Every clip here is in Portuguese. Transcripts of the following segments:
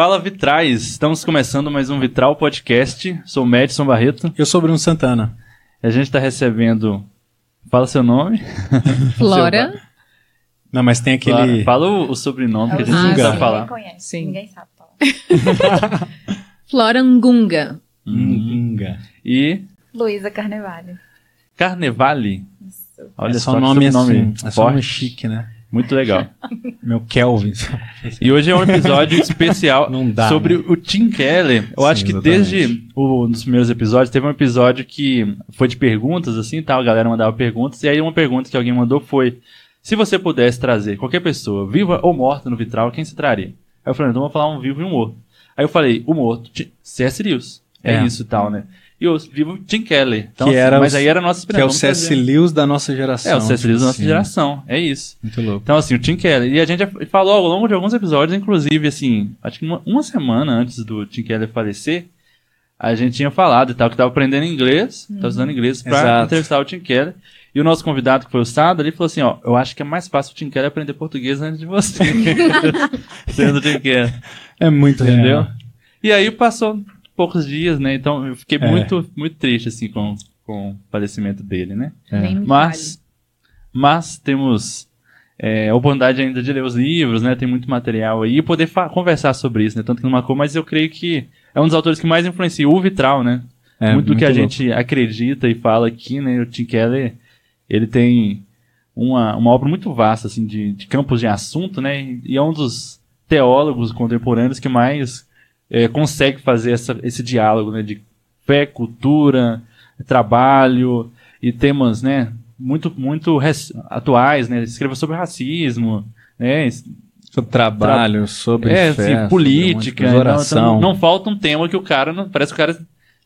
Fala Vitrais, estamos começando mais um Vitral Podcast. Sou o Madison Barreto. Eu sou Bruno Santana. E a gente está recebendo. Fala seu nome. Flora. Não, mas tem aquele. Fala, fala o, o sobrenome que a gente Ah, não sim. falar. Ninguém conhece, Sim. ninguém sabe falar. Flora Ngunga. Ngunga. E Luísa Carnevale. Carnevale. Isso. Olha é só, só que nome assim. É só nome forte. chique, né? Muito legal. Meu Kelvin. E hoje é um episódio especial dá, sobre né? o Tim Keller. Eu Sim, acho que exatamente. desde o, um dos primeiros episódios, teve um episódio que foi de perguntas, assim, tal, a galera mandava perguntas, e aí uma pergunta que alguém mandou foi, se você pudesse trazer qualquer pessoa, viva ou morta no vitral, quem você traria? Aí eu falei, então vou falar um vivo e um morto. Aí eu falei, o morto, C.S. Lewis. É, É. isso e tal, né? E o vivo, Tim Keller. Então, Que assim, era mas o- aí era a nossa Que é o C.S. Lewis da nossa geração. É, o C.S. Lewis da nossa geração. É isso. Muito louco. Então, assim, o Tim Keller. E a gente falou ao longo de alguns episódios, inclusive, assim, acho que uma, uma semana antes do Tim Keller falecer, a gente tinha falado e tal, que tava aprendendo inglês, tava estudando inglês pra Exato. entrevistar o Tim Keller. E o nosso convidado, que foi o Sado, ele falou assim, ó, eu acho que é mais fácil o Tim Keller aprender português antes de você. Sendo o Tim Keller. É muito Entendeu? real. E aí passou poucos dias, né? Então eu fiquei É. muito, muito triste, assim, com, com o falecimento dele, né? É. Mas, mas temos é, a oportunidade ainda de ler os livros, né? Tem muito material aí e poder conversar sobre isso, né? Tanto que não marcou, mas eu creio que é um dos autores que mais influencia o Vitral, né? É, muito do que a louco. gente acredita e fala aqui, né? O Tim Keller, ele tem uma, uma obra muito vasta, assim, de, de campos de assunto, né? E é um dos teólogos contemporâneos que mais é, consegue fazer essa, esse diálogo, né? De fé, cultura, trabalho e temas, né? Muito, muito atuais, né? Ele escreveu sobre racismo, né? Sobre trabalho, sobre é, fé, assim, sobre política, muita então, oração. então não falta um tema que o cara, não, parece que o cara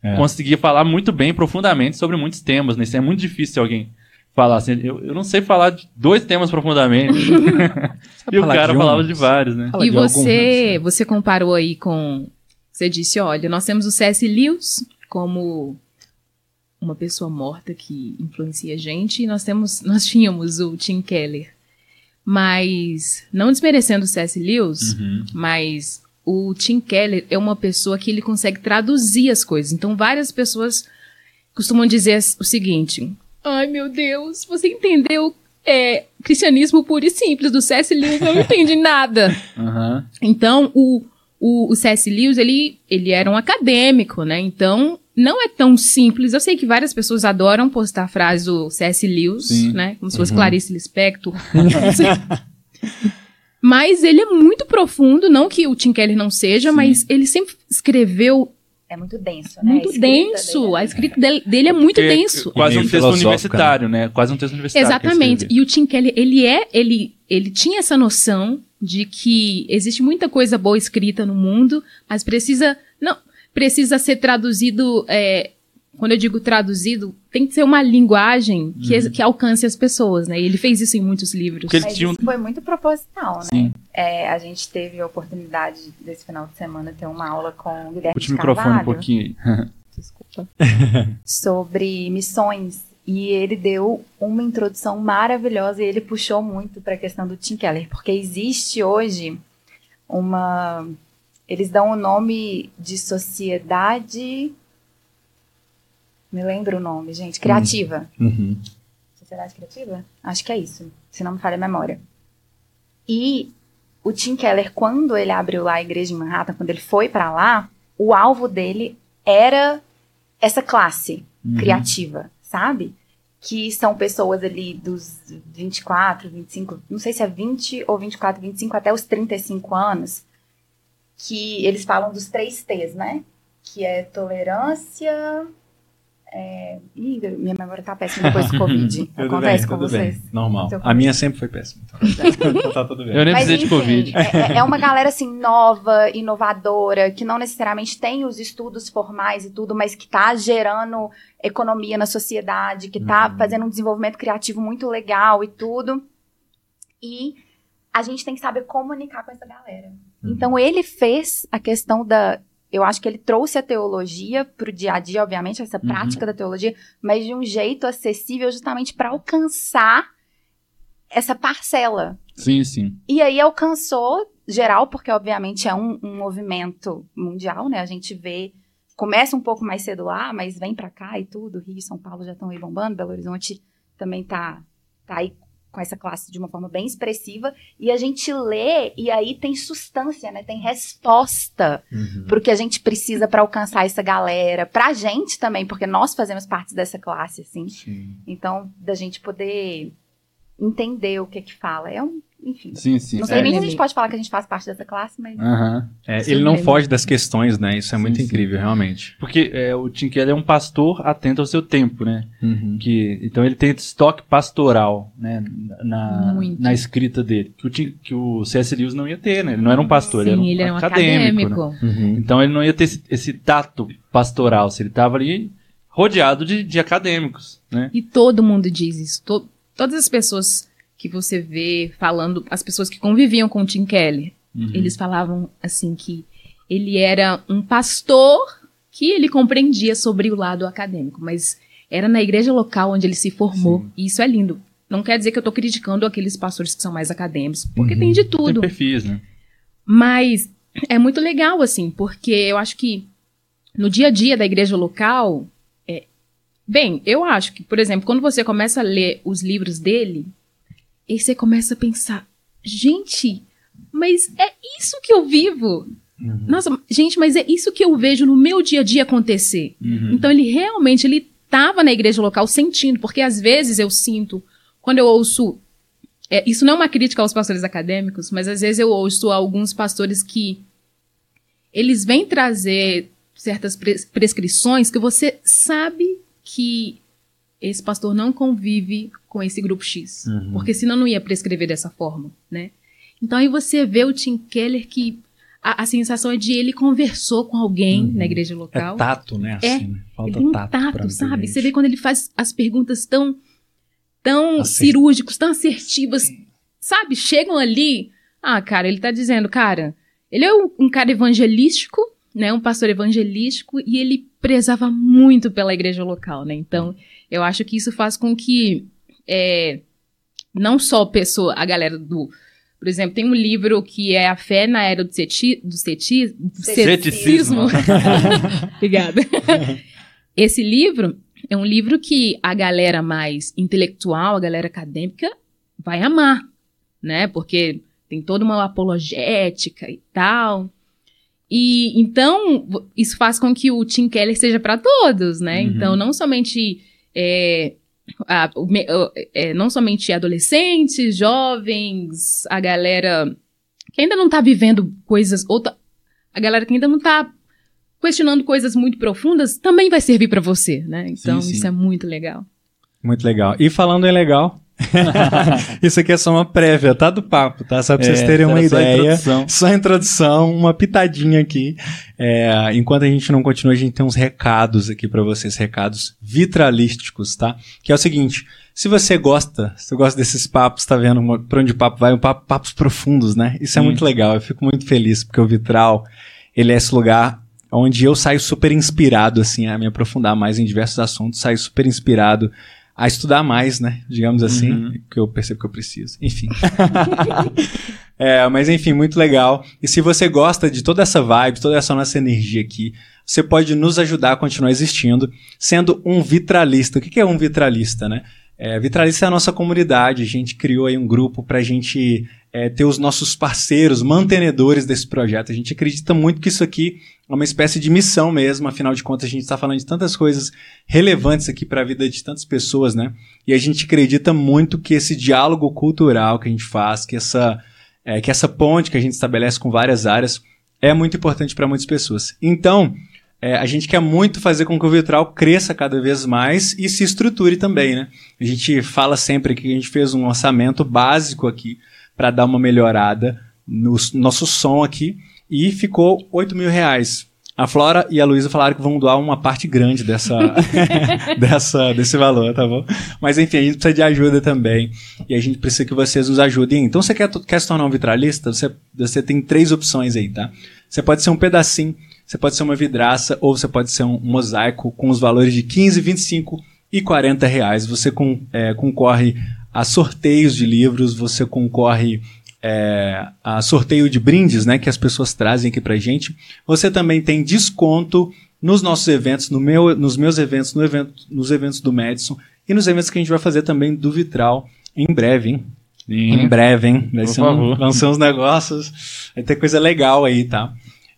É. conseguia falar muito bem, profundamente sobre muitos temas, né? Isso é muito difícil alguém falar assim. Eu, eu não sei falar de dois temas profundamente. e o cara de um? falava de vários, né? E de você, você comparou aí com. Você disse, olha, nós temos o C.S. Lewis como uma pessoa morta que influencia a gente, e nós temos, nós tínhamos o Tim Keller. Mas, não desmerecendo o C.S. Lewis, Uhum. mas o Tim Keller é uma pessoa que ele consegue traduzir as coisas. Então, várias pessoas costumam dizer o seguinte: Ai, meu Deus, você entendeu é, cristianismo puro e simples do C.S. Lewis, eu não entendi nada. Aham. Então, o, o, o C.S. Lewis, ele, ele era um acadêmico, né? Então, não é tão simples. Eu sei que várias pessoas adoram postar frases do C.S. Lewis, Sim. né? Como se fosse Clarice Lispector. Mas ele é muito profundo, não que o Tim Keller não seja, Sim. mas ele sempre escreveu É muito denso, né? A muito escrita denso. dele é- A escrita dele, dele é muito Porque denso. Quase um texto filosófica, universitário, né? Quase um texto universitário. que ele Exatamente. E o Tim Keller, ele é, ele, ele tinha essa noção de que existe muita coisa boa escrita no mundo, mas precisa, não, precisa ser traduzido, é, quando eu digo traduzido, tem que ser uma linguagem que, que alcance as pessoas, né? E ele fez isso em muitos livros. Ele tinha um... isso foi muito proposital, né? Sim. É, a gente teve a oportunidade desse final de semana ter uma aula com o Guilherme Puxa o microfone um pouquinho aí. desculpa, sobre missões. E ele deu uma introdução maravilhosa e ele puxou muito para a questão do Tim Keller, porque existe hoje uma. Eles dão o nome de sociedade. Me lembro o nome, gente. Criativa. Uhum. Sociedade Criativa? Acho que é isso, se não me falha a memória. E o Tim Keller, quando ele abriu lá a igreja em Manhattan, quando ele foi para lá, o alvo dele era essa classe Uhum. criativa, sabe? Que são pessoas ali dos 24, 25, não sei se é 20 ou 24, 25 até os 35 anos, que eles falam dos três T's, né? Que é tolerância. É... Ih, minha memória tá péssima depois do Covid. Tudo Acontece bem, com tudo vocês. bem. Normal. Seu A minha sempre foi péssima. Então tá tudo bem. Eu nem Mas precisei de Covid. é, é uma galera assim nova, inovadora, que não necessariamente tem os estudos formais e tudo, mas que tá gerando economia na sociedade, que tá Uhum. fazendo um desenvolvimento criativo muito legal e tudo. E a gente tem que saber comunicar com essa galera. Uhum. Então ele fez a questão da eu acho que ele trouxe a teologia para o dia a dia, obviamente, essa Uhum. prática da teologia, mas de um jeito acessível justamente para alcançar essa parcela Sim, sim. e aí alcançou geral, porque obviamente é um, um movimento mundial, né? A gente vê começa um pouco mais cedo lá, mas vem para cá e tudo. Rio e São Paulo já estão aí bombando, Belo Horizonte também tá, tá aí com essa classe de uma forma bem expressiva. E a gente lê e aí tem substância, né? Tem resposta uhum. pro que a gente precisa para alcançar essa galera. Pra gente também, porque nós fazemos parte dessa classe, assim. Sim. Então, da gente poder entender o que é que fala. É um, enfim. Sim, sim. Não sei é, nem se a gente pode falar que a gente faz parte dessa classe, mas. Uhum. É, ele não foge das questões, né? Isso é sim, muito sim. incrível, realmente. Porque é, o Tim Keller é um pastor atento ao seu tempo, né? Uhum. Que, então ele tem estoque pastoral, né? Na, na escrita dele. Que o, Tim, que o C.S. Lewis não ia ter, né? Ele não era um pastor, sim, ele era um, ele era um acadêmico. acadêmico. Né? Uhum. Então ele não ia ter esse, esse tato pastoral. Se ele estava ali rodeado de, de acadêmicos, né? E todo mundo diz isso. To todas as pessoas que você vê falando, as pessoas que conviviam com o Tim Keller, uhum. eles falavam assim que ele era um pastor que ele compreendia sobre o lado acadêmico, mas era na igreja local onde ele se formou, Sim. e isso é lindo. Não quer dizer que eu estou criticando aqueles pastores que são mais acadêmicos, porque uhum. tem de tudo. Tem perfis, né? Mas é muito legal, assim, porque eu acho que no dia a dia da igreja local, é... bem, eu acho que, por exemplo, quando você começa a ler os livros dele, e você começa a pensar, gente, mas é isso que eu vivo. Uhum. Nossa, gente, mas é isso que eu vejo no meu dia a dia acontecer. Uhum. Então ele realmente ele estava na igreja local sentindo, porque às vezes eu sinto quando eu ouço é, isso não é uma crítica aos pastores acadêmicos, mas às vezes eu ouço alguns pastores que eles vêm trazer certas prescrições que você sabe que esse pastor não convive com esse grupo X. Uhum. Porque senão não ia prescrever dessa forma, né? Então aí você vê o Tim Keller que a, a sensação é de ele conversou com alguém uhum. na igreja local. É tato, né? É. Assim, é, né? Falta um tato, sabe? Você vê quando ele faz as perguntas tão, tão Acert... cirúrgicos, tão assertivas, sabe? Chegam ali, ah, cara, ele tá dizendo, cara, ele é um, um cara evangelístico, né? Um pastor evangelístico e ele prezava muito pela igreja local, né? Então, eu acho que isso faz com que é, não só pessoa, a galera do. Por exemplo, tem um livro que é A Fé na Era do, ceti, do, ceti, do ceticismo. Obrigada. Esse livro é um livro que a galera mais intelectual, a galera acadêmica, vai amar, né? Porque tem toda uma apologética e tal. E então isso faz com que o Tim Keller seja para todos, né? Uhum. Então não somente é, a, é, não somente adolescentes, jovens, a galera que ainda não tá vivendo coisas, outra, a galera que ainda não tá questionando coisas muito profundas, também vai servir para você, né? Então sim, sim. isso é muito legal. Muito legal. E falando em legal, Isso aqui é só uma prévia, tá? Do papo, tá? Só pra é, vocês terem uma ideia. Só introdução. só introdução, uma pitadinha aqui. É, enquanto a gente não continua, a gente tem uns recados aqui para vocês, recados vitralísticos, tá? Que é o seguinte: se você gosta, se você gosta desses papos, tá vendo pra onde o papo vai? Um papo, papos profundos, né? Isso é hum. muito legal. Eu fico muito feliz porque o vitral, ele é esse lugar onde eu saio super inspirado, assim, a me aprofundar mais em diversos assuntos, saio super inspirado a estudar mais, né? Digamos assim, uhum. que eu percebo que eu preciso. Enfim. é, mas enfim, muito legal. E se você gosta de toda essa vibe, toda essa nossa energia aqui, você pode nos ajudar a continuar existindo, sendo um vitralista. O que é um vitralista, né? É, Vitralista é a nossa comunidade, a gente criou aí um grupo para a gente é, ter os nossos parceiros, mantenedores desse projeto. A gente acredita muito que isso aqui é uma espécie de missão mesmo, afinal de contas a gente está falando de tantas coisas relevantes aqui para a vida de tantas pessoas, né? E a gente acredita muito que esse diálogo cultural que a gente faz, que essa, é, que essa ponte que a gente estabelece com várias áreas é muito importante para muitas pessoas. Então, é, a gente quer muito fazer com que o Vitral cresça cada vez mais e se estruture também, né? A gente fala sempre que a gente fez um orçamento básico aqui para dar uma melhorada no nosso som aqui e ficou 8 mil reais. A Flora e a Luísa falaram que vão doar uma parte grande dessa, dessa, desse valor, tá bom? Mas enfim, a gente precisa de ajuda também. E a gente precisa que vocês nos ajudem. Então, você quer, quer se tornar um vitralista? Você, você tem três opções aí, tá? Você pode ser um pedacinho você pode ser uma vidraça ou você pode ser um mosaico com os valores de 15, 25 e 40 reais. Você com, é, concorre a sorteios de livros, você concorre é, a sorteio de brindes, né, que as pessoas trazem aqui pra gente. Você também tem desconto nos nossos eventos, no meu, nos meus eventos, no evento, nos eventos do Madison e nos eventos que a gente vai fazer também do Vitral em breve, hein? Sim. Em breve, hein? Vai ser um, vão ser uns negócios, vai ter coisa legal aí, tá?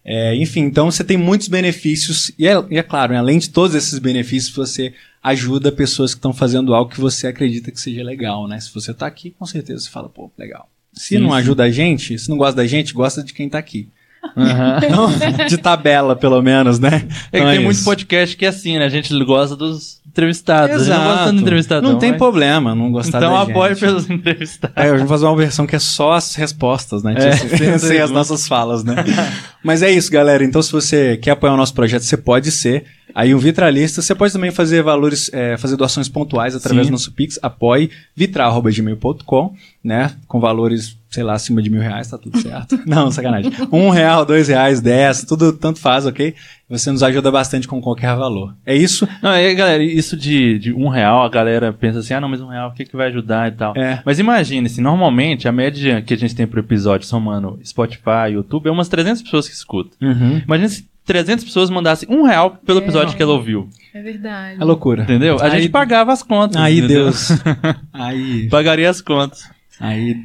É, enfim, então você tem muitos benefícios, e é, e é claro, né, além de todos esses benefícios, você ajuda pessoas que estão fazendo algo que você acredita que seja legal, né? Se você está aqui, com certeza você fala, pô, legal. Se sim, não ajuda a gente, se não gosta da gente, gosta de quem está aqui. Uhum. de tabela, pelo menos, né? É então que tem é muito podcast que é assim, né? A gente gosta dos entrevistados. Exato. Não gosta do entrevistado. Não, não tem mas... problema não gostar então. Então apoie pelos entrevistados. É, vamos fazer uma versão que é só as respostas, né? É, sem, sem as nossas falas, né? mas é isso, galera. Então, se você quer apoiar o nosso projeto, você pode ser. Aí um vitralista, você pode também fazer valores, é, fazer doações pontuais através Sim. do nosso Pix, apoie vitral.gmail.com, né? Com valores, sei lá, acima de mil reais, tá tudo certo. Não, sacanagem. Um real, dois reais, dez, tudo tanto faz, ok? Você nos ajuda bastante com qualquer valor. É isso? Não, é, galera, isso de, de um real, a galera pensa assim, ah, não, mas um real, o que, que vai ajudar e tal. É. Mas imagine, se normalmente a média que a gente tem por episódio, somando Spotify, YouTube, é umas 300 pessoas que escutam. Uhum. Imagina se 300 pessoas mandassem um real pelo episódio é. que ela ouviu. É verdade. É loucura. Entendeu? A aí, gente pagava as contas. Aí, entendeu? Deus. aí. Pagaria as contas. Aí.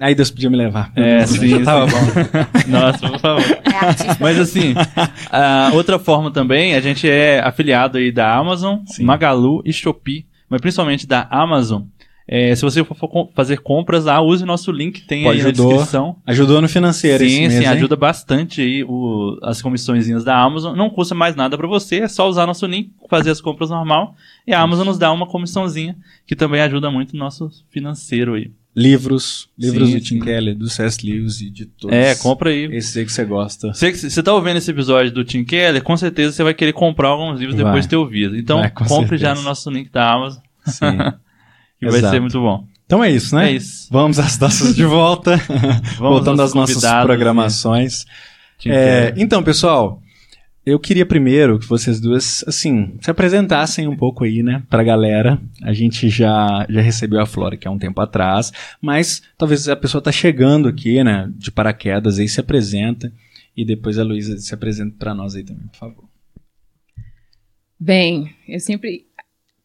Aí Deus podia me levar. É, sim. Tava bom. Nossa, por favor. É Mas assim, outra forma também, a gente é afiliado aí da Amazon, sim. Magalu e Shopee. Mas principalmente da Amazon. É, se você for fazer compras lá, use nosso link, tem Pô, aí ajudou, na descrição. Ajudou no financeiro Sim, mês, sim, hein? ajuda bastante aí o, as comissõezinhas da Amazon. Não custa mais nada para você, é só usar nosso link, fazer as compras normal. E a Amazon nos dá uma comissãozinha, que também ajuda muito o nosso financeiro aí. Livros, livros sim, do Tim Keller, do C.S. Lewis e de todos. É, compra aí. Esse aí que você gosta. Você, você tá ouvindo esse episódio do Tim Keller, com certeza você vai querer comprar alguns livros vai. depois de ter ouvido. Então, vai, compre certeza. já no nosso link da Amazon. Sim. e Exato. vai ser muito bom. Então é isso, né? É isso. Vamos às nossas de volta. Voltando às nossas programações. É, então, pessoal, eu queria primeiro que vocês duas, assim, se apresentassem um pouco aí, né, pra galera. A gente já, já recebeu a Flora que há um tempo atrás, mas talvez a pessoa tá chegando aqui, né, de paraquedas, aí se apresenta. E depois a Luísa se apresenta para nós aí também, por favor. Bem, eu sempre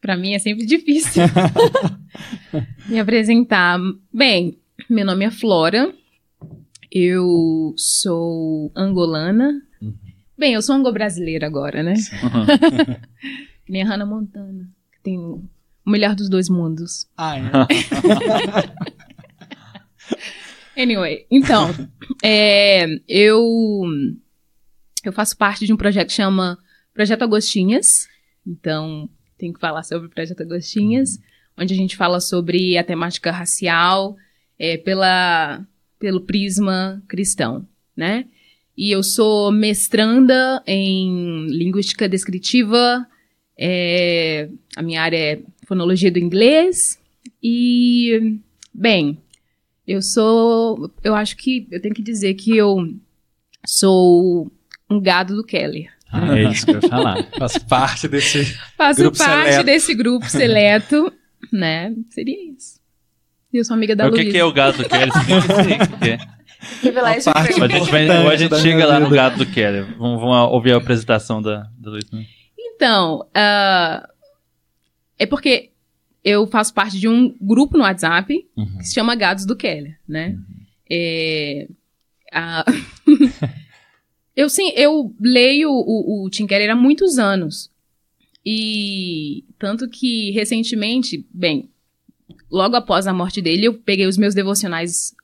para mim é sempre difícil me apresentar. Bem, meu nome é Flora. Eu sou angolana. Uhum. Bem, eu sou ango-brasileira agora, né? Uhum. Minha Hannah Montana, que tem o melhor dos dois mundos. Ah, é? anyway, então, é, eu eu faço parte de um projeto que chama Projeto Agostinhas. Então, tem que falar sobre o Projeto Agostinhas, onde a gente fala sobre a temática racial é, pela, pelo prisma cristão, né? E eu sou mestranda em linguística descritiva, é, a minha área é fonologia do inglês, e, bem, eu sou, eu acho que, eu tenho que dizer que eu sou um gado do Keller. Ah, é isso que eu ia falar. Faço parte desse Faço grupo parte seleto. desse grupo seleto, né? Seria isso. E eu sou amiga da Luísa. O que, que, é o gado do Kelly? o que é. Privilégio a, gente, vai, a gente chega lá no gado do Kelly. Vamos, vamos ouvir a apresentação da, da Luísa. Né? Então, uh, é porque eu faço parte de um grupo no WhatsApp uhum. que se chama Gados do Kelly, né? Uhum. É, uh, Eu sim, eu leio o, o Tim Keller há muitos anos. E tanto que recentemente, bem, logo após a morte dele, eu peguei os meus devocionais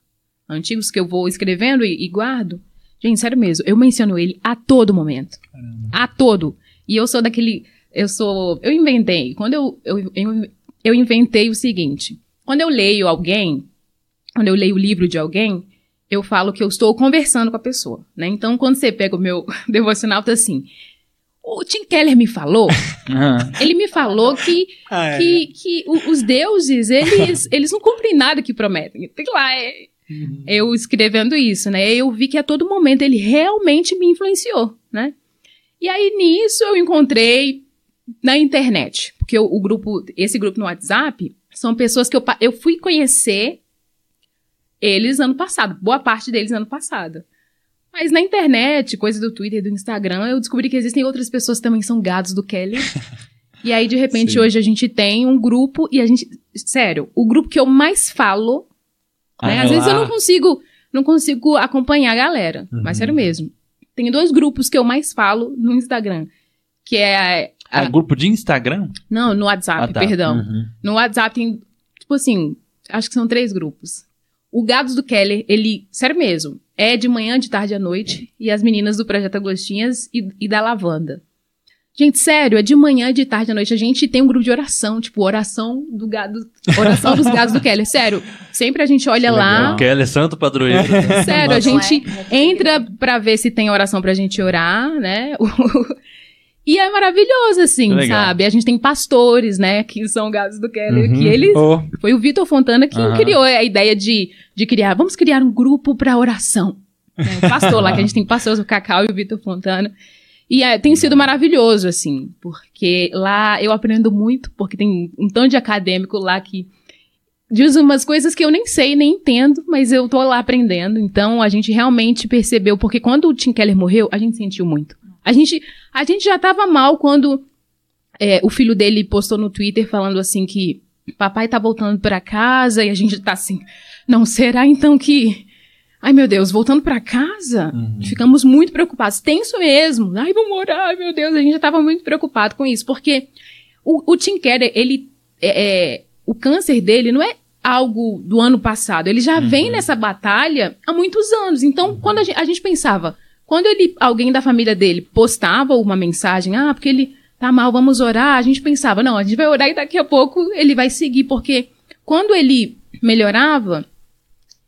antigos que eu vou escrevendo e, e guardo. Gente, sério mesmo, eu menciono ele a todo momento. Caramba. A todo. E eu sou daquele. Eu sou. Eu inventei. Quando eu, eu, eu, eu inventei o seguinte: quando eu leio alguém, quando eu leio o livro de alguém, eu falo que eu estou conversando com a pessoa, né? Então, quando você pega o meu devocional, tá assim, o Tim Keller me falou, ele me falou que, ah, é. que, que os deuses, eles, eles não cumprem nada que prometem. Tem lá, é, uhum. eu escrevendo isso, né? Eu vi que a todo momento ele realmente me influenciou, né? E aí, nisso, eu encontrei na internet, porque o, o grupo, esse grupo no WhatsApp, são pessoas que eu, eu fui conhecer eles ano passado, boa parte deles ano passado. Mas na internet, coisa do Twitter, do Instagram, eu descobri que existem outras pessoas que também são gados do Kelly. e aí, de repente, Sim. hoje a gente tem um grupo e a gente. Sério, o grupo que eu mais falo. Né, ah, às vezes eu não consigo, não consigo acompanhar a galera. Uhum. Mas sério mesmo. Tem dois grupos que eu mais falo no Instagram. Que é. A, a... grupo de Instagram? Não, no WhatsApp, ah, tá. perdão. Uhum. No WhatsApp tem, tipo assim, acho que são três grupos. O Gados do Keller, ele, sério mesmo, é de manhã, de tarde à noite. E as meninas do Projeto Agostinhas e, e da Lavanda. Gente, sério, é de manhã, de tarde à noite. A gente tem um grupo de oração, tipo, oração do gado. Oração dos gados do Keller. Sério, sempre a gente olha lá. Keller, santo padroeiro. Sério, a gente é, é entra pra ver se tem oração pra gente orar, né? E é maravilhoso, assim, sabe? A gente tem pastores, né, que são gados do Keller, uhum. que eles... Oh. Foi o Vitor Fontana que uhum. criou a ideia de, de criar, vamos criar um grupo para oração. É, pastor lá, que a gente tem pastores, o Cacau e o Vitor Fontana. E é, tem sido maravilhoso, assim, porque lá eu aprendo muito, porque tem um tanto de acadêmico lá que diz umas coisas que eu nem sei, nem entendo, mas eu tô lá aprendendo. Então a gente realmente percebeu, porque quando o Tim Keller morreu, a gente sentiu muito. A gente, a gente já tava mal quando é, o filho dele postou no Twitter falando assim que papai tá voltando para casa e a gente tá assim, não será então que Ai, meu Deus, voltando para casa, uhum. ficamos muito preocupados. Tenso mesmo. Ai, vamos morar, ai, meu Deus. A gente já tava muito preocupado com isso, porque o, o Tim Keller, ele, é, é, o câncer dele não é algo do ano passado. Ele já uhum. vem nessa batalha há muitos anos. Então, uhum. quando a gente, a gente pensava, quando ele, alguém da família dele postava uma mensagem, ah, porque ele tá mal, vamos orar, a gente pensava, não, a gente vai orar e daqui a pouco ele vai seguir, porque quando ele melhorava,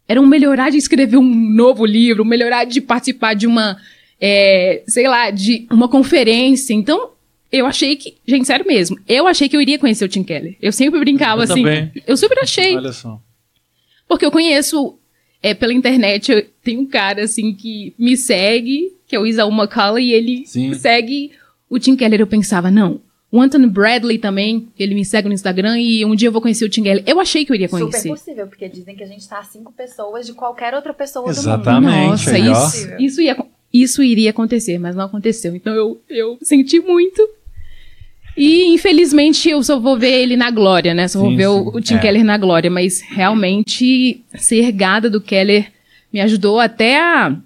era um melhorar de escrever um novo livro, um melhorar de participar de uma, é, sei lá, de uma conferência. Então, eu achei que, gente, sério mesmo, eu achei que eu iria conhecer o Tim Keller. Eu sempre brincava eu assim. Também. Eu super achei. Olha só. Porque eu conheço é, pela internet, eu, tem um cara, assim, que me segue, que é o Isaú McCullough, e ele Sim. segue o Tim Keller. Eu pensava, não, o Anthony Bradley também, ele me segue no Instagram e um dia eu vou conhecer o Tim Keller. Eu achei que eu iria conhecer. Super possível, porque dizem que a gente tá a cinco pessoas de qualquer outra pessoa Exatamente, do mundo. Nossa, isso, isso, ia, isso iria acontecer, mas não aconteceu. Então eu, eu senti muito. E infelizmente eu só vou ver ele na glória, né? Só sim, vou ver sim. o, Tim é. Keller na glória. Mas realmente ser gada do Keller me ajudou até a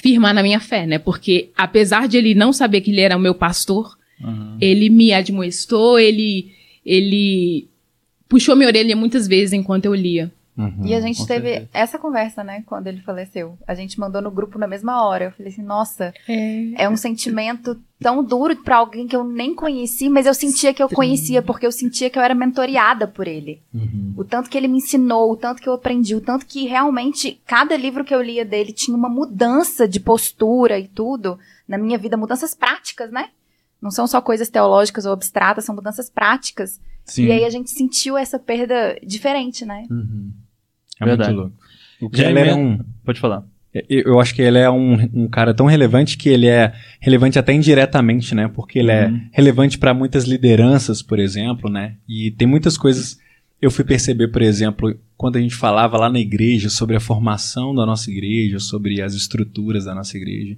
firmar na minha fé, né? Porque apesar de ele não saber que ele era o meu pastor, uhum. ele me admoestou, ele, ele puxou minha orelha muitas vezes enquanto eu lia. Uhum, e a gente teve certeza. essa conversa, né, quando ele faleceu. A gente mandou no grupo na mesma hora. Eu falei assim, nossa, é, é um sentimento tão duro para alguém que eu nem conheci, mas eu sentia que eu conhecia, porque eu sentia que eu era mentoreada por ele. Uhum. O tanto que ele me ensinou, o tanto que eu aprendi, o tanto que realmente cada livro que eu lia dele tinha uma mudança de postura e tudo na minha vida, mudanças práticas, né? Não são só coisas teológicas ou abstratas, são mudanças práticas. Sim. E aí a gente sentiu essa perda diferente, né? Uhum. É Verdade. muito louco. O Keller é um. Pode falar. É, eu acho que ele é um, um, cara tão relevante que ele é relevante até indiretamente, né? Porque ele é uhum. é relevante para muitas lideranças, por exemplo, né? E tem muitas coisas. Eu fui perceber, por exemplo, quando a gente falava lá na igreja sobre a formação da nossa igreja, sobre as estruturas da nossa igreja.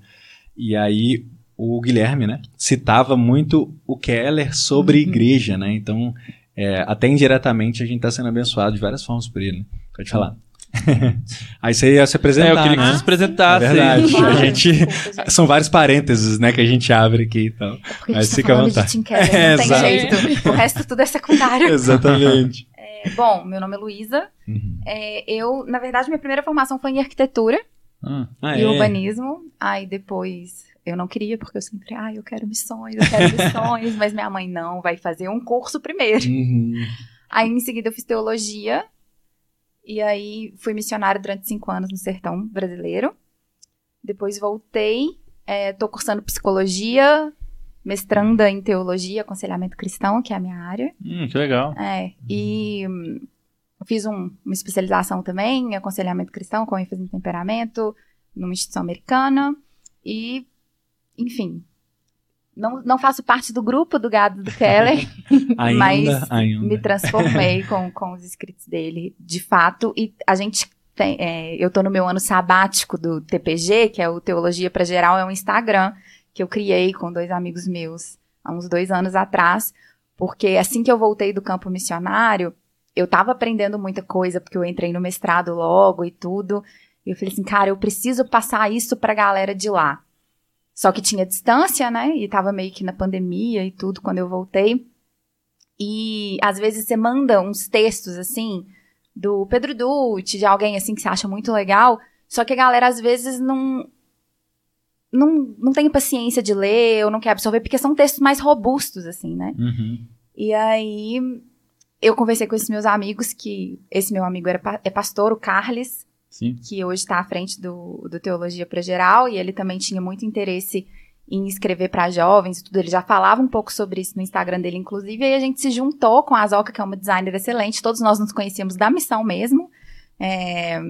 E aí o Guilherme, né? Citava muito o Keller sobre uhum. igreja, né? Então, é, até indiretamente a gente está sendo abençoado de várias formas por ele. Né? Pode falar. Aí você ia se apresentar. É, eu queria né? que você se apresentasse. É verdade. a gente, são vários parênteses, né, que a gente abre aqui e então. tal. Porque Mas tá fica à vontade. De Keller, é, não tem jeito. O resto tudo é secundário. Exatamente. É, bom, meu nome é Luísa. Uhum. É, eu, na verdade, minha primeira formação foi em arquitetura ah, e é. urbanismo. Aí depois eu não queria, porque eu sempre, ah, eu quero missões, eu quero missões, mas minha mãe não, vai fazer um curso primeiro. Uhum. Aí em seguida eu fiz teologia e aí fui missionária durante cinco anos no sertão brasileiro. Depois voltei, estou é, cursando psicologia, mestranda em teologia, aconselhamento cristão, que é a minha área. Hum, que legal. É, e hum, fiz um, uma especialização também em aconselhamento cristão, com ênfase em temperamento, numa instituição americana. E, enfim, não, não faço parte do grupo do gado do Keller, mas ainda. me transformei com, com os escritos dele, de fato. E a gente tem, é, eu tô no meu ano sabático do TPG, que é o Teologia para Geral, é um Instagram que eu criei com dois amigos meus há uns dois anos atrás, porque assim que eu voltei do campo missionário, eu tava aprendendo muita coisa, porque eu entrei no mestrado logo e tudo. E eu falei assim, cara, eu preciso passar isso pra galera de lá. Só que tinha distância, né? E tava meio que na pandemia e tudo quando eu voltei. E às vezes você manda uns textos assim, do Pedro Dutti, de alguém assim que você acha muito legal, só que a galera às vezes não, não, não tem paciência de ler ou não quer absorver, porque são textos mais robustos, assim, né? Uhum. E aí eu conversei com esses meus amigos, que esse meu amigo era, é pastor, o Carles, Sim. que hoje está à frente do, do Teologia para Geral, e ele também tinha muito interesse em escrever para jovens e tudo. Ele já falava um pouco sobre isso no Instagram dele, inclusive. E aí a gente se juntou com a Azoka, que é uma designer excelente. Todos nós nos conhecíamos da missão mesmo. É...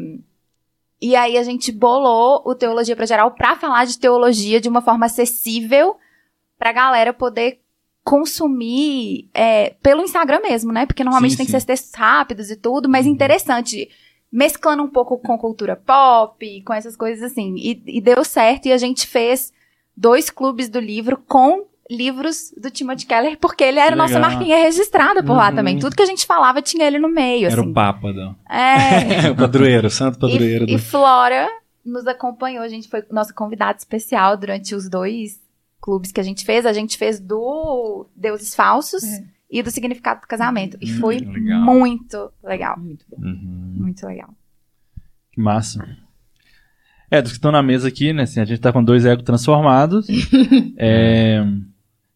E aí a gente bolou o Teologia para Geral para falar de teologia de uma forma acessível para a galera poder consumir é, pelo Instagram mesmo, né? Porque normalmente Sim, tem sim. que ser textos rápidos e tudo, mas Uhum. Mesclando um pouco com cultura pop, com essas coisas assim. E, e deu certo, e a gente fez dois clubes do livro com livros do Timothy Keller, porque ele era Que nossa legal. marquinha registrada por lá Uhum. também. Tudo que a gente falava tinha ele no meio, Era assim. o Papa, não. É. o padroeiro, o santo padroeiro. E, e do... Flora nos acompanhou, a gente foi nossa convidada especial durante os dois clubes que a gente fez. A gente fez do Deuses Falsos É. e do Significado do Casamento. E Hum, foi legal. muito legal. Muito bom. Uhum. Muito legal. Que massa. É, dos que estão na mesa aqui, né? Assim, a gente tá com dois egos transformados. é...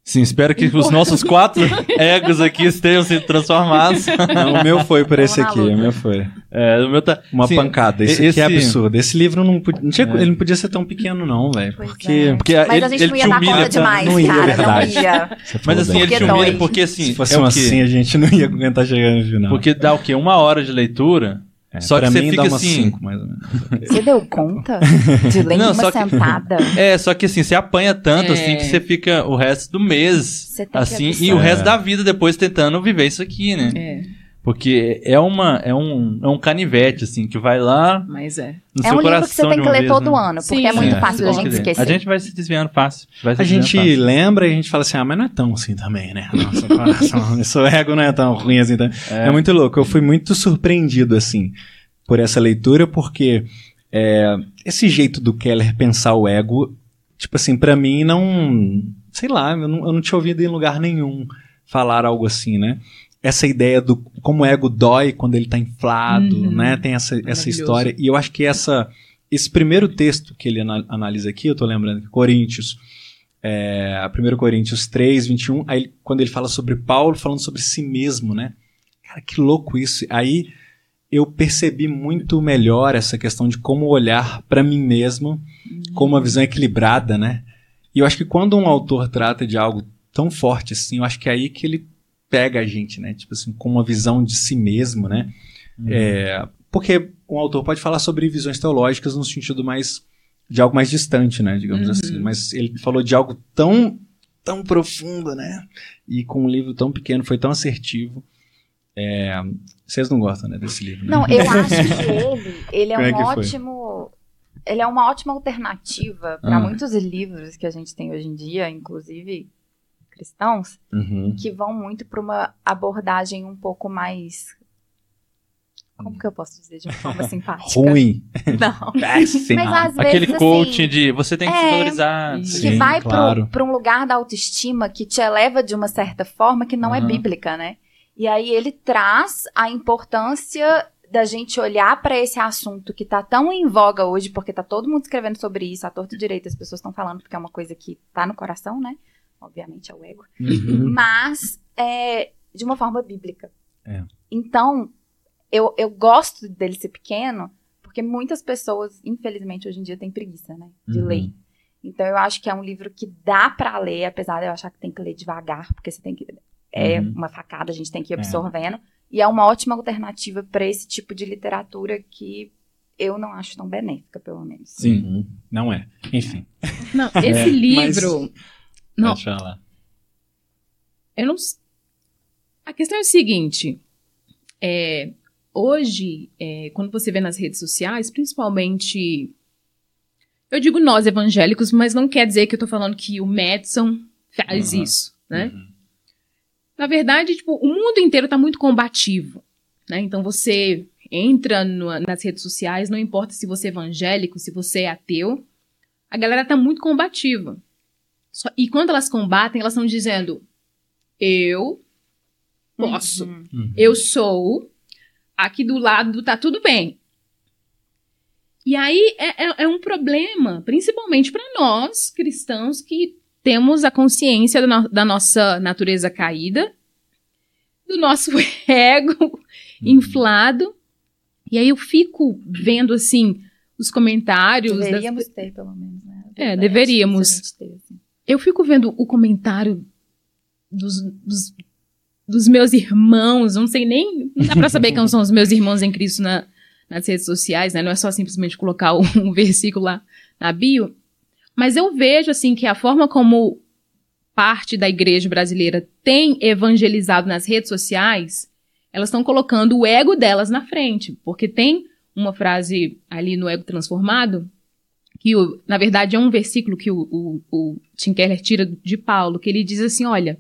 Sim, espero que os nossos quatro egos aqui estejam sendo transformados. Não, o meu foi por esse aqui, o meu foi. É, o meu tá... Uma Sim, pancada. Esse, esse- aqui é absurdo. Esse livro não, podia, não tinha- É. ele não podia ser tão pequeno, não, velho. Porque. é. porque Mas ele, a gente ele não ia dar humilha conta demais, não ia, cara. verdade. Não ia. Mas assim, ele te Porque humilha porque assim, Se fosse é um assim, a gente não ia aguentar chegando no final. Porque dá o quê? Uma hora de leitura. É, só pra que você mim fica dá umas assim- cinco, mais ou menos. Você deu conta de ler Não, uma que- sentada? É, só que assim, você apanha tanto É. assim que você fica o resto do mês Você tem que assim e absorver. o resto É. da vida depois tentando viver isso aqui, né? É, Porque é uma é um, é um canivete assim que vai lá mas é. no É seu um livro que você tem que ler vez, todo né? ano, porque Sim. é muito É, fácil da gente esquecer. A gente vai se desviando fácil. Vai se A gente fácil. lembra e a gente fala assim, ah, mas não é tão assim também, né? Nossa, coração, seu ego não é tão ruim assim. Tá? É. muito louco. Eu fui muito surpreendido, assim, por essa leitura, porque é, esse jeito do Keller pensar o ego, tipo assim, pra mim não... Sei lá, eu não, eu não tinha ouvido em lugar nenhum falar algo assim, né? Essa ideia do como o ego dói quando ele tá inflado, Uhum. né? Tem essa, essa história. E eu acho que essa, esse primeiro texto que ele ana- analisa aqui, eu tô lembrando que Coríntios, é, 1 Coríntios 3, 21, aí quando ele fala sobre Paulo, falando sobre si mesmo, né? Cara, que louco isso. Aí eu percebi muito melhor essa questão de como olhar para mim mesmo com uma visão equilibrada, né? E eu acho que quando um autor trata de algo tão forte assim, eu acho que é aí que ele pega a gente, né? Tipo assim, com uma visão de si mesmo, né? Uhum. É, porque um autor pode falar sobre visões teológicas no sentido mais de algo mais distante, né, digamos Uhum. assim. Mas ele falou de algo tão tão profundo, né? E com um livro tão pequeno, foi tão assertivo. É, vocês não gostam, né, desse livro? né? Não, eu acho que ele, ele é é um ótimo. Ele é uma ótima alternativa para Ah. muitos livros que a gente tem hoje em dia, inclusive cristãos, Uhum. que vão muito para uma abordagem um pouco mais. Como que eu posso dizer de uma forma simpática? Ruim. Não. Péssimo. Mas às Aquele vezes, coaching assim, de você tem que se é, valorizar. isso. que Sim, vai claro. para um lugar da autoestima que te eleva de uma certa forma que não é Aham. bíblica, né? E aí ele traz a importância da gente olhar para esse assunto que tá tão em voga hoje, porque tá todo mundo escrevendo sobre isso, a torto e direito, as pessoas estão falando porque é uma coisa que tá no coração, né? Obviamente é o ego. Uhum. Mas é, de uma forma bíblica. É. Então, eu, eu gosto dele ser pequeno, porque muitas pessoas, infelizmente, hoje em dia têm preguiça, né? De Uhum. ler. Então, eu acho que é um livro que dá pra ler, apesar de eu achar que tem que ler devagar, porque você tem que. É Uhum. uma facada, a gente tem que ir absorvendo. E é uma ótima alternativa para esse tipo de literatura que eu não acho tão benéfica, pelo menos. Sim. Uhum. Não é. Enfim. Não, esse livro. Não, Pode falar. eu não. A questão é o seguinte: é, hoje, é, quando você vê nas redes sociais, principalmente. Eu digo nós evangélicos, mas não quer dizer que eu tô falando que o Madison faz uhum. isso, né? Uhum. Na verdade, tipo, o mundo inteiro tá muito combativo, né? Então você entra no, nas redes sociais, não importa se você é evangélico, se você é ateu, a galera tá muito combativa. Só, e quando elas combatem, elas estão dizendo: eu posso, uhum. uhum. eu sou, aqui do lado tá tudo bem. E aí é, é, é um problema, principalmente para nós cristãos que temos a consciência da, no, da, nossa natureza caída, do nosso ego uhum. inflado. E aí eu fico vendo assim os comentários. Deveríamos das... ter, pelo menos, né? É, deveríamos. Ter, assim. Eu fico vendo o comentário dos, dos, dos, meus irmãos, não sei nem. Não dá pra saber quem são os meus irmãos em Cristo na, nas redes sociais, né? Não é só simplesmente colocar um, versículo lá na bio. Mas eu vejo, assim, que a forma como parte da igreja brasileira tem evangelizado nas redes sociais, elas estão colocando o ego delas na frente. Porque tem uma frase ali no Ego Transformado, que o, na verdade é um versículo que o, o, o Tim Keller tira de Paulo, que ele diz assim: olha,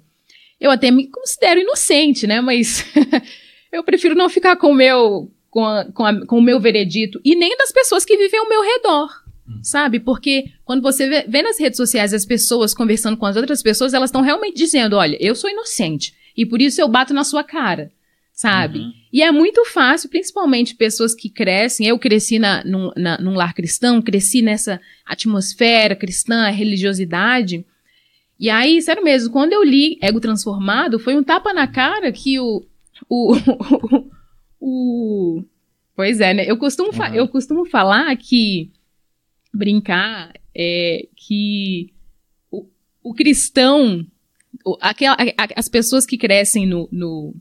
eu até me considero inocente, né? Mas eu prefiro não ficar com o meu, com, a, com, a, com o meu veredito e nem das pessoas que vivem ao meu redor. Hum. Sabe? Porque quando você vê, vê, nas redes sociais as pessoas conversando com as outras pessoas, elas estão realmente dizendo: olha, eu sou inocente e por isso eu bato na sua cara sabe? Uhum. E é muito fácil, principalmente pessoas que crescem. Eu cresci na, num, na, num lar cristão, cresci nessa atmosfera cristã, religiosidade. E aí, sério mesmo, quando eu li Ego Transformado, foi um tapa na cara que o. o, o, o pois é, né? Eu costumo, uhum. eu costumo falar que. Brincar é que o, o cristão. O, aquela, as pessoas que crescem no, no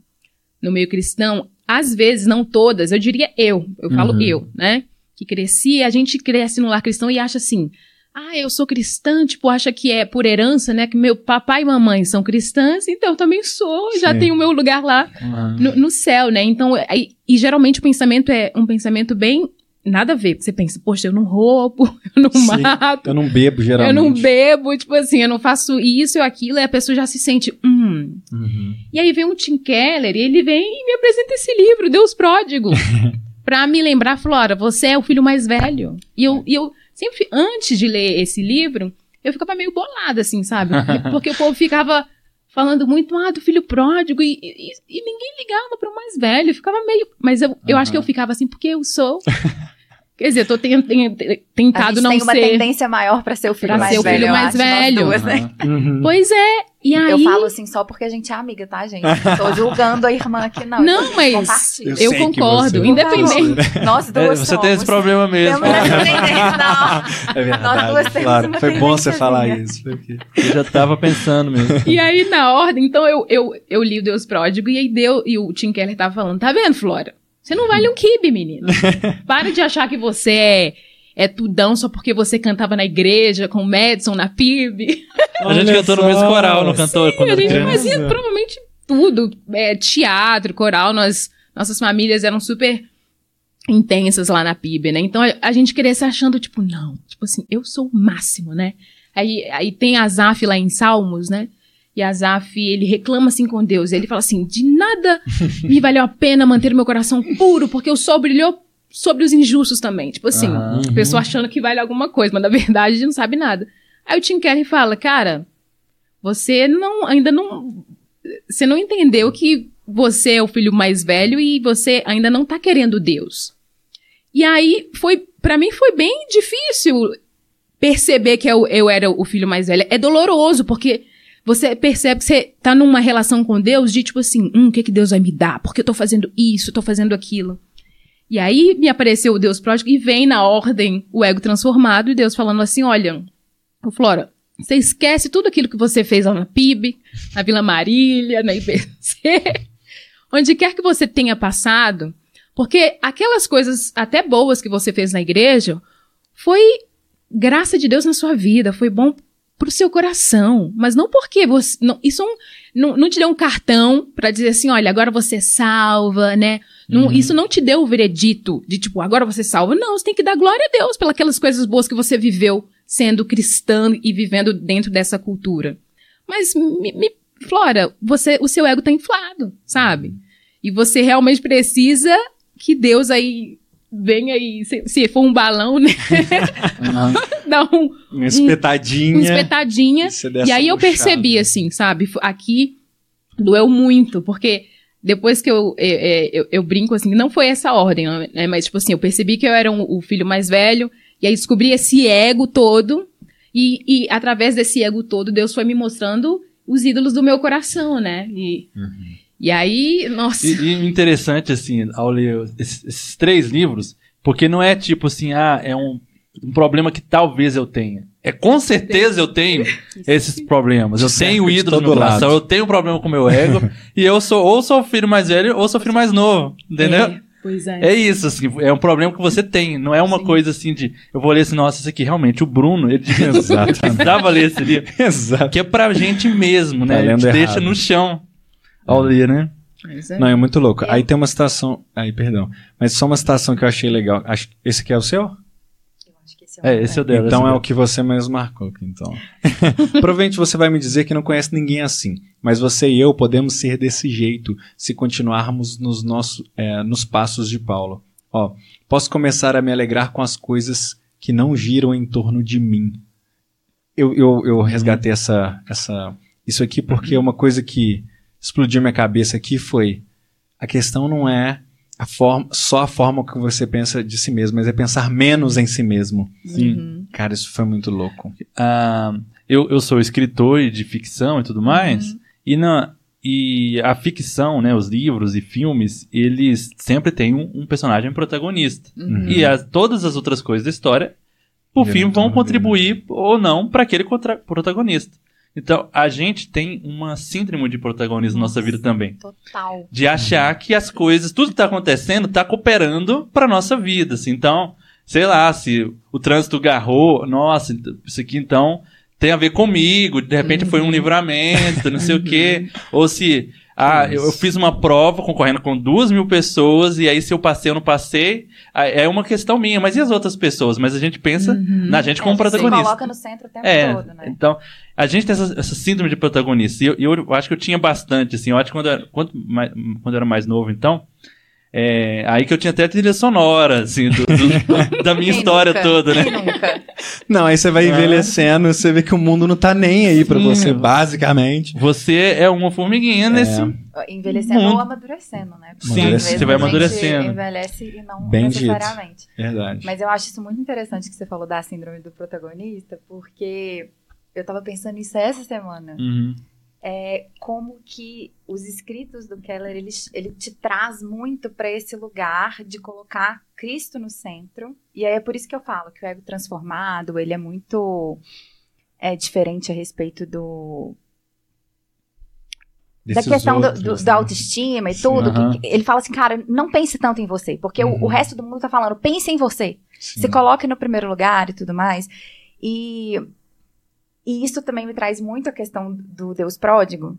no meio cristão, às vezes, não todas, eu diria eu, eu falo uhum. eu, né? Que cresci, a gente cresce no lar cristão e acha assim, ah, eu sou cristã, tipo, acha que é por herança, né? Que meu papai e mamãe são cristãs, então eu também sou, Sim. já tenho o meu lugar lá uhum. no, no, céu, né? Então, e, e geralmente o pensamento é um pensamento bem nada a ver. Você pensa, poxa, eu não roubo, eu não Sim, mato. Eu não bebo, geralmente. Eu não bebo, tipo assim, eu não faço isso ou aquilo, e a pessoa já se sente, hum. Uhum. E aí vem um Tim Keller, e ele vem e me apresenta esse livro, Deus Pródigo. pra me lembrar, Flora, você é o filho mais velho. E eu, e eu sempre, antes de ler esse livro, eu ficava meio bolada, assim, sabe? Porque o povo ficava falando muito ah, do filho pródigo e, e, e ninguém ligava para o mais velho, ficava meio. Mas eu, eu acho que eu ficava assim, porque eu sou Quer dizer, eu tô tentado não ser. tem uma tendência maior para ser o filho pra mais ser velho. o filho mais velho. Duas, né? uhum. Pois é. E aí... Eu falo assim só porque a gente é amiga, tá, gente? Não tô julgando a irmã aqui, não. Não, mas eu, eu concordo. Independente. Nós duas. É, você somos. tem esse problema mesmo. Temos não. É verdade. Nós duas temos claro. Foi bom você falar isso. Porque... Eu já tava pensando mesmo. E aí, na ordem, então eu, eu, eu li o Deus Pródigo e aí deu. E o Tim Keller tava falando, tá vendo, Flora? Você não vale um kibe, menino. Para de achar que você é, é tudão só porque você cantava na igreja com o Madison na PIB. A gente cantou no mesmo coral, não cantou? Sim, a gente criança. fazia provavelmente tudo. É, teatro, coral, nós, nossas famílias eram super intensas lá na PIB, né? Então a, a gente cresce achando, tipo, não, tipo assim, eu sou o máximo, né? Aí, aí tem a Zaf lá em Salmos, né? E Azaf, ele reclama assim com Deus. Ele fala assim: de nada me valeu a pena manter meu coração puro, porque o sol brilhou sobre os injustos também. Tipo assim, uhum. a pessoa achando que vale alguma coisa, mas na verdade não sabe nada. Aí o Tim Keller fala: cara, você não, ainda não. Você não entendeu que você é o filho mais velho e você ainda não tá querendo Deus. E aí foi, para mim foi bem difícil perceber que eu, eu era o filho mais velho. É doloroso, porque você percebe que você tá numa relação com Deus de tipo assim, hum, o que que Deus vai me dar? Porque eu tô fazendo isso, tô fazendo aquilo. E aí me apareceu o Deus pródigo e vem na ordem o ego transformado e Deus falando assim, olha, Flora, você esquece tudo aquilo que você fez lá na PIB, na Vila Marília, na IBC, onde quer que você tenha passado, porque aquelas coisas até boas que você fez na igreja foi graça de Deus na sua vida, foi bom pro seu coração, mas não porque você, não, isso não, não, não te deu um cartão para dizer assim, olha, agora você salva, né? Não, uhum. Isso não te deu o veredito de tipo, agora você salva. Não, você tem que dar glória a Deus pelas coisas boas que você viveu sendo cristã e vivendo dentro dessa cultura. Mas, me, me, Flora, você, o seu ego tá inflado, sabe? E você realmente precisa que Deus aí venha aí, se, se for um balão, né? Uhum. Dá um, uma espetadinha. Um, uma espetadinha. E, e aí eu percebi, assim, sabe? Aqui doeu muito, porque depois que eu, eu, eu, eu, brinco assim, não foi essa ordem, né? Mas, tipo assim, eu percebi que eu era um, o filho mais velho, e aí descobri esse ego todo, e, e através desse ego todo, Deus foi me mostrando os ídolos do meu coração, né? E, uhum. E aí, nossa. E, e, interessante, assim, ao ler esses, esses, três livros, porque não é tipo assim, ah, é um, um problema que talvez eu tenha. É com certeza eu tenho esses problemas. Eu tenho ídolos no coração, eu tenho problema com o meu ego, e eu sou ou sou o filho mais velho ou sou o filho mais novo, entendeu? É. Pois é. É isso, assim, é um problema que você tem. Não é uma Sim. coisa assim de. Eu vou ler assim, nossa, isso aqui realmente, o Bruno, ele precisava ler esse livro. Exato. Que é pra gente mesmo, né? Tá a gente deixa no chão ao ler, né? É. Não, é muito louco. É. Aí tem uma citação. Aí, perdão. Mas só uma citação que eu achei legal. Acho... Esse aqui é o seu? É, esse é o dela. Então é o que você mesmo marcou. Então. Provavelmente você vai me dizer que não conhece ninguém assim, mas você e eu podemos ser desse jeito se continuarmos nos, nossos, é, nos passos de Paulo. Ó, posso começar a me alegrar com as coisas que não giram em torno de mim. Eu, eu, eu resgatei essa, essa, isso aqui porque uma coisa que explodiu minha cabeça aqui foi a questão não é a forma, só a forma que você pensa de si mesmo, mas é pensar menos em si mesmo. Sim. Uhum. Cara, isso foi muito louco. Uh, eu, eu sou escritor de ficção e tudo mais, uhum. e, na, e a ficção, né, os livros e filmes, eles sempre têm um, um personagem protagonista. Uhum. E as, todas as outras coisas da história, por fim, vão contribuir ou não para aquele protagonista. Então, a gente tem uma síndrome de protagonismo Nossa, na nossa vida também. Total. De achar que as coisas, tudo que tá acontecendo, tá cooperando pra nossa vida. Assim. Então, sei lá, se o trânsito garrou, nossa, isso aqui então tem a ver comigo, de repente uhum. foi um uhum. livramento, não sei o quê. Ou se ah, eu, eu, fiz uma prova concorrendo com duas mil pessoas, e aí se eu passei ou não passei, é uma questão minha, mas e as outras pessoas? Mas a gente pensa uhum. na gente como é, protagonista. Se coloca no centro o tempo é, todo, né? Então, a gente tem essa, essa síndrome de protagonista, e eu, eu, acho que eu tinha bastante, assim, eu acho que quando eu, quando, mais, quando eu era mais novo, então, é, aí que eu tinha até a trilha sonora, assim, do, do, da minha Quem história nunca? toda, né? Quem nunca? Não, aí você vai envelhecendo, você vê que o mundo não tá nem aí pra você, basicamente. Você é uma formiguinha é. nesse. Envelhecendo mundo. ou amadurecendo, né? Porque Sim, você vai amadurecendo. envelhece e não Bem necessariamente. Dito. Verdade. Mas eu acho isso muito interessante que você falou da síndrome do protagonista, porque eu tava pensando nisso essa semana. Uhum é, como que os escritos do Keller ele, ele te traz muito para esse lugar de colocar Cristo no centro e aí é por isso que eu falo que o ego transformado ele é muito é diferente a respeito do da questão outros, do, do, né? da autoestima e tudo. Uhum. Que, ele fala assim, cara, não pense tanto em você, porque uhum. o, o, uhum. resto do mundo tá falando, pense em você. Sim. Se coloque no primeiro lugar e tudo mais. E e isso também me traz muito a questão do Deus pródigo,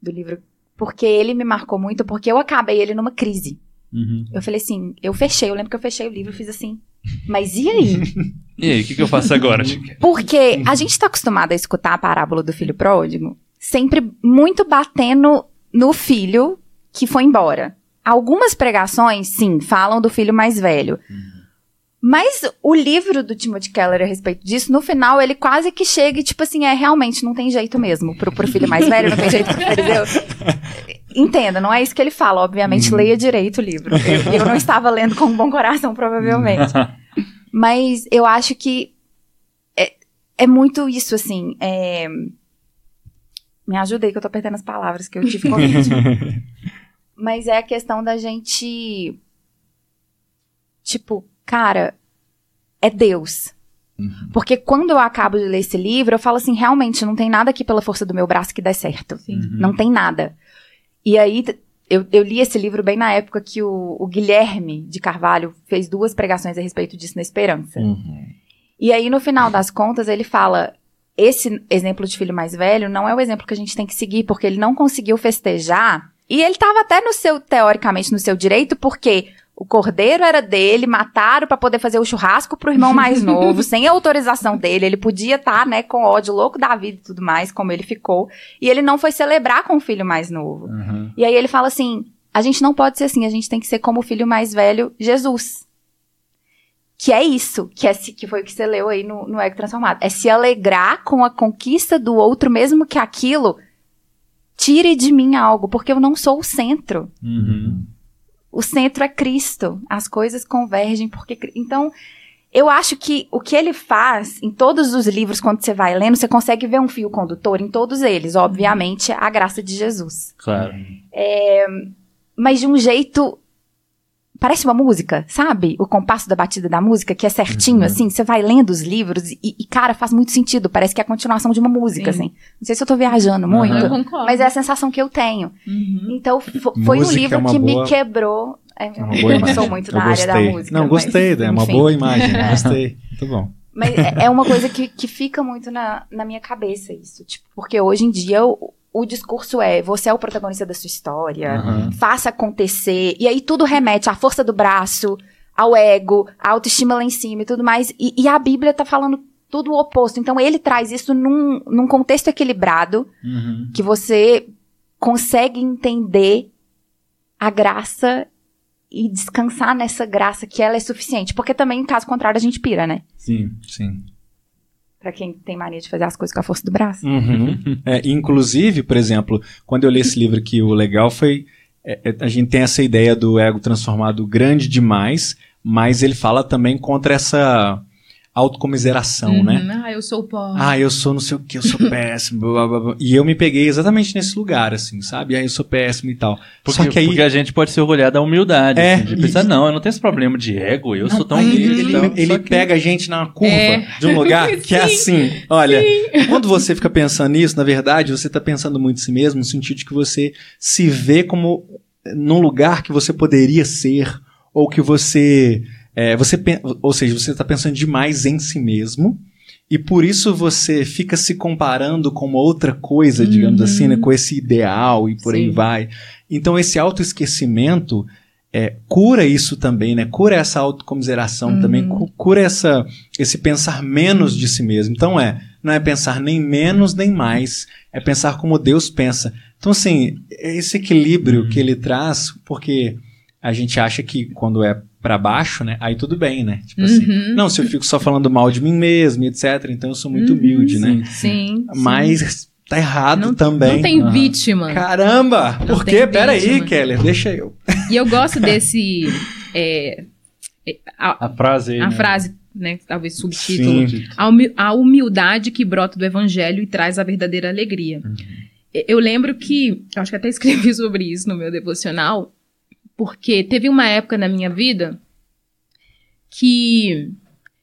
do livro, porque ele me marcou muito, porque eu acabei ele numa crise. Uhum. Eu falei assim, eu fechei, eu lembro que eu fechei o livro e fiz assim, mas e aí? e aí, o que, que, eu faço agora? Porque a gente está acostumado a escutar a parábola do filho pródigo sempre muito batendo no filho que foi embora. Algumas pregações, sim, falam do filho mais velho. Uhum. Mas o livro do Timothy Keller a respeito disso, no final, ele quase que chega e, tipo assim, é realmente não tem jeito mesmo. Pro, pro filho mais velho, não tem jeito pro fariseu. Entenda, não é isso que ele fala, obviamente, leia direito o livro. Eu, eu não estava lendo com um bom coração, provavelmente. Mas eu acho que é, é muito isso, assim. É... Me ajuda aí que eu tô perdendo as palavras que eu tive Covid. Mas é a questão da gente. Tipo, cara, é Deus. Uhum. Porque quando eu acabo de ler esse livro, eu falo assim, realmente, não tem nada aqui pela força do meu braço que dê certo. Uhum. Não tem nada. E aí, eu, eu, li esse livro bem na época que o, o, Guilherme de Carvalho fez duas pregações a respeito disso na Esperança. Uhum. E aí, no final das contas, ele fala: esse exemplo de filho mais velho não é o exemplo que a gente tem que seguir, porque ele não conseguiu festejar. E ele estava até no seu, teoricamente, no seu direito, porque o cordeiro era dele, mataram para poder fazer o churrasco pro irmão mais novo, sem autorização dele. Ele podia estar, tá, né, com ódio louco da vida e tudo mais, como ele ficou. E ele não foi celebrar com o filho mais novo. Uhum. E aí ele fala assim: a gente não pode ser assim, a gente tem que ser como o filho mais velho, Jesus. Que é isso, que, é, que foi o que você leu aí no, no Ego Transformado. É se alegrar com a conquista do outro, mesmo que aquilo tire de mim algo, porque eu não sou o centro. Uhum. O centro é Cristo. As coisas convergem porque. Então, eu acho que o que ele faz em todos os livros, quando você vai lendo, você consegue ver um fio condutor em todos eles. Obviamente, a graça de Jesus. Claro. É, mas de um jeito Parece uma música, sabe? O compasso da batida da música, que é certinho, uhum. assim. Você vai lendo os livros e, e, cara, faz muito sentido. Parece que é a continuação de uma música, Sim. assim. Não sei se eu tô viajando muito, uhum. mas é a sensação que eu tenho. Uhum. Então, foi um livro é que boa... me quebrou. É, é eu não sou muito da área da música. Não, gostei, mas, é uma boa imagem. Gostei. Muito bom. Mas é, é uma coisa que, que fica muito na, na minha cabeça, isso. Tipo, porque hoje em dia eu, o discurso é: você é o protagonista da sua história, uhum. faça acontecer. E aí tudo remete à força do braço, ao ego, à autoestima lá em cima e tudo mais. E, e a Bíblia tá falando tudo o oposto. Então ele traz isso num, num contexto equilibrado, uhum. que você consegue entender a graça e descansar nessa graça que ela é suficiente. Porque também, em caso contrário, a gente pira, né? Sim, sim para quem tem mania de fazer as coisas com a força do braço. Uhum. É, inclusive, por exemplo, quando eu li esse livro aqui, o legal foi é, é, a gente tem essa ideia do ego transformado grande demais, mas ele fala também contra essa autocomiseração, uhum. né? Ah, eu sou pobre. Ah, eu sou não sei o que, eu sou péssimo. blá, blá, blá. E eu me peguei exatamente nesse lugar, assim, sabe? Ah, eu sou péssimo e tal. Porque, Só que aí... porque a gente pode se orgulhar da humildade. É, assim, de pensar, não, eu não tenho esse problema de ego, eu não, sou tão Ele, ele, então, ele que... pega a gente na curva é. de um lugar que é assim. Olha, Sim. quando você fica pensando nisso, na verdade, você está pensando muito em si mesmo, no sentido de que você se vê como num lugar que você poderia ser, ou que você é, você, ou seja, você está pensando demais em si mesmo e por isso você fica se comparando com outra coisa, digamos uhum. assim, né, com esse ideal e por Sim. aí vai. Então esse autoesquecimento é, cura isso também, né? Cura essa autocomiseração uhum. também, cura essa, esse pensar menos de si mesmo. Então é, não é pensar nem menos nem mais, é pensar como Deus pensa. Então assim, é esse equilíbrio uhum. que ele traz, porque a gente acha que quando é para baixo, né? Aí tudo bem, né? Tipo assim, uhum. assim, não, se eu fico só falando mal de mim mesmo, etc, então eu sou muito uhum, humilde, né? Sim. Mas sim. tá errado não, também. Não tem uhum. vítima. Caramba! Não por quê? Pera aí, Keller, deixa eu. E eu gosto desse é, é a, a, frase, a né? frase, né? Talvez subtítulo. A humildade que brota do evangelho e traz a verdadeira alegria. Uhum. Eu lembro que, eu acho que até escrevi sobre isso no meu devocional, porque teve uma época na minha vida que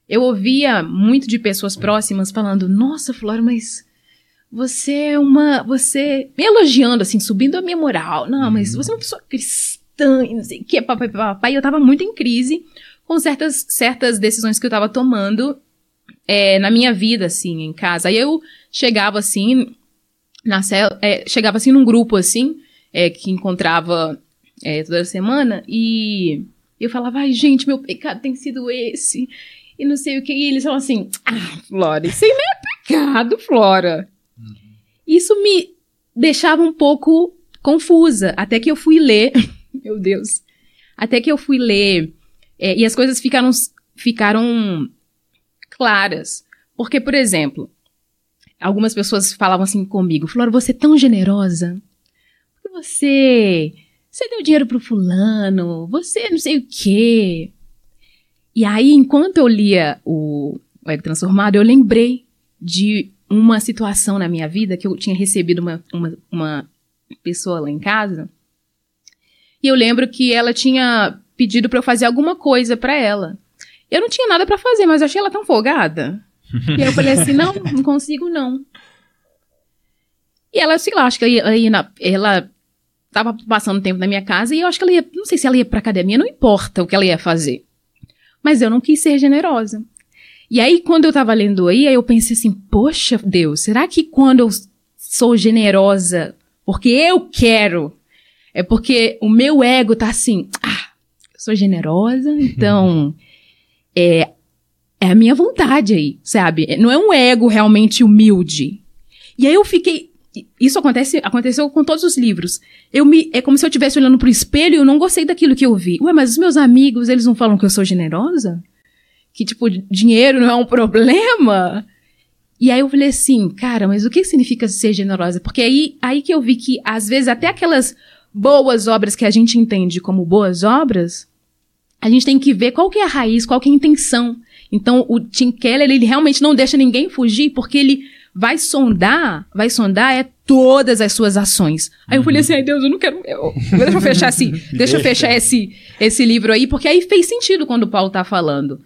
eu ouvia muito de pessoas próximas falando: Nossa, Flora, mas você é uma. Você. Me elogiando, assim, subindo a minha moral. Não, mas você é uma pessoa cristã e não sei o que, papai, papai. Eu tava muito em crise com certas, certas decisões que eu tava tomando é, na minha vida, assim, em casa. Aí eu chegava assim, na cel é, chegava assim num grupo assim, é, que encontrava é, toda semana, e eu falava, ai, gente, meu pecado tem sido esse, e não sei o que, e eles falam assim, ah, Flora, isso aí não é pecado, Flora. Uhum. Isso me deixava um pouco confusa, até que eu fui ler, meu Deus, até que eu fui ler, é, e as coisas ficaram, ficaram claras. Porque, por exemplo, algumas pessoas falavam assim comigo, Flora, você é tão generosa, você você deu dinheiro pro fulano, você não sei o quê. E aí, enquanto eu lia o, o Ego Transformado, eu lembrei de uma situação na minha vida que eu tinha recebido uma, uma, uma pessoa lá em casa. E eu lembro que ela tinha pedido para eu fazer alguma coisa para ela. Eu não tinha nada para fazer, mas eu achei ela tão folgada. e eu falei assim: não, não consigo não. E ela, sei lá, acho que ela, ela, ela tava passando tempo na minha casa e eu acho que ela ia, não sei se ela ia pra academia, não importa o que ela ia fazer. Mas eu não quis ser generosa. E aí, quando eu tava lendo aí, aí eu pensei assim, poxa, Deus, será que quando eu sou generosa, porque eu quero, é porque o meu ego tá assim, ah, eu sou generosa, então é, é a minha vontade aí, sabe? Não é um ego realmente humilde. E aí eu fiquei, isso acontece, aconteceu com todos os livros. Eu me, é como se eu estivesse olhando pro espelho e eu não gostei daquilo que eu vi. Ué, mas os meus amigos, eles não falam que eu sou generosa? Que, tipo, dinheiro não é um problema? E aí eu falei assim, cara, mas o que significa ser generosa? Porque aí, aí que eu vi que, às vezes, até aquelas boas obras que a gente entende como boas obras, a gente tem que ver qual que é a raiz, qual que é a intenção. Então, o Tim Keller, ele realmente não deixa ninguém fugir, porque ele vai sondar, vai sondar é todas as suas ações. Aí eu falei assim, ai Deus, eu não quero, eu, deixa eu fechar assim, deixa eu fechar esse, esse livro aí, porque aí fez sentido quando o Paulo tá falando.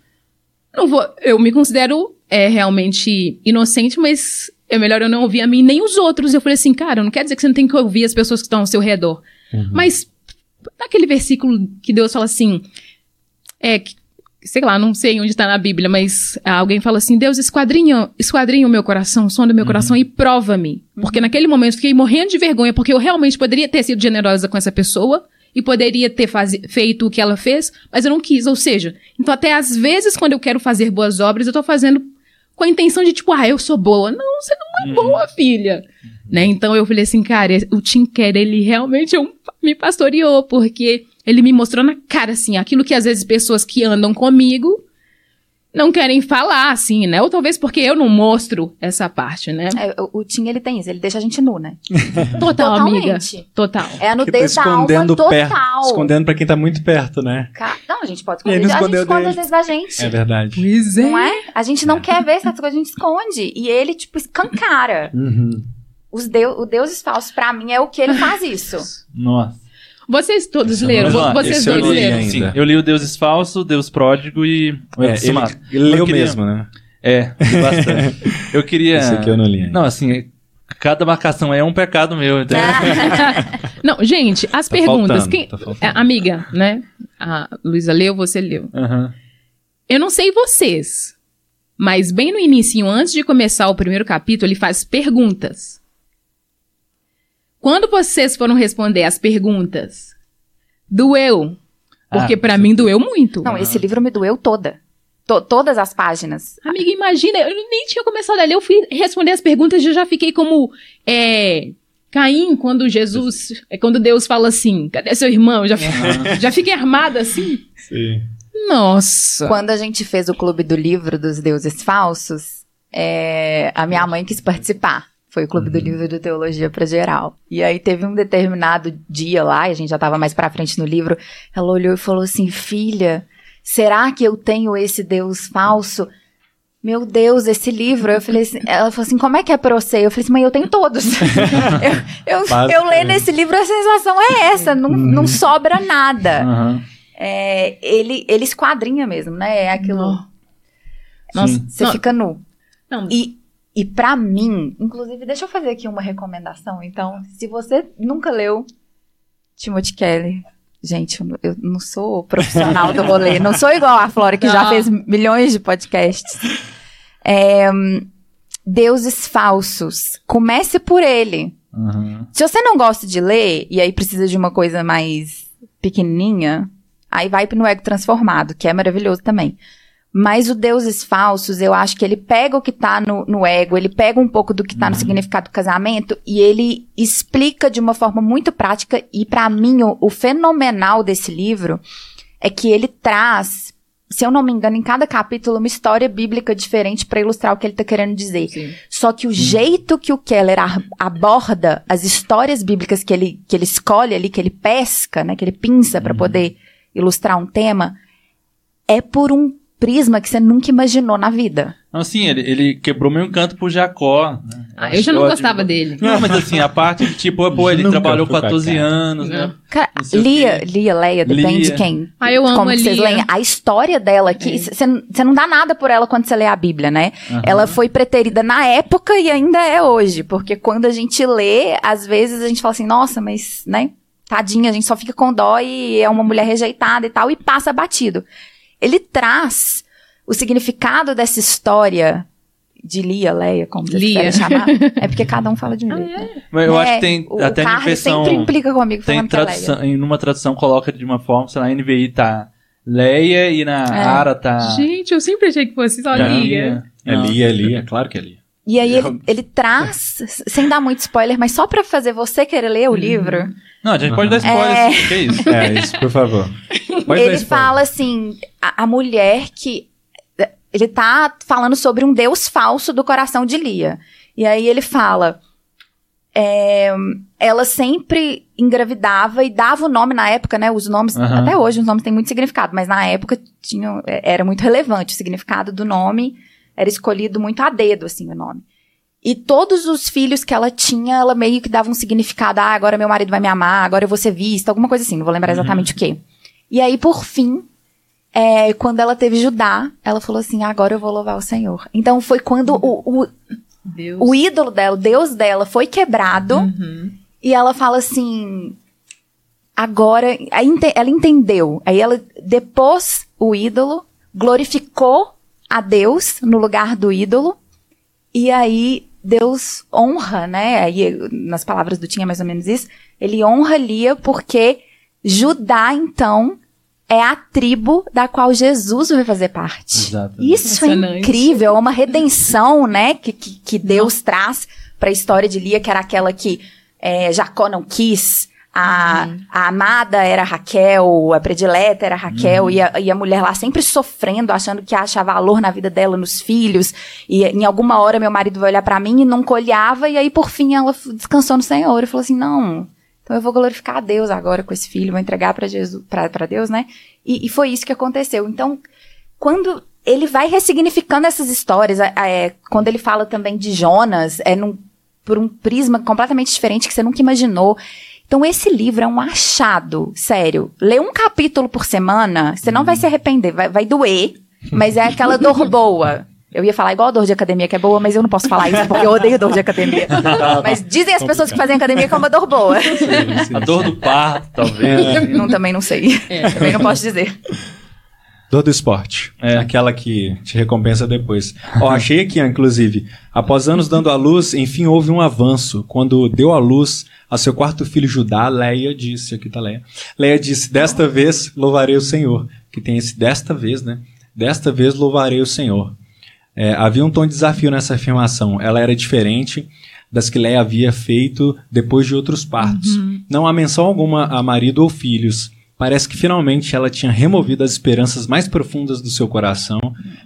Não vou, eu me considero é, realmente inocente, mas é melhor eu não ouvir a mim nem os outros. Eu falei assim, cara, não quer dizer que você não tem que ouvir as pessoas que estão ao seu redor. Uhum. Mas, naquele versículo que Deus fala assim, é, sei lá, não sei onde está na Bíblia, mas alguém fala assim: Deus, esquadrinha, esquadrinha o meu coração, sonda o meu uhum. coração e prova-me. Uhum. Porque naquele momento eu fiquei morrendo de vergonha, porque eu realmente poderia ter sido generosa com essa pessoa e poderia ter faz... feito o que ela fez, mas eu não quis. Ou seja, então até às vezes quando eu quero fazer boas obras, eu tô fazendo com a intenção de tipo, ah, eu sou boa. Não, você não é uhum. boa, filha. Uhum. Né? Então eu falei assim, cara, o Tim Keller, ele realmente é um... me pastoreou, porque ele me mostrou na cara, assim, aquilo que às vezes pessoas que andam comigo não querem falar, assim, né? Ou talvez porque eu não mostro essa parte, né? É, o, o Tim, ele tem isso, ele deixa a gente nu, né? Total, amiga. Total. É a nudez tipo, da alma total. Perto, escondendo pra quem tá muito perto, né? Não, a gente pode esconder. A gente esconde às vezes da gente. É verdade. Pois é. Não é? A gente não é. quer ver essas coisas, a gente esconde. E ele, tipo, escancara. Uhum. Os deus, o deuses falsos, pra mim, é o que ele faz isso. Nossa. Vocês todos esse leram? Vocês dois leram? Sim, eu li o Deuses Falso, Deus Pródigo e o é, ele, ele leu queria... mesmo, né? É, bastante. eu queria... Esse aqui eu não li. Não, assim, cada marcação é um pecado meu, entendeu? não, gente, as tá perguntas... Quem... Tá é, amiga, né? A Luísa leu, você leu. Uhum. Eu não sei vocês, mas bem no início, antes de começar o primeiro capítulo, ele faz perguntas. Quando vocês foram responder as perguntas, doeu. Porque ah, para mim doeu muito. Não, esse livro me doeu toda. To todas as páginas. Amiga, imagina, eu nem tinha começado a ler, eu fui responder as perguntas e eu já fiquei como. É, Caim, quando Jesus. É quando Deus fala assim: cadê seu irmão? Já, já fiquei armada assim. Sim. Nossa. Quando a gente fez o clube do livro dos deuses falsos, é, a minha mãe quis participar. Foi o Clube uhum. do Livro de Teologia para Geral. E aí teve um determinado dia lá, e a gente já estava mais para frente no livro, ela olhou e falou assim: "Filha, será que eu tenho esse Deus falso?" Meu Deus, esse livro. Eu falei assim, ela falou assim: como é que é pra você? Eu falei assim, mãe, eu tenho todos. eu, eu, eu leio nesse livro, a sensação é essa, não, não sobra nada. Uhum. É, ele, ele esquadrinha mesmo, né? É aquilo. Nossa, você fica nu. Não. E e para mim, inclusive, deixa eu fazer aqui uma recomendação. Então, se você nunca leu Timothy Kelly, gente, eu não sou profissional do rolê, não sou igual a Flora que não. já fez milhões de podcasts. É, Deuses falsos. Comece por ele. Uhum. Se você não gosta de ler e aí precisa de uma coisa mais pequenininha, aí vai no Ego Transformado, que é maravilhoso também. Mas o Deuses Falsos, eu acho que ele pega o que tá no, no ego, ele pega um pouco do que tá no uhum. significado do casamento e ele explica de uma forma muito prática. E para mim, o, o fenomenal desse livro é que ele traz, se eu não me engano, em cada capítulo, uma história bíblica diferente para ilustrar o que ele tá querendo dizer. Sim. Só que o Sim. jeito que o Keller aborda as histórias bíblicas que ele, que ele escolhe ali, que ele pesca, né, que ele pinça uhum. para poder ilustrar um tema, é por um prisma que você nunca imaginou na vida. Não, assim, ele, ele quebrou meu encanto por Jacó. Né? Ah, eu já não gostava dele. Não, mas assim, a parte de tipo, pô, ele trabalhou 14 anos, né? Cara, Lia, Lia, Leia, depende de quem. Ah, eu amo como a vocês Lia. leem. A história dela aqui, você é. não dá nada por ela quando você lê a Bíblia, né? Uhum. Ela foi preterida na época e ainda é hoje. Porque quando a gente lê, às vezes a gente fala assim, nossa, mas, né? Tadinha, a gente só fica com dó e é uma mulher rejeitada e tal, e passa batido ele traz o significado dessa história de Lia, Leia, como você quiser chamar. É porque cada um fala de um jeito. Ah, é? Mas eu é, acho que tem o, até a versão, sempre implica comigo tem tradução, que é Leia. Em uma tradução coloca de uma forma, sei lá, a NVI tá Leia e na é. Ara tá... Gente, eu sempre achei que fosse só Lia. É Lia, é Lia, claro que é Lia. E aí ele, ele traz, sem dar muito spoiler, mas só pra fazer você querer ler o uhum. livro. Não, a gente uhum. pode dar spoiler, é... que é isso? É, isso, por favor. Pode ele fala assim, a, a mulher que ele tá falando sobre um deus falso do coração de Lia. E aí ele fala. É, ela sempre engravidava e dava o nome na época, né? Os nomes, uhum. até hoje os nomes têm muito significado, mas na época tinha, é, era muito relevante o significado do nome, era escolhido muito a dedo, assim, o nome. E todos os filhos que ela tinha, ela meio que dava um significado, ah, agora meu marido vai me amar, agora eu vou ser vista, alguma coisa assim, não vou lembrar uhum. exatamente uhum. o quê. E aí, por fim, é, quando ela teve Judá, ela falou assim: agora eu vou louvar o Senhor. Então foi quando o, o, o ídolo dela, o Deus dela, foi quebrado. Uhum. E ela fala assim: agora. Ela entendeu. Aí ela depôs o ídolo, glorificou a Deus no lugar do ídolo. E aí Deus honra, né? Aí nas palavras do Tinha mais ou menos isso. Ele honra Lia porque Judá, então, é a tribo da qual Jesus vai fazer parte. Exatamente. Isso é incrível, é uma redenção, né, que, que, que Deus traz para a história de Lia, que era aquela que é, Jacó não quis, a, uhum. a, amada era Raquel, a predileta era Raquel, uhum. e, a, e, a, mulher lá sempre sofrendo, achando que acha valor na vida dela, nos filhos, e em alguma hora meu marido vai olhar para mim e não colhava, e aí por fim ela descansou no Senhor e falou assim: não, então eu vou glorificar a Deus agora com esse filho, vou entregar para Jesus, para Deus, né? E, e, foi isso que aconteceu. Então, quando ele vai ressignificando essas histórias, é, quando ele fala também de Jonas, é num, por um prisma completamente diferente que você nunca imaginou. Então, esse livro é um achado, sério. Lê um capítulo por semana, você não vai se arrepender, vai, vai doer, mas é aquela dor boa. Eu ia falar igual a dor de academia, que é boa, mas eu não posso falar isso porque eu odeio dor de academia. mas dizem as pessoas que fazem academia que é uma dor boa. Sim, sim. A dor do parto, talvez. É. Não, também não sei. É. Também não posso dizer. Dor do esporte. É. Aquela que te recompensa depois. Ó, achei aqui, inclusive. Após anos dando à luz, enfim houve um avanço. Quando deu à luz a seu quarto filho Judá, Leia disse, aqui tá Leia. Leia disse, desta vez louvarei o Senhor. Que tem esse desta vez, né? Desta vez louvarei o Senhor. É, havia um tom de desafio nessa afirmação. Ela era diferente das que Leia havia feito depois de outros partos. Uhum. Não há menção alguma a marido ou filhos. Parece que finalmente ela tinha removido as esperanças mais profundas do seu coração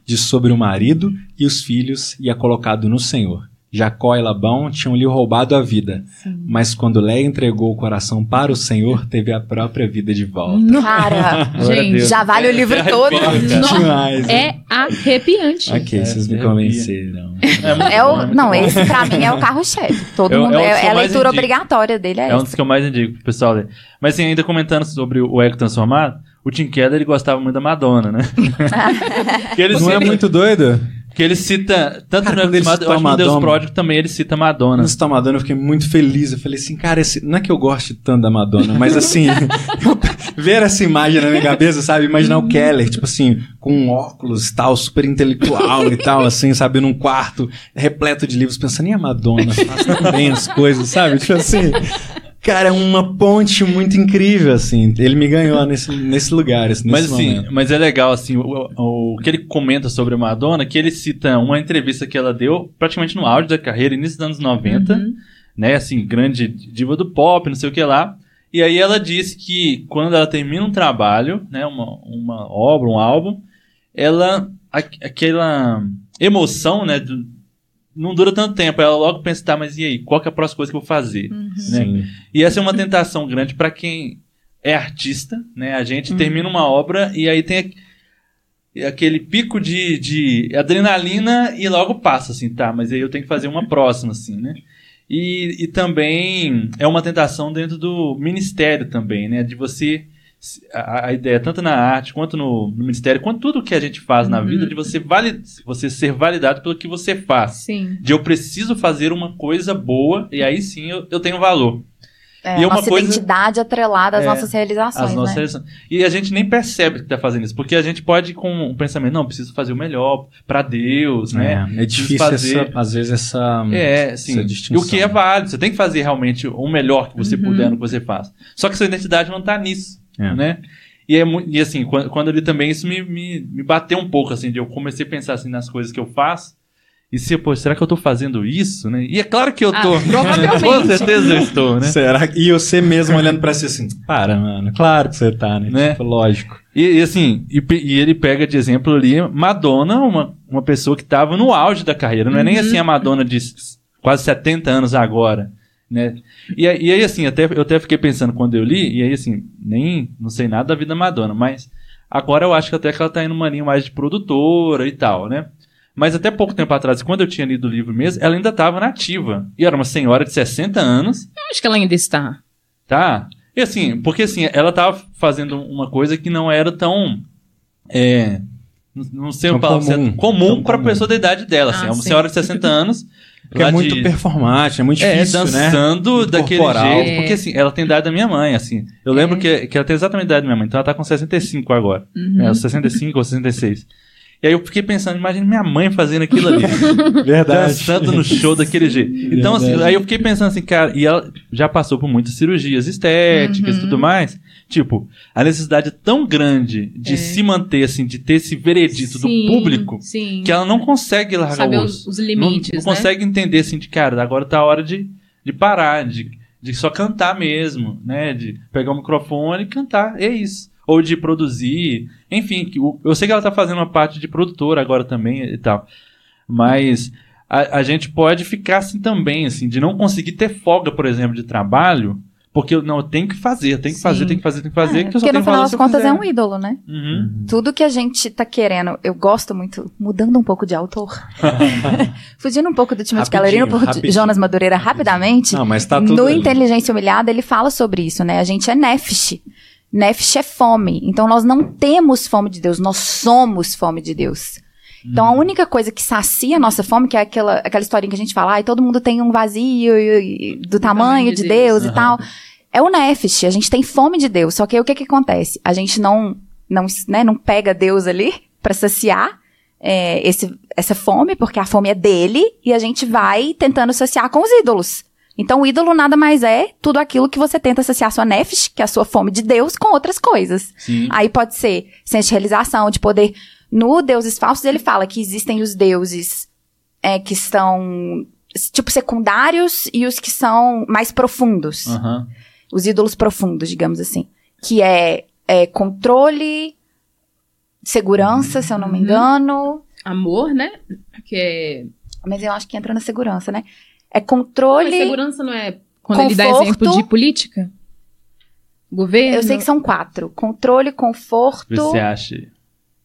de sobre o marido e os filhos e a colocado no Senhor. Jacó e Labão tinham lhe roubado a vida, Sim. mas quando Léa entregou o coração para o Senhor, teve a própria vida de volta. Cara, gente, já vale o livro é todo. Demais, é arrepiante. Ok, é, vocês me convenceram. É, é o, não, esse pra mim é o carro-chefe. Todo eu, mundo, é, é, é a leitura obrigatória dele. É, é um dos que eu mais indico pro pessoal ler. Mas assim, ainda comentando sobre o Eco Transformado, o Tim Keller ele gostava muito da Madonna, né? Não é muito doido? Que ele cita, tanto cara, no, ele Mad acho Deus Pródigo também ele cita Madonna. No citou Madonna eu fiquei muito feliz. Eu falei assim, cara, esse, não é que eu goste tanto da Madonna, mas assim, ver essa imagem na minha cabeça, sabe? Imaginar o Keller, tipo assim, com óculos tal, super intelectual e tal, assim, sabe? Num quarto repleto de livros, pensando, e a Madonna? Faz tão bem as coisas, sabe? Tipo assim... Cara, é uma ponte muito incrível, assim. Ele me ganhou nesse, nesse lugar, assim, Mas assim, mas é legal, assim, o, o, o, que ele comenta sobre a Madonna, que ele cita uma entrevista que ela deu praticamente no auge da carreira, início dos anos 90, uhum. né? Assim, grande diva do pop, não sei o que lá. E aí ela disse que quando ela termina um trabalho, né? Uma, uma obra, um álbum, ela. aquela emoção, né? Do, não dura tanto tempo. Ela logo pensa, tá, mas e aí? Qual que é a próxima coisa que eu vou fazer? Uhum. Né? E essa é uma tentação grande para quem é artista, né? A gente uhum. termina uma obra e aí tem aquele pico de, de adrenalina e logo passa, assim, tá, mas aí eu tenho que fazer uma próxima, assim, né? E, e também é uma tentação dentro do ministério também, né? De você a, a, ideia, tanto na arte quanto no, no, ministério, quanto tudo que a gente faz uhum. na vida, de você, vali, você ser validado pelo que você faz. Sim. De eu preciso fazer uma coisa boa e aí sim eu, eu tenho valor. É, e é uma nossa coisa, identidade atrelada às é, nossas realizações, às nossas né? Realizações. E a gente nem percebe que está fazendo isso, porque a gente pode com um pensamento, não, preciso fazer o melhor para Deus, né? É, é difícil fazer... essa, às vezes essa É, sim. Essa distinção. E o que é válido, você tem que fazer realmente o melhor que você uhum. puder no que você faz. Só que sua identidade não está nisso, é. né? E, é, e assim, quando, quando ele também, isso me, me, me bateu um pouco, assim, de eu comecei a pensar assim nas coisas que eu faço, e se, pô, será que eu tô fazendo isso, né? E é claro que eu ah, tô. Ah, Com certeza eu estou, né? Será? E você mesmo olhando pra si assim, para, mano. Claro que você tá, né? né? Tipo, lógico. E, e assim, e, e, ele pega de exemplo ali Madonna, uma, uma pessoa que tava no auge da carreira. Não é nem uhum. assim a Madonna de quase 70 anos agora, né? E, e aí, assim, até, eu até fiquei pensando quando eu li, e aí, assim, nem, não sei nada da vida da Madonna, mas agora eu acho que até que ela tá indo uma linha mais de produtora e tal, né? Mas até pouco tempo atrás, quando eu tinha lido o livro mesmo, ela ainda estava nativa. E era uma senhora de 60 anos. Eu acho que ela ainda está. Tá? E assim, porque assim, ela estava fazendo uma coisa que não era tão. É, não sei o comum, comum para pessoa da idade dela. Assim, ah, é uma sim. senhora de 60 anos. Que é muito de... performático, é muito é, difícil, é, dançando né? daquele jeito. É. Porque assim, ela tem idade da minha mãe, assim. Eu lembro é. que, que ela tem exatamente a idade da minha mãe. Então ela tá com 65 agora. Uhum. É, 65 ou 66. E aí eu fiquei pensando, imagina minha mãe fazendo aquilo ali. Verdade. Dançando no show daquele jeito. Então, assim, aí eu fiquei pensando assim, cara, e ela já passou por muitas cirurgias estéticas e uhum. tudo mais. Tipo, a necessidade tão grande de é. se manter, assim, de ter esse veredito sim, do público, sim. que ela não consegue largar Saber os, os limites. Não, não né? consegue entender, assim, de cara, agora tá a hora de, de parar, de, de só cantar mesmo, né? De pegar o microfone e cantar. É isso ou de produzir. Enfim, eu sei que ela está fazendo uma parte de produtora agora também e tal. Mas a, a, gente pode ficar assim também, assim, de não conseguir ter folga, por exemplo, de trabalho. Porque eu não, eu tenho que fazer, tem que Sim. fazer, tem que fazer, tem que fazer. É, que porque no final das contas é um ídolo, né? Uhum. Tudo que a gente tá querendo, eu gosto muito, mudando um pouco de autor, fugindo um pouco do time de Calarino, por Jonas Madureira rapidamente. Não, mas tá tudo no ali. Inteligência Humilhada ele fala sobre isso, né? A gente é nefesh. Nefesh é fome. Então nós não temos fome de Deus, nós somos fome de Deus. Então a hum. única coisa que sacia a nossa fome, que é aquela, aquela historinha que a gente fala, ai, todo mundo tem um vazio e, e, do, do, tamanho, de Deus, Deus uhum. e tal, é o Nefesh. A gente tem fome de Deus. Só que aí o que que acontece? A gente não, não, né, não pega Deus ali para saciar é, esse, essa fome, porque a fome é dele, e a gente vai tentando saciar com os ídolos. Então, o ídolo nada mais é tudo aquilo que você tenta associar a sua nefesh, que é a sua fome de Deus, com outras coisas. Sim. Aí pode ser senso de realização, de poder. No Deuses Falsos, ele fala que existem os deuses é, que são, tipo, secundários e os que são mais profundos. Uhum. Os ídolos profundos, digamos assim. Que é, é controle, segurança, uhum. se eu não me uhum. engano. Amor, né? Que é... Mas eu acho que entra na segurança, né? É controle. Mas segurança não é quando conforto, ele dá exemplo de política? Governo? Eu sei que são quatro: controle, conforto. Você acha?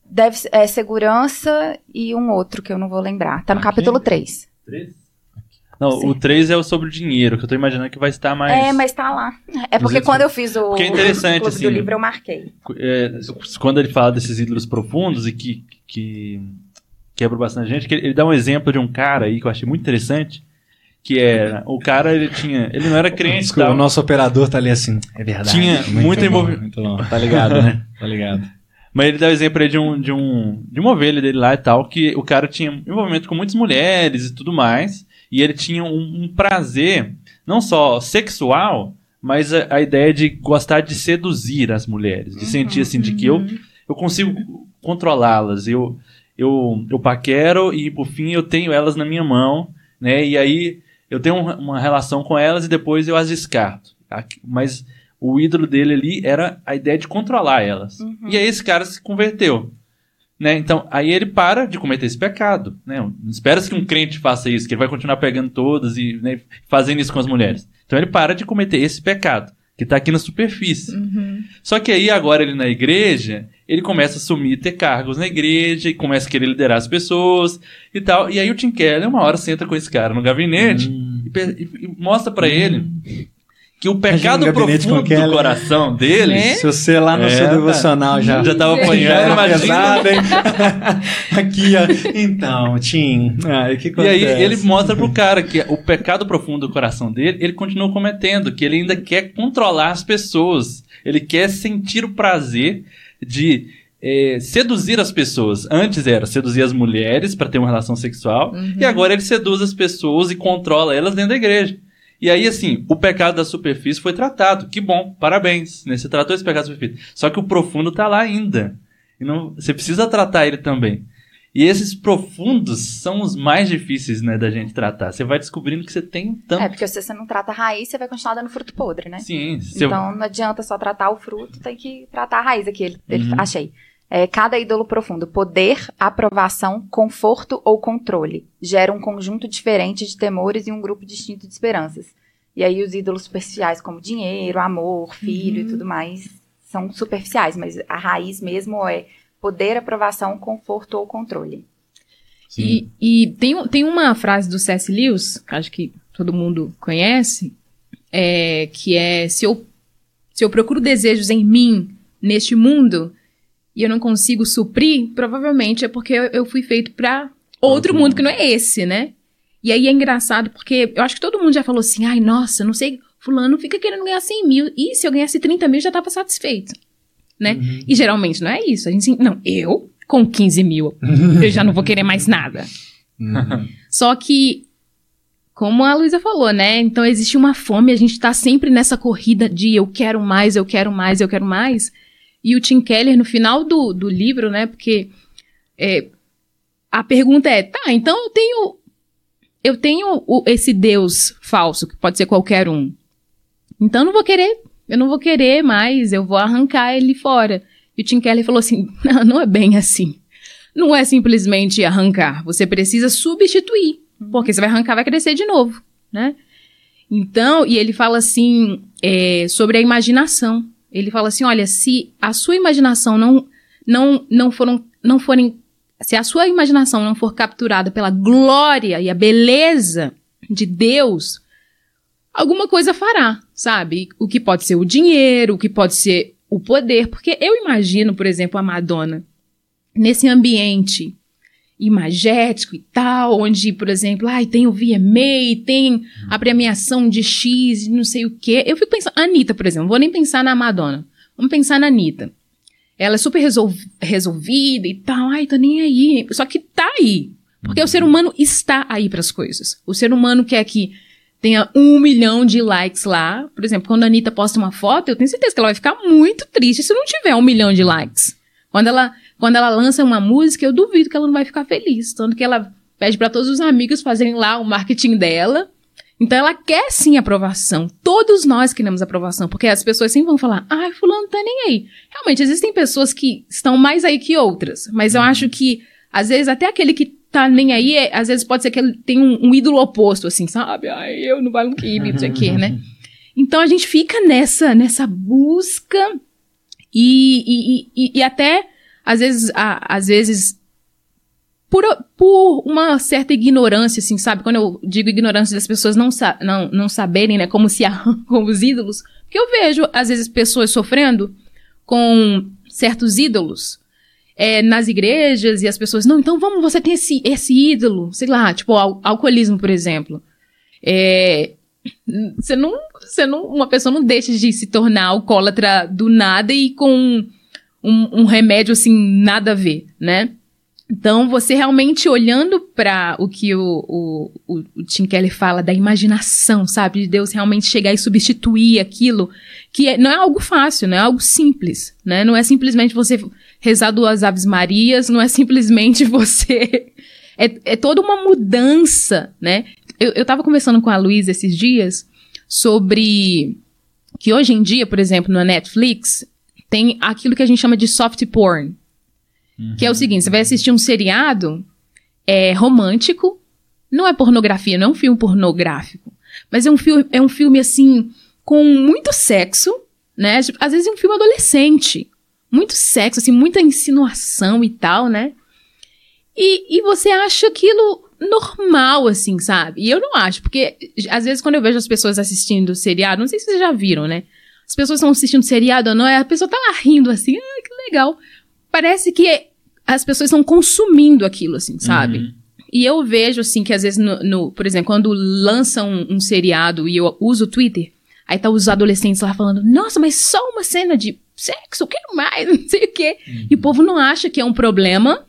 Deve, é segurança e um outro que eu não vou lembrar. Tá no Aqui? capítulo 3. 3? Não, Sim. o 3 é o sobre o dinheiro, que eu tô imaginando que vai estar mais. É, mas tá lá. É porque quando eu fiz o. Porque é interessante, assim. do livro eu marquei. É, quando ele fala desses ídolos profundos e que, que quebra bastante gente, que ele dá um exemplo de um cara aí que eu achei muito interessante que era o cara ele tinha ele não era crente Desculpa, o nosso operador tá ali assim. É verdade. Tinha muito envolvimento tá ligado né? Tá ligado. Mas ele dá o exemplo aí de um de um de uma ovelha dele lá e tal que o cara tinha envolvimento com muitas mulheres e tudo mais e ele tinha um, um prazer não só sexual mas a, a, ideia de gostar de seduzir as mulheres de uhum, sentir assim de que eu uhum. eu consigo controlá-las. Eu eu eu paquero e por fim eu tenho elas na minha mão né? E aí eu tenho uma relação com elas e depois eu as descarto. Mas o ídolo dele ali era a ideia de controlar elas. Uhum. E aí esse cara se converteu. Né? Então, aí ele para de cometer esse pecado. Né? Não espera que um crente faça isso, que ele vai continuar pegando todas e né, fazendo isso com as mulheres. Então ele para de cometer esse pecado, que está aqui na superfície. Uhum. Só que aí, agora ele na igreja, ele começa a assumir ter cargos na igreja e começa a querer liderar as pessoas e tal. E aí o Tim Keller uma hora senta com esse cara no gabinete hum. e, e, e, mostra para hum. ele que o pecado um profundo do coração dele. Né? Se você lá no é, seu devocional já. Já tava apanhando, hein? Aqui, ó. Então, Tim. Ah, que e aí ele mostra pro cara que o pecado profundo do coração dele, ele continua cometendo, que ele ainda quer controlar as pessoas. Ele quer sentir o prazer de é, seduzir as pessoas. Antes era seduzir as mulheres para ter uma relação sexual, uhum. e agora ele seduz as pessoas e controla elas dentro da igreja. E aí, assim, o pecado da superfície foi tratado. Que bom, parabéns. Né? Você tratou esse pecado da superfície. Só que o profundo tá lá ainda. E não, você precisa tratar ele também. E esses profundos são os mais difíceis, né, da gente tratar. Você vai descobrindo que você tem tanto. É, porque se você não trata a raiz, você vai continuar dando fruto podre, né? Sim. Então não adianta só tratar o fruto, tem que tratar a raiz aqui. Ele, ele, uhum. Achei. É, cada ídolo profundo, poder, aprovação, conforto ou controle, gera um conjunto diferente de temores e um grupo distinto de esperanças. E aí os ídolos superficiais, como dinheiro, amor, filho uhum. e tudo mais, são superficiais, mas a raiz mesmo é poder, aprovação, conforto ou controle. E, e, tem, tem uma frase do C.S. Lewis, que acho que todo mundo conhece, é, que é: se eu, se eu procuro desejos em mim, neste mundo, e eu não consigo suprir, provavelmente é porque eu, fui feito para outro mundo que não é esse, né? E aí é engraçado porque eu acho que todo mundo já falou assim, ai, nossa, não sei, fulano fica querendo ganhar 100 mil, e se eu ganhasse 30 mil já tava satisfeito, né? Uhum. E geralmente não é isso, a gente, não, eu com 15 mil, eu já não vou querer mais nada. Uhum. Só que, como a Luísa falou, né, então existe uma fome, a gente tá sempre nessa corrida de eu quero mais, eu quero mais, eu quero mais, e o Tim Keller, no final do, do livro, né? Porque é, a pergunta é: tá, então eu tenho. Eu tenho o, esse Deus falso, que pode ser qualquer um. Então eu não vou querer. Eu não vou querer mais, eu vou arrancar ele fora. E o Tim Keller falou assim: não, não é bem assim. Não é simplesmente arrancar. Você precisa substituir. Porque você vai arrancar, vai crescer de novo, né? Então, e ele fala assim é, sobre a imaginação. Ele fala assim: olha, se a sua imaginação não, não, não, foram, não forem. Se a sua imaginação não for capturada pela glória e a beleza de Deus, alguma coisa fará, sabe? O que pode ser o dinheiro, o que pode ser o poder. Porque eu imagino, por exemplo, a Madonna nesse ambiente imagético e tal, onde, por exemplo, ai, tem o VMA, tem a premiação de X, não sei o quê. Eu fico pensando, a Anitta, por exemplo, não vou nem pensar na Madonna. Vamos pensar na Anitta. Ela é super resol resolvida e tal, ai, tô nem aí. Só que tá aí. Porque o ser humano está aí para as coisas. O ser humano quer que tenha um milhão de likes lá. Por exemplo, quando a Anitta posta uma foto, eu tenho certeza que ela vai ficar muito triste se não tiver um milhão de likes. Quando ela quando ela lança uma música, eu duvido que ela não vai ficar feliz. Tanto que ela pede para todos os amigos fazerem lá o marketing dela. Então ela quer sim aprovação. Todos nós queremos aprovação, porque as pessoas sempre vão falar: "Ai, fulano não tá nem aí". Realmente existem pessoas que estão mais aí que outras, mas eu acho que às vezes até aquele que tá nem aí, é, às vezes pode ser que ele tem um, um ídolo oposto assim, sabe? Ai, eu não valo um quibe, não sei o quê, né? Então a gente fica nessa nessa busca e, e, e, e até às vezes, a, às vezes por, por uma certa ignorância, assim, sabe? Quando eu digo ignorância das pessoas não, sa não, não saberem, né, como se arrancam os ídolos, porque eu vejo, às vezes, pessoas sofrendo com certos ídolos é, nas igrejas e as pessoas, não, então vamos, você tem esse, esse ídolo, sei lá, tipo, al alcoolismo, por exemplo. É, você não, você não, uma pessoa não deixa de se tornar alcoólatra do nada e com um, um remédio assim, nada a ver, né? Então, você realmente olhando para o que o, o, o, Tim Keller fala da imaginação, sabe? De Deus realmente chegar e substituir aquilo, que é, não é algo fácil, não é algo simples, né? Não é simplesmente você rezar duas Aves Marias, não é simplesmente você. É, é toda uma mudança, né? Eu, eu tava conversando com a Luísa esses dias sobre que hoje em dia, por exemplo, na Netflix, tem aquilo que a gente chama de soft porn. Uhum. Que é o seguinte: você vai assistir um seriado é, romântico, não é pornografia, não é um filme pornográfico, mas é um, filme, é um filme assim, com muito sexo, né? Às vezes é um filme adolescente. Muito sexo, assim, muita insinuação e tal, né? E, e você acha aquilo normal, assim, sabe? E eu não acho, porque às vezes quando eu vejo as pessoas assistindo seriado, não sei se vocês já viram, né? As pessoas estão assistindo seriado ou não, a pessoa tá lá rindo assim, ah, que legal. Parece que as pessoas estão consumindo aquilo, assim, sabe? Uhum. E eu vejo, assim, que às vezes, no, no por exemplo, quando lançam um, um, seriado e eu uso o Twitter, aí tá os adolescentes lá falando, nossa, mas só uma cena de sexo, eu quero mais, não sei o quê. Uhum. E o povo não acha que é um problema,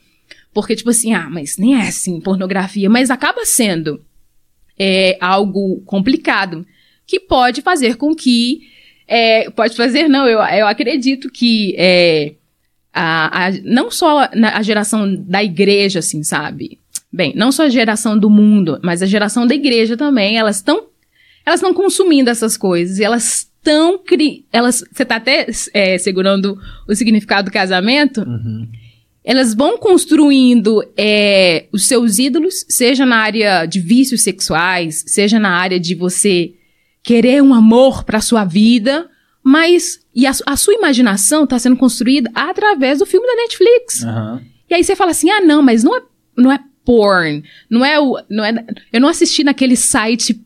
porque, tipo assim, ah, mas nem é assim, pornografia, mas acaba sendo é, algo complicado, que pode fazer com que, é, pode fazer, não, eu, eu acredito que, é, a, a, não só a geração da igreja, assim, sabe? Bem, não só a geração do mundo, mas a geração da igreja também, elas estão elas estão consumindo essas coisas e elas estão cri... elas você está até é, segurando o significado do casamento uhum. elas vão construindo é, os seus ídolos seja na área de vícios sexuais seja na área de você querer um amor para sua vida mas e a, a sua imaginação está sendo construída através do filme da Netflix uhum. e aí você fala assim ah não mas não é não é porn. Não é o. Não é, eu não assisti naquele site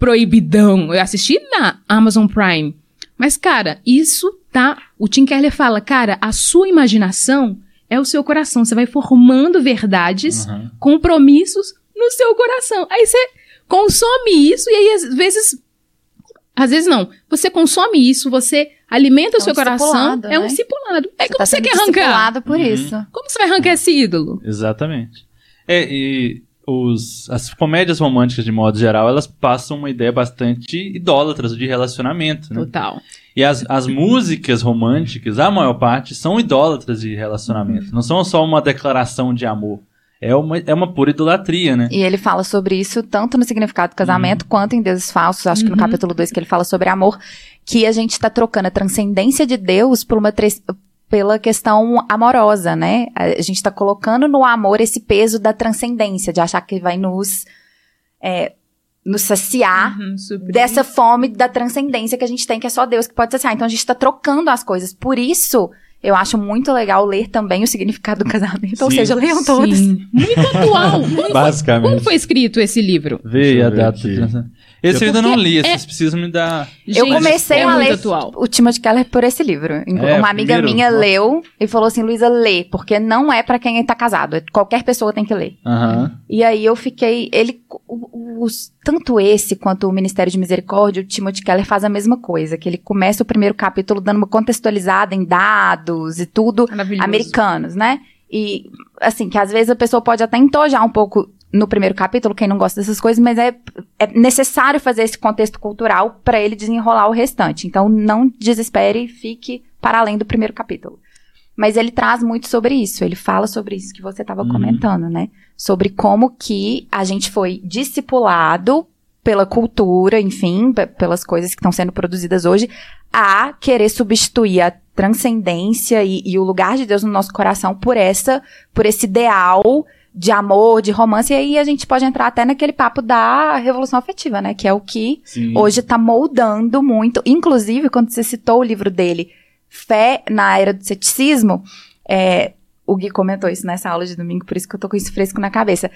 proibidão. Eu assisti na Amazon Prime. Mas, cara, isso tá. O Tim Keller fala, cara, a sua imaginação é o seu coração. Você vai formando verdades, uhum. compromissos no seu coração. Aí você consome isso e aí às vezes. Às vezes não. Você consome isso, você alimenta é o seu coração. Né? É um discipulado. É você como tá você quer arrancar. por uhum. isso. Como você vai arrancar esse ídolo? Exatamente. É, e os, as comédias românticas, de modo geral, elas passam uma ideia bastante idólatras de relacionamento, né? Total. E as, as músicas românticas, a maior parte, são idólatras de relacionamento. Uhum. Não são só uma declaração de amor. É uma, é uma pura idolatria, né? E ele fala sobre isso tanto no significado do casamento uhum. quanto em Deuses Falsos. Acho uhum. que no uhum. capítulo 2 que ele fala sobre amor. Que a gente está trocando a transcendência de Deus por uma, pela questão amorosa, né? A gente está colocando no amor esse peso da transcendência, de achar que vai nos, é, nos saciar uhum, dessa fome da transcendência que a gente tem, que é só Deus que pode saciar. Então a gente está trocando as coisas. Por isso, eu acho muito legal ler também o significado do casamento. Sim. Ou seja, leiam todos. Sim. Muito atual. Basicamente. Foi, como foi escrito esse livro? Veja a data. Esse eu ainda não li, é... vocês precisam me dar. Eu comecei é a ler atual. o Timothy Keller por esse livro. É, Uma amiga primeiro, minha leu e falou assim: Luísa, lê, porque não é para quem tá casado. É qualquer pessoa tem que ler. Uhum. E aí eu fiquei. Ele. Os, tanto esse quanto o Ministério de Misericórdia, o Timothy Keller faz a mesma coisa. Que ele começa o primeiro capítulo dando uma contextualizada em dados e tudo americanos, né? E, assim, que às vezes a pessoa pode até entojar um pouco no primeiro capítulo, quem não gosta dessas coisas, mas é, é necessário fazer esse contexto cultural para ele desenrolar o restante. Então, não desespere, fique para além do primeiro capítulo. Mas ele traz muito sobre isso, ele fala sobre isso que você estava uhum. comentando, né? Sobre como que a gente foi discipulado pela cultura, enfim, pelas coisas que estão sendo produzidas hoje, a querer substituir a transcendência e, e o lugar de Deus no nosso coração por essa, por esse ideal de amor, de romance, e aí a gente pode entrar até naquele papo da revolução afetiva, né? Que é o que Sim. hoje está moldando muito. Inclusive, quando você citou o livro dele, Fé na Era do Ceticismo, é, o Gui comentou isso nessa aula de domingo, por isso que eu tô com isso fresco na cabeça.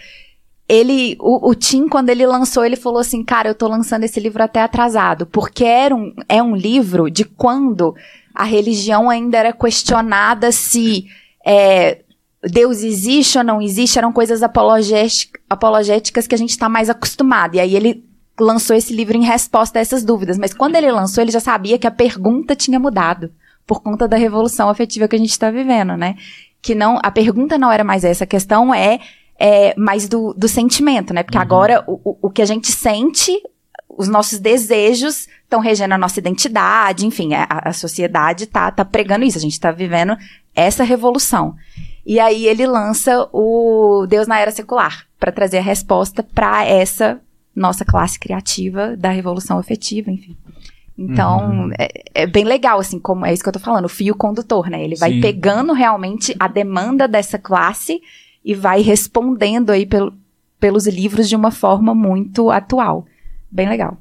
Ele, o, o Tim, quando ele lançou, ele falou assim, cara, eu tô lançando esse livro até atrasado, porque era um, é um livro de quando a religião ainda era questionada se é, Deus existe ou não existe, eram coisas apologéticas que a gente está mais acostumado. E aí ele lançou esse livro em resposta a essas dúvidas. Mas quando ele lançou, ele já sabia que a pergunta tinha mudado por conta da revolução afetiva que a gente está vivendo, né? Que não, a pergunta não era mais essa, a questão é, é mais do, do sentimento, né? Porque uhum. agora o, o que a gente sente, os nossos desejos estão regendo a nossa identidade, enfim, a, a sociedade tá, tá pregando isso, a gente está vivendo essa revolução. E aí ele lança o Deus na Era Secular, para trazer a resposta para essa nossa classe criativa da revolução afetiva, enfim. Então, uhum. é, é, bem legal, assim, como é isso que eu tô falando, o fio condutor, né? Ele vai Sim. pegando realmente a demanda dessa classe e vai respondendo aí pelo, pelos livros de uma forma muito atual. Bem legal.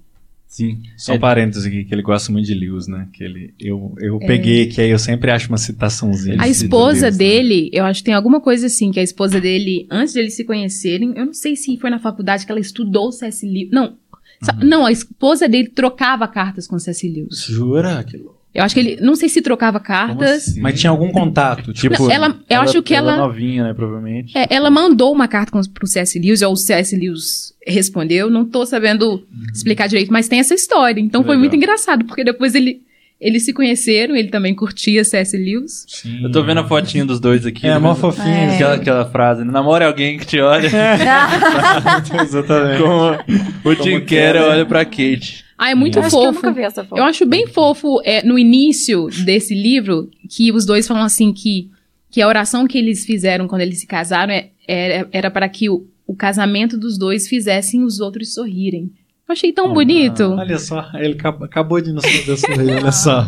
Sim. Só um é. parênteses aqui, que ele gosta muito de Lewis, né? Que ele, eu eu é. peguei, que aí eu sempre acho uma citaçãozinha. A esposa Lewis, né? dele, né? eu acho que tem alguma coisa assim, que a esposa dele, antes de eles se conhecerem, eu não sei se foi na faculdade que ela estudou C.S. Lewis. Não, uhum. não, a esposa dele trocava cartas com C.S. Lewis. Jura? Que louco. Eu acho que ele, não sei se trocava cartas. Assim? Mas tinha algum contato, tipo. Não, ela, eu ela, acho que ela. ela novinha, né, provavelmente. É, ela mandou uma carta pro C.S. Lewis, ou o C.S. Lewis respondeu. Não tô sabendo uhum. explicar direito, mas tem essa história. Então Legal. foi muito engraçado, porque depois ele. Eles se conheceram, ele também curtia C.S. Lewis. Sim. Eu tô vendo a fotinha dos dois aqui. É, mó fofinho. É. Aquela, aquela frase, namore alguém que te olha. É. Exatamente. Como o Tim Keller olha pra Kate. Ah, é muito eu fofo. Eu, foto. eu, acho bem fofo é, no início desse livro que os dois falam assim que, que a oração que eles fizeram quando eles se casaram é, era, era para que o, o casamento dos dois fizessem os outros sorrirem. Eu achei tão ah, bonito. Olha só, ele acabou de nos fazer sorrir, olha só.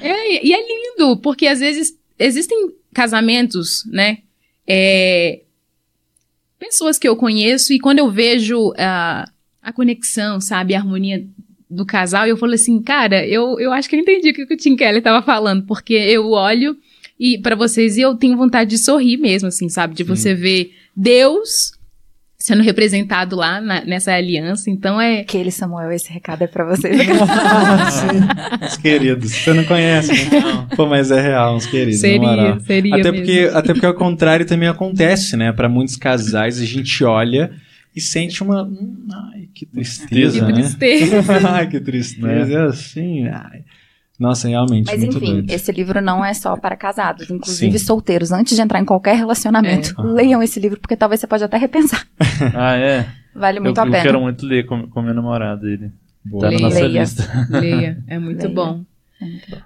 É, e é lindo, porque às vezes existem casamentos, né? É, pessoas que eu conheço e quando eu vejo a, a conexão, sabe, a harmonia do casal, e eu falei assim, cara, eu, eu acho que eu entendi o que o Tim Kelly tava falando, porque eu olho e para vocês e eu tenho vontade de sorrir mesmo, assim, sabe? De Sim. você ver Deus sendo representado lá na, nessa aliança, então é... Aquele Samuel, esse recado é pra vocês. Os queridos, você não conhece, né? Não. Pô, mas é real, uns queridos, Seria, seria até mesmo. Porque, até porque ao contrário também acontece, né? Para muitos casais, a gente olha e sente uma. Hum, ai, que tristeza. Que né? tristeza. ai, que tristeza. É assim. Ai. Nossa, realmente. Mas enfim, doido. esse livro não é só para casados, inclusive Sim. solteiros. Antes de entrar em qualquer relacionamento, é. leiam esse livro, porque talvez você pode até repensar. ah, é? Vale muito eu, a pena. Eu quero muito ler com, com meu namorado ele. Boa. Tá na nossa Leia. lista. Leia, é muito Leia. bom.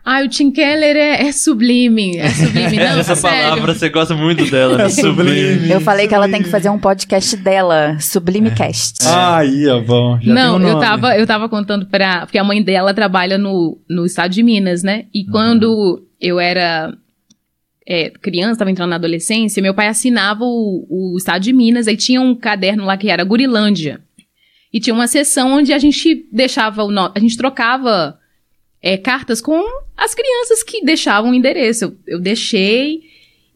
Ah, o Tim Keller é, é sublime. É sublime. Não, Essa sério. palavra, você gosta muito dela. É sublime. Eu falei que ela tem que fazer um podcast dela, Sublimecast. É. Ah, aí, ó, bom. Já não, um eu, tava, eu tava contando pra. Porque a mãe dela trabalha no, no estado de Minas, né? E uhum. quando eu era é, criança, tava entrando na adolescência, meu pai assinava o, o estado de Minas, aí tinha um caderno lá que era Gurilândia. E tinha uma sessão onde a gente deixava o. No... A gente trocava é, cartas com as crianças que deixavam o endereço. Eu, eu deixei.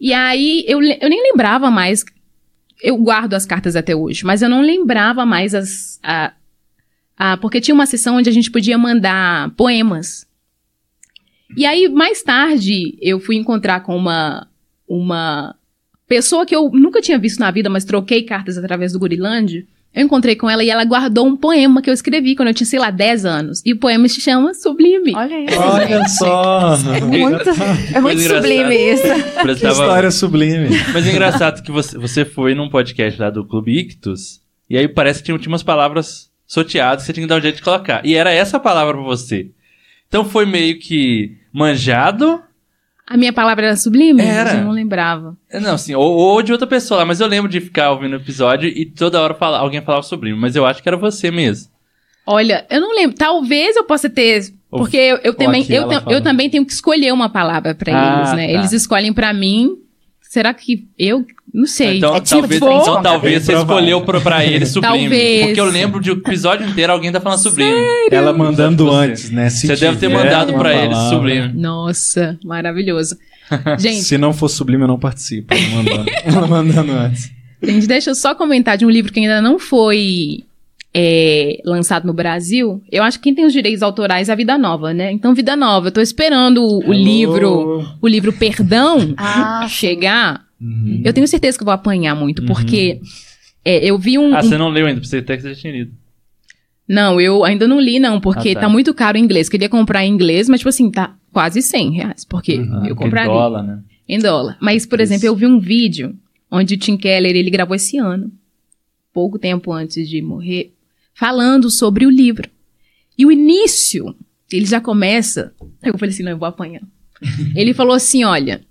E aí eu, eu nem lembrava mais. Eu guardo as cartas até hoje, mas eu não lembrava mais as. A, a, porque tinha uma sessão onde a gente podia mandar poemas. E aí, mais tarde, eu fui encontrar com uma, uma pessoa que eu nunca tinha visto na vida, mas troquei cartas através do Gurilândia. Eu encontrei com ela e ela guardou um poema que eu escrevi quando eu tinha, sei lá, 10 anos. E o poema se chama Sublime. Olha isso. Olha só. É muito, é muito sublime isso. Que história sublime. Mas é engraçado que você, você foi num podcast lá do Clube Ictus, e aí parece que tinha, tinha umas palavras sorteadas que você tinha que dar um jeito de colocar. E era essa palavra pra você. Então foi meio que manjado a minha palavra era sublime? Era. Eu não lembrava. É, não, assim, ou, ou, de outra pessoa lá, mas eu lembro de ficar ouvindo o episódio e toda hora fala, alguém falava sublime, mas eu acho que era você mesmo. Olha, eu não lembro. Talvez eu possa ter. Porque eu, eu também, eu, eu, também tenho que escolher uma palavra para ah, eles, né? Tá. Eles escolhem para mim. Será que eu não sei. Então, é tipo, talvez, então, talvez você escolheu pra, pra ele sublime. Talvez. Porque eu lembro de o episódio inteiro alguém tá falando sublime. Sério? Ela mandando antes, né? Se você deve ter mandado pra ele sublime. Nossa, maravilhoso. Gente. Se não for sublime, eu não participo. Ela mandando, ela mandando antes. Gente, deixa eu só comentar de um livro que ainda não foi é, lançado no Brasil, eu acho que quem tem os direitos autorais é a Vida Nova, né? Então, Vida Nova, eu tô esperando o, o livro, o livro Perdão ah. chegar. Uhum. Eu tenho certeza que eu vou apanhar muito, uhum. porque é, eu vi um. Ah, você não leu ainda, você até que você já tinha lido. Não, eu ainda não li, não, porque ah, tá. tá. muito caro em inglês. Queria comprar em inglês, mas, tipo assim, tá quase 100 reais. Porque uhum, eu compraria. Em dólar, né? Em dólar. Mas, por Isso. exemplo, eu vi um vídeo onde o Tim Keller, ele gravou esse ano, pouco tempo antes de morrer, falando sobre o livro. E o início, ele já começa. Eu falei assim: não, eu vou apanhar. ele falou assim: olha,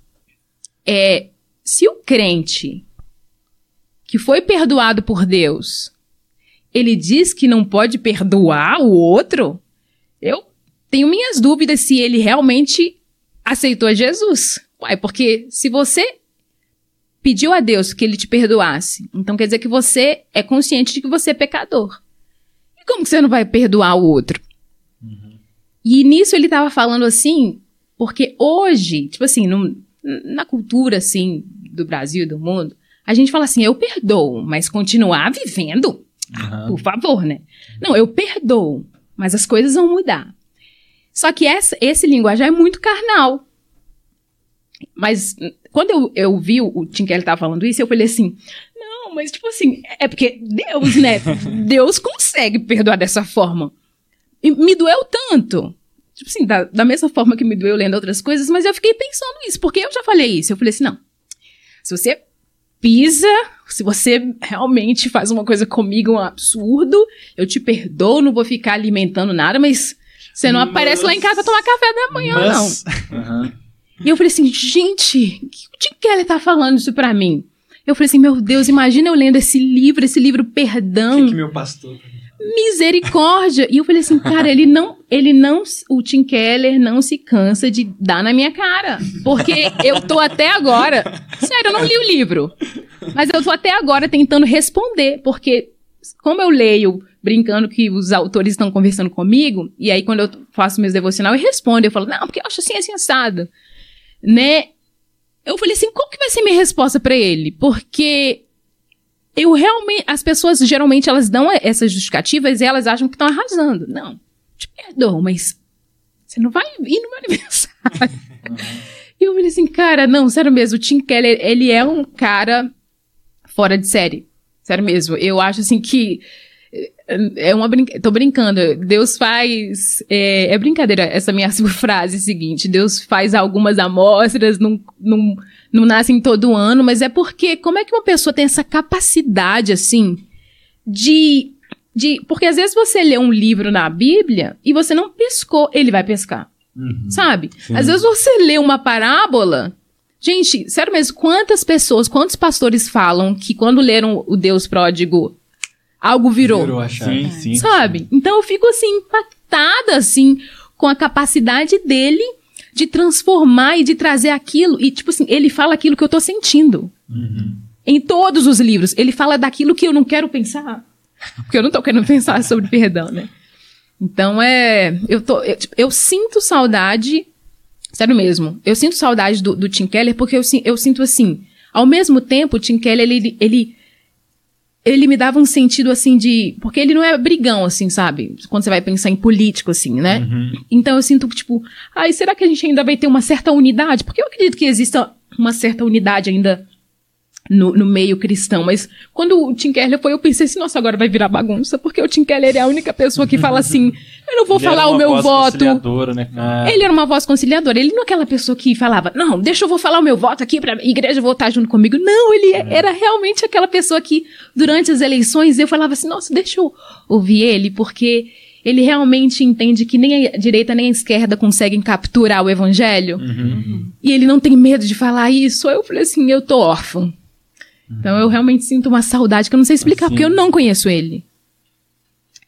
é, se o crente que foi perdoado por Deus, ele diz que não pode perdoar o outro, eu tenho minhas dúvidas se ele realmente aceitou Jesus. Uai, porque se você pediu a Deus que ele te perdoasse, então quer dizer que você é consciente de que você é pecador. Como que você não vai perdoar o outro? E nisso ele tava falando assim, porque hoje, tipo assim, na cultura, assim, do Brasil e do mundo, a gente fala assim, eu perdoo, mas continuar vivendo, uhum. por favor, né? Não, eu perdoo, mas as coisas vão mudar. Só que essa, esse linguajar é muito carnal. Mas quando eu, eu vi o, Tim Kelly tava falando isso, eu falei assim, mas tipo assim, é porque Deus, né? Deus consegue perdoar dessa forma. E me doeu tanto. Tipo assim, da, da mesma forma que me doeu lendo outras coisas, mas eu fiquei pensando isso, porque eu já falei isso. Eu falei assim, não. Se você pisa, se você realmente faz uma coisa comigo, um absurdo, eu te perdoo, não vou ficar alimentando nada, mas você não mas... aparece lá em casa pra tomar café da manhã, mas... não. Uhum. E eu falei assim, gente, de que ele tá falando isso pra mim? Eu falei assim, meu Deus, imagina eu lendo esse livro, esse livro Perdão. Que, que meu pastor Misericórdia! E eu falei assim, cara, ele não, ele não, o Tim Keller não se cansa de dar na minha cara. Porque eu tô até agora, sério, eu não li o livro, mas eu tô até agora tentando responder, porque como eu leio brincando que os autores estão conversando comigo, e aí quando eu faço meus devocional, eu respondo, eu falo, não, porque eu acho assim, assim, assado. Né? Eu falei assim, qual que vai ser minha resposta para ele? Porque eu realmente. As pessoas geralmente elas dão essas justificativas e elas acham que estão arrasando. Não, te perdoo, mas você não vai ir no meu aniversário. e eu falei assim, cara, não, sério mesmo, o Tim Keller, ele é um cara fora de série. Sério mesmo. Eu acho assim que. É uma brincadeira. Tô brincando. Deus faz. É, é, brincadeira essa minha frase seguinte. Deus faz algumas amostras, não, não, não nascem todo ano, mas é porque como é que uma pessoa tem essa capacidade, assim, de. de porque às vezes você lê um livro na Bíblia e você não pescou, ele vai pescar. Uhum, sabe? Sim. Às vezes você lê uma parábola. Gente, sério mesmo, quantas pessoas, quantos pastores falam que quando leram o Deus pródigo, algo virou? Virou a chave. Sim, sim. Sabe? Então eu fico assim, impactada, assim, com a capacidade dele de transformar e de trazer aquilo. E, tipo assim, ele fala aquilo que eu tô sentindo. Uhum. Em todos os livros. Ele fala daquilo que eu não quero pensar. Porque eu não tô querendo pensar sobre perdão, né? Então é. Eu, tô, eu, tipo, eu sinto saudade. Sério mesmo. Eu sinto saudade do, do Tim Keller porque eu, eu sinto assim. Ao mesmo tempo, o Tim Keller, ele, ele ele me dava um sentido assim de. Porque ele não é brigão, assim, sabe? Quando você vai pensar em político, assim, né? Uhum. Então eu sinto que, tipo, ai, será que a gente ainda vai ter uma certa unidade? Porque eu acredito que exista uma certa unidade ainda no, no, meio cristão. Mas quando o Tim Keller foi, eu pensei assim, nossa, agora vai virar bagunça, porque o Tim Keller é a única pessoa que fala assim, eu não vou ele falar o meu voz voto. Né? Ah. Ele era uma voz conciliadora. Ele não é aquela pessoa que falava, não, deixa eu vou falar o meu voto aqui pra igreja votar junto comigo. Não, ele é. era realmente aquela pessoa que, durante as eleições, eu falava assim, nossa, deixa eu ouvir ele, porque ele realmente entende que nem a direita nem a esquerda conseguem capturar o evangelho. Uhum. E ele não tem medo de falar isso. Aí eu falei assim, eu tô órfão. Então eu realmente sinto uma saudade que eu não sei explicar, assim. porque eu não conheço ele.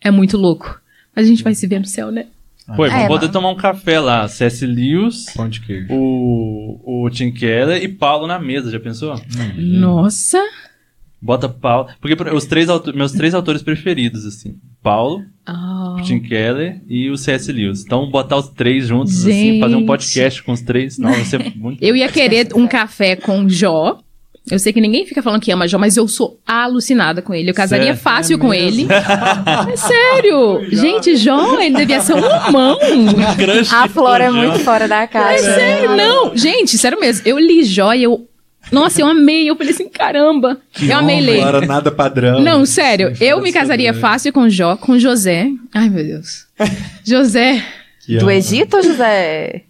É muito louco. Mas a gente vai se ver no céu, né? Pô, vamos é, poder tomar um café lá. C.S. Lewis, o, o Tim Keller e Paulo na mesa, já pensou? Hum. Nossa! Bota Paulo. Porque os três meus três autores preferidos, assim. Paulo, oh. Tim Keller e o C.S. Lewis. Então, botar os três juntos, Gente. assim, fazer um podcast com os três. Não, vai ser muito. Eu ia querer um café com Jó eu sei que ninguém fica falando que ama Jó, mas eu sou alucinada com ele. Eu casaria sério? fácil é com ele. é sério. Gente, Jó, ele devia ser um humão. A Flora é muito fora da casa. É sério, não. Gente, sério mesmo. Eu li Jó e eu nossa, eu amei. Eu falei assim, caramba. Que eu amei ler. Não era nada padrão. Não, sério. Eu me casaria fácil com Jó, com José. Ai, meu Deus. José. Do Egito ou José?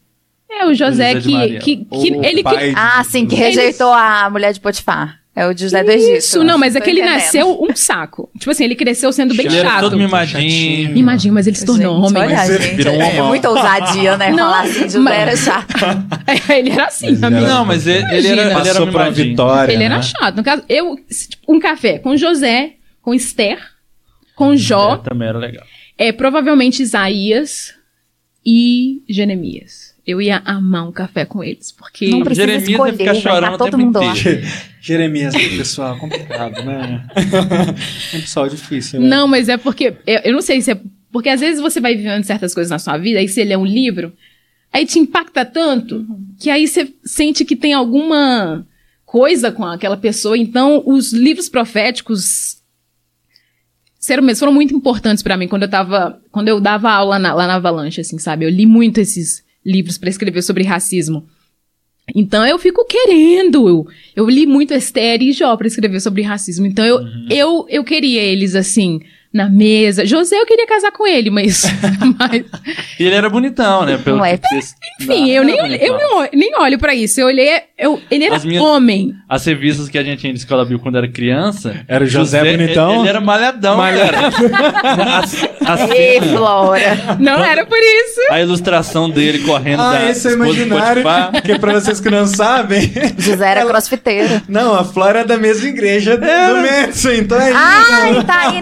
É, o José, que, que, que, ele que... Ah, sim, que rejeitou ele... a mulher de Potifar. É o José do Egito. Isso, não, mas é que ele nasceu um saco. Tipo assim, ele cresceu sendo bem ele chato. Era todo mimadinho. Mimadinho, mas ele se tornou gente, homem. Olha, gente, virou um é, muita ousadia, né? Não, Falar assim, José mas... era chato. É, ele era assim, mas amigo. Não, mas ele, ele era, ele era pra vitória, Ele né? era chato. No caso, eu, tipo, um café com José, com Esther, com Jó. também era legal. É, provavelmente Isaías e Jeremias eu ia amar um café com eles, porque... Não precisa Jeremias escolher, ficar chorando todo mundo lá. Jeremias, pessoal, complicado, né? é um pessoal difícil, né? Não, mas é porque, eu, eu não sei se é Porque às vezes você vai vivendo certas coisas na sua vida, aí você lê um livro, aí te impacta tanto, uhum. que aí você sente que tem alguma coisa com aquela pessoa. Então, os livros proféticos foram, foram muito importantes para mim quando eu tava, quando eu dava aula na, lá na Avalanche, assim, sabe? Eu li muito esses livros para escrever sobre racismo. Então eu fico querendo. Eu, eu li muito Esther e Jó para escrever sobre racismo. Então eu, uhum. eu, eu queria eles assim na mesa. José, eu queria casar com ele, mas. mas... e ele era bonitão, né? Pelo é. Enfim, eu, nem, eu nem, nem olho pra isso. Eu olhei. Eu, ele era minhas, homem. As revistas que a gente tinha de escola viu quando era criança. Era o José, José bonitão? Ele, ele, era malhadão, malhadão. Ei, Flora. Não era por isso. A ilustração dele correndo ah, da. Esse é imaginário. Que pra vocês que não sabem. José era ela... crossfiteiro. Não, a Flora é da mesma igreja é. do Manson, então é Ah, tá aí,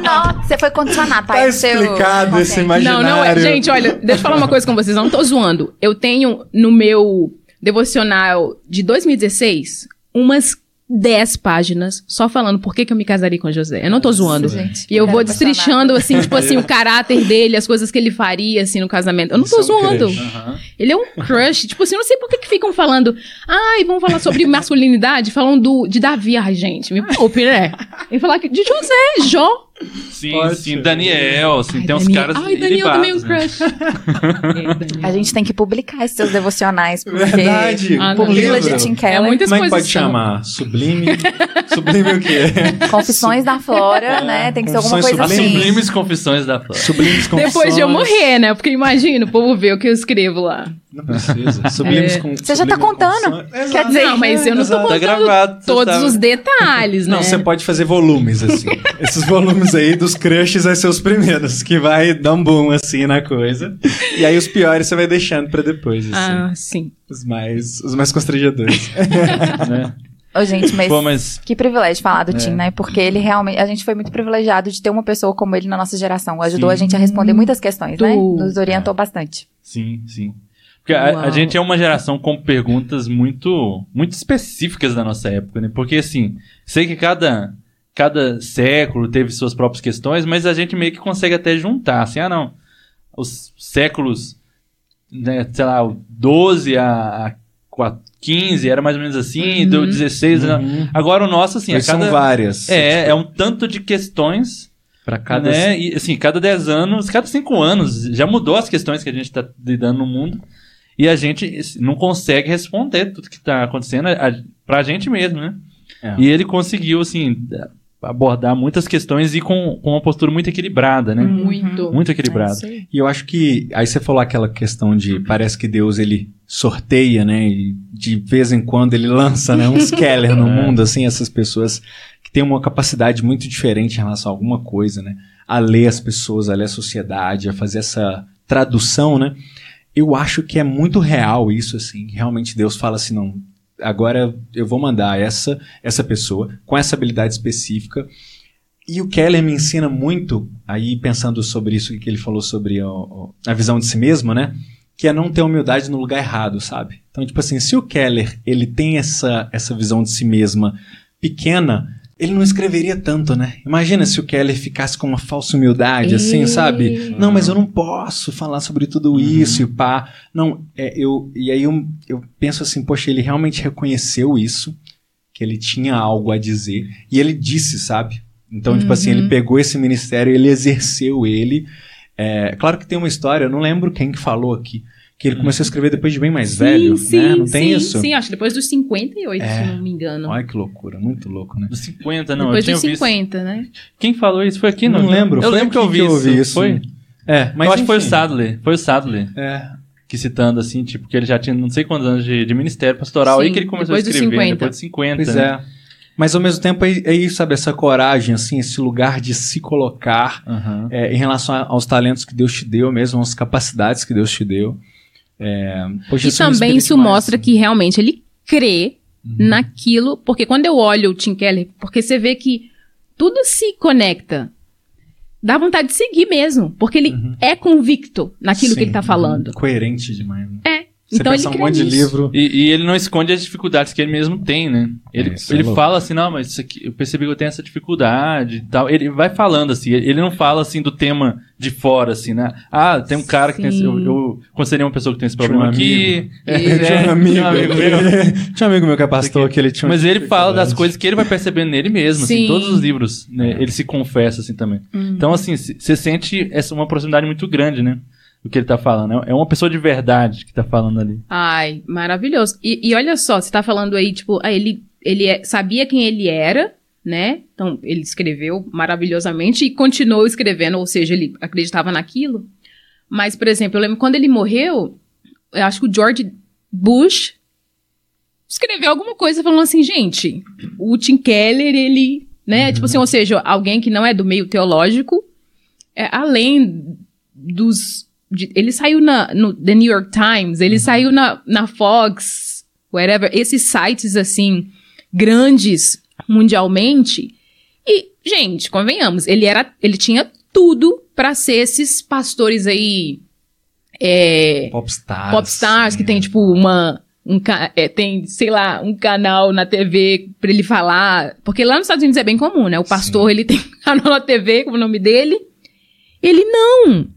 foi condicionado, tá? Tá explicado seu... esse imaginário. Não, não é. Gente, olha, deixa eu falar uma coisa com vocês. Não tô zoando. Eu tenho no meu devocional de 2016 umas 10 páginas só falando por que, que eu me casaria com José. Eu não tô zoando. Gente, e eu vou destrichando, assim, tipo assim, o caráter dele, as coisas que ele faria, assim, no casamento. Eu não tô zoando. Uhum. Ele é um crush. tipo assim, eu não sei por que, que ficam falando. Ai, vamos falar sobre masculinidade, falando do, de Davi. Ai, gente, me poupe, né? E falar de José, Jó. Sim, Pode sim, ser. Daniel, assim, Ai, tem uns caras Ai, Daniel também é um crush. a gente tem que publicar esses seus devocionais, porque... Verdade, ah, publica de Tim Keller. É muitas Como é que pode chamar? Sublime? Sublime o quê? Confissões da Flora, né? Tem que ser alguma coisa assim. Sublimes Confissões da Flora. Sublimes Confissões. Depois de eu morrer, né? Porque imagina, o povo vê o que eu escrevo lá. Não precisa. Sublimes é. com, Você já tá contando. Quer dizer, não, mas eu não tô contando tá gravado, todos sabe. os detalhes, né? Não, você pode fazer volumes, assim. Esses volumes aí dos crushes vai ser os primeiros, que vai dar um boom, assim, na coisa. E aí os piores você vai deixando pra depois, assim. Ah, sim. Os mais, os mais constrangedores. né? Ô, gente, mas, Pô, mas, que privilégio falar do é. Tim, né? Porque ele realmente. A gente foi muito privilegiado de ter uma pessoa como ele na nossa geração. Ajudou sim. a gente a responder muitas questões, né? Nos orientou é. bastante. Sim, sim. Porque a, a, gente é uma geração com perguntas muito, muito específicas da nossa época, né? Porque, assim, sei que cada, cada século teve suas próprias questões, mas a gente meio que consegue até juntar, assim, ah, não, os séculos, né, sei lá, 12 a, a 15 era mais ou menos assim, uhum. do 16, né? uhum. agora o nosso, assim, a cada, são várias. É, é um tanto de questões para cada né? E, assim, cada 10 anos, cada 5 anos já mudou as questões que a gente está lidando no mundo. E a gente não consegue responder tudo que está acontecendo a, pra gente mesmo, né? É. E ele conseguiu, assim, abordar muitas questões e com, com uma postura muito equilibrada, né? Muito. Muito equilibrada. É e eu acho que, aí você falou aquela questão de, parece que Deus, ele sorteia, né? E de vez em quando ele lança, né? Um Skeller no é. mundo, assim, essas pessoas que têm uma capacidade muito diferente em relação a alguma coisa, né? A ler as pessoas, a ler a sociedade, a fazer essa tradução, né? Eu acho que é muito real isso, assim. Realmente Deus fala assim, não, agora eu vou mandar essa, essa pessoa com essa habilidade específica. E o Keller me ensina muito, aí pensando sobre isso que ele falou sobre a, a visão de si mesmo, né? Que é não ter humildade no lugar errado, sabe? Então, tipo assim, se o Keller ele tem essa, essa visão de si mesma pequena, ele não escreveria tanto, né? Imagina se o Keller ficasse com uma falsa humildade, assim, sabe? Não, mas eu não posso falar sobre tudo uhum. isso e pá. Não, é, eu, e aí eu, eu penso assim, poxa, ele realmente reconheceu isso, que ele tinha algo a dizer, e ele disse, sabe? Então, uhum. tipo assim, ele uhum. pegou esse ministério, ele exerceu ele. É, claro que tem uma história, eu não lembro quem que falou aqui, que ele começou a escrever depois de bem mais sim, velho, sim, né? Não tem sim, isso? Sim, acho que depois dos 58, é. se não me engano. Olha que loucura, muito louco, né? Dos 50, não, Depois dos 50, visto. né? Quem falou isso foi aqui, não? Não lembro. Eu lembro que eu vi, que eu ouvi isso. Foi? É, mas eu acho que foi o Sadler, foi o Sadler. É. Que citando assim, tipo, que ele já tinha não sei quantos anos de, de ministério pastoral, aí que ele começou a escrever, 50. depois de 50. Pois né? é. Mas ao mesmo tempo é, é isso, sabe? Essa coragem, assim, esse lugar de se colocar uhum. é, em relação aos talentos que Deus te deu mesmo, às capacidades que Deus te deu. É, e também isso mostra assim. que realmente ele crê uhum. naquilo, porque quando eu olho o Tim Keller, porque você vê que tudo se conecta. Dá vontade de seguir mesmo, porque ele uhum. é convicto naquilo Sim, que ele tá falando. Uhum. Coerente demais. Né? É. Você então ele um monte de livro. E, e, ele não esconde as dificuldades que ele mesmo tem, né? Ele, é, ele é fala assim, não, mas isso aqui, eu percebi que eu tenho essa dificuldade e tal. Ele vai falando assim, ele não fala assim do tema de fora, assim, né? Ah, tem um cara Sim. que tem esse, eu, eu considerei uma pessoa que tem esse problema um aqui. É, é, tinha um amigo. Tinha um amigo meu. tinha um amigo meu que é pastor que ele tinha Mas ele fala das coisas que ele vai percebendo nele mesmo, assim, Sim. assim, todos os livros, né? Ele se confessa assim também. Hum. Então, assim, você sente essa uma proximidade muito grande, né? Do que ele tá falando. É uma pessoa de verdade que tá falando ali. Ai, maravilhoso. E, e olha só, você tá falando aí, tipo, ah, ele, ele é, sabia quem ele era, né? Então, ele escreveu maravilhosamente e continuou escrevendo, ou seja, ele acreditava naquilo. Mas, por exemplo, eu lembro quando ele morreu, eu acho que o George Bush escreveu alguma coisa falando assim, gente, o Tim Keller, ele, né? Uhum. Tipo assim, ou seja, alguém que não é do meio teológico, é, além dos de, ele saiu na, no The New York Times, ele uhum. saiu na, na Fox, whatever, esses sites assim, grandes mundialmente. E, gente, convenhamos, ele era, ele tinha tudo para ser esses pastores aí. É, popstars. Popstars, que tem, tipo, uma. Um, é, tem, sei lá, um canal na TV pra ele falar. Porque lá nos Estados Unidos é bem comum, né? O pastor, Sim. ele tem um canal na TV, como o nome dele. Ele não.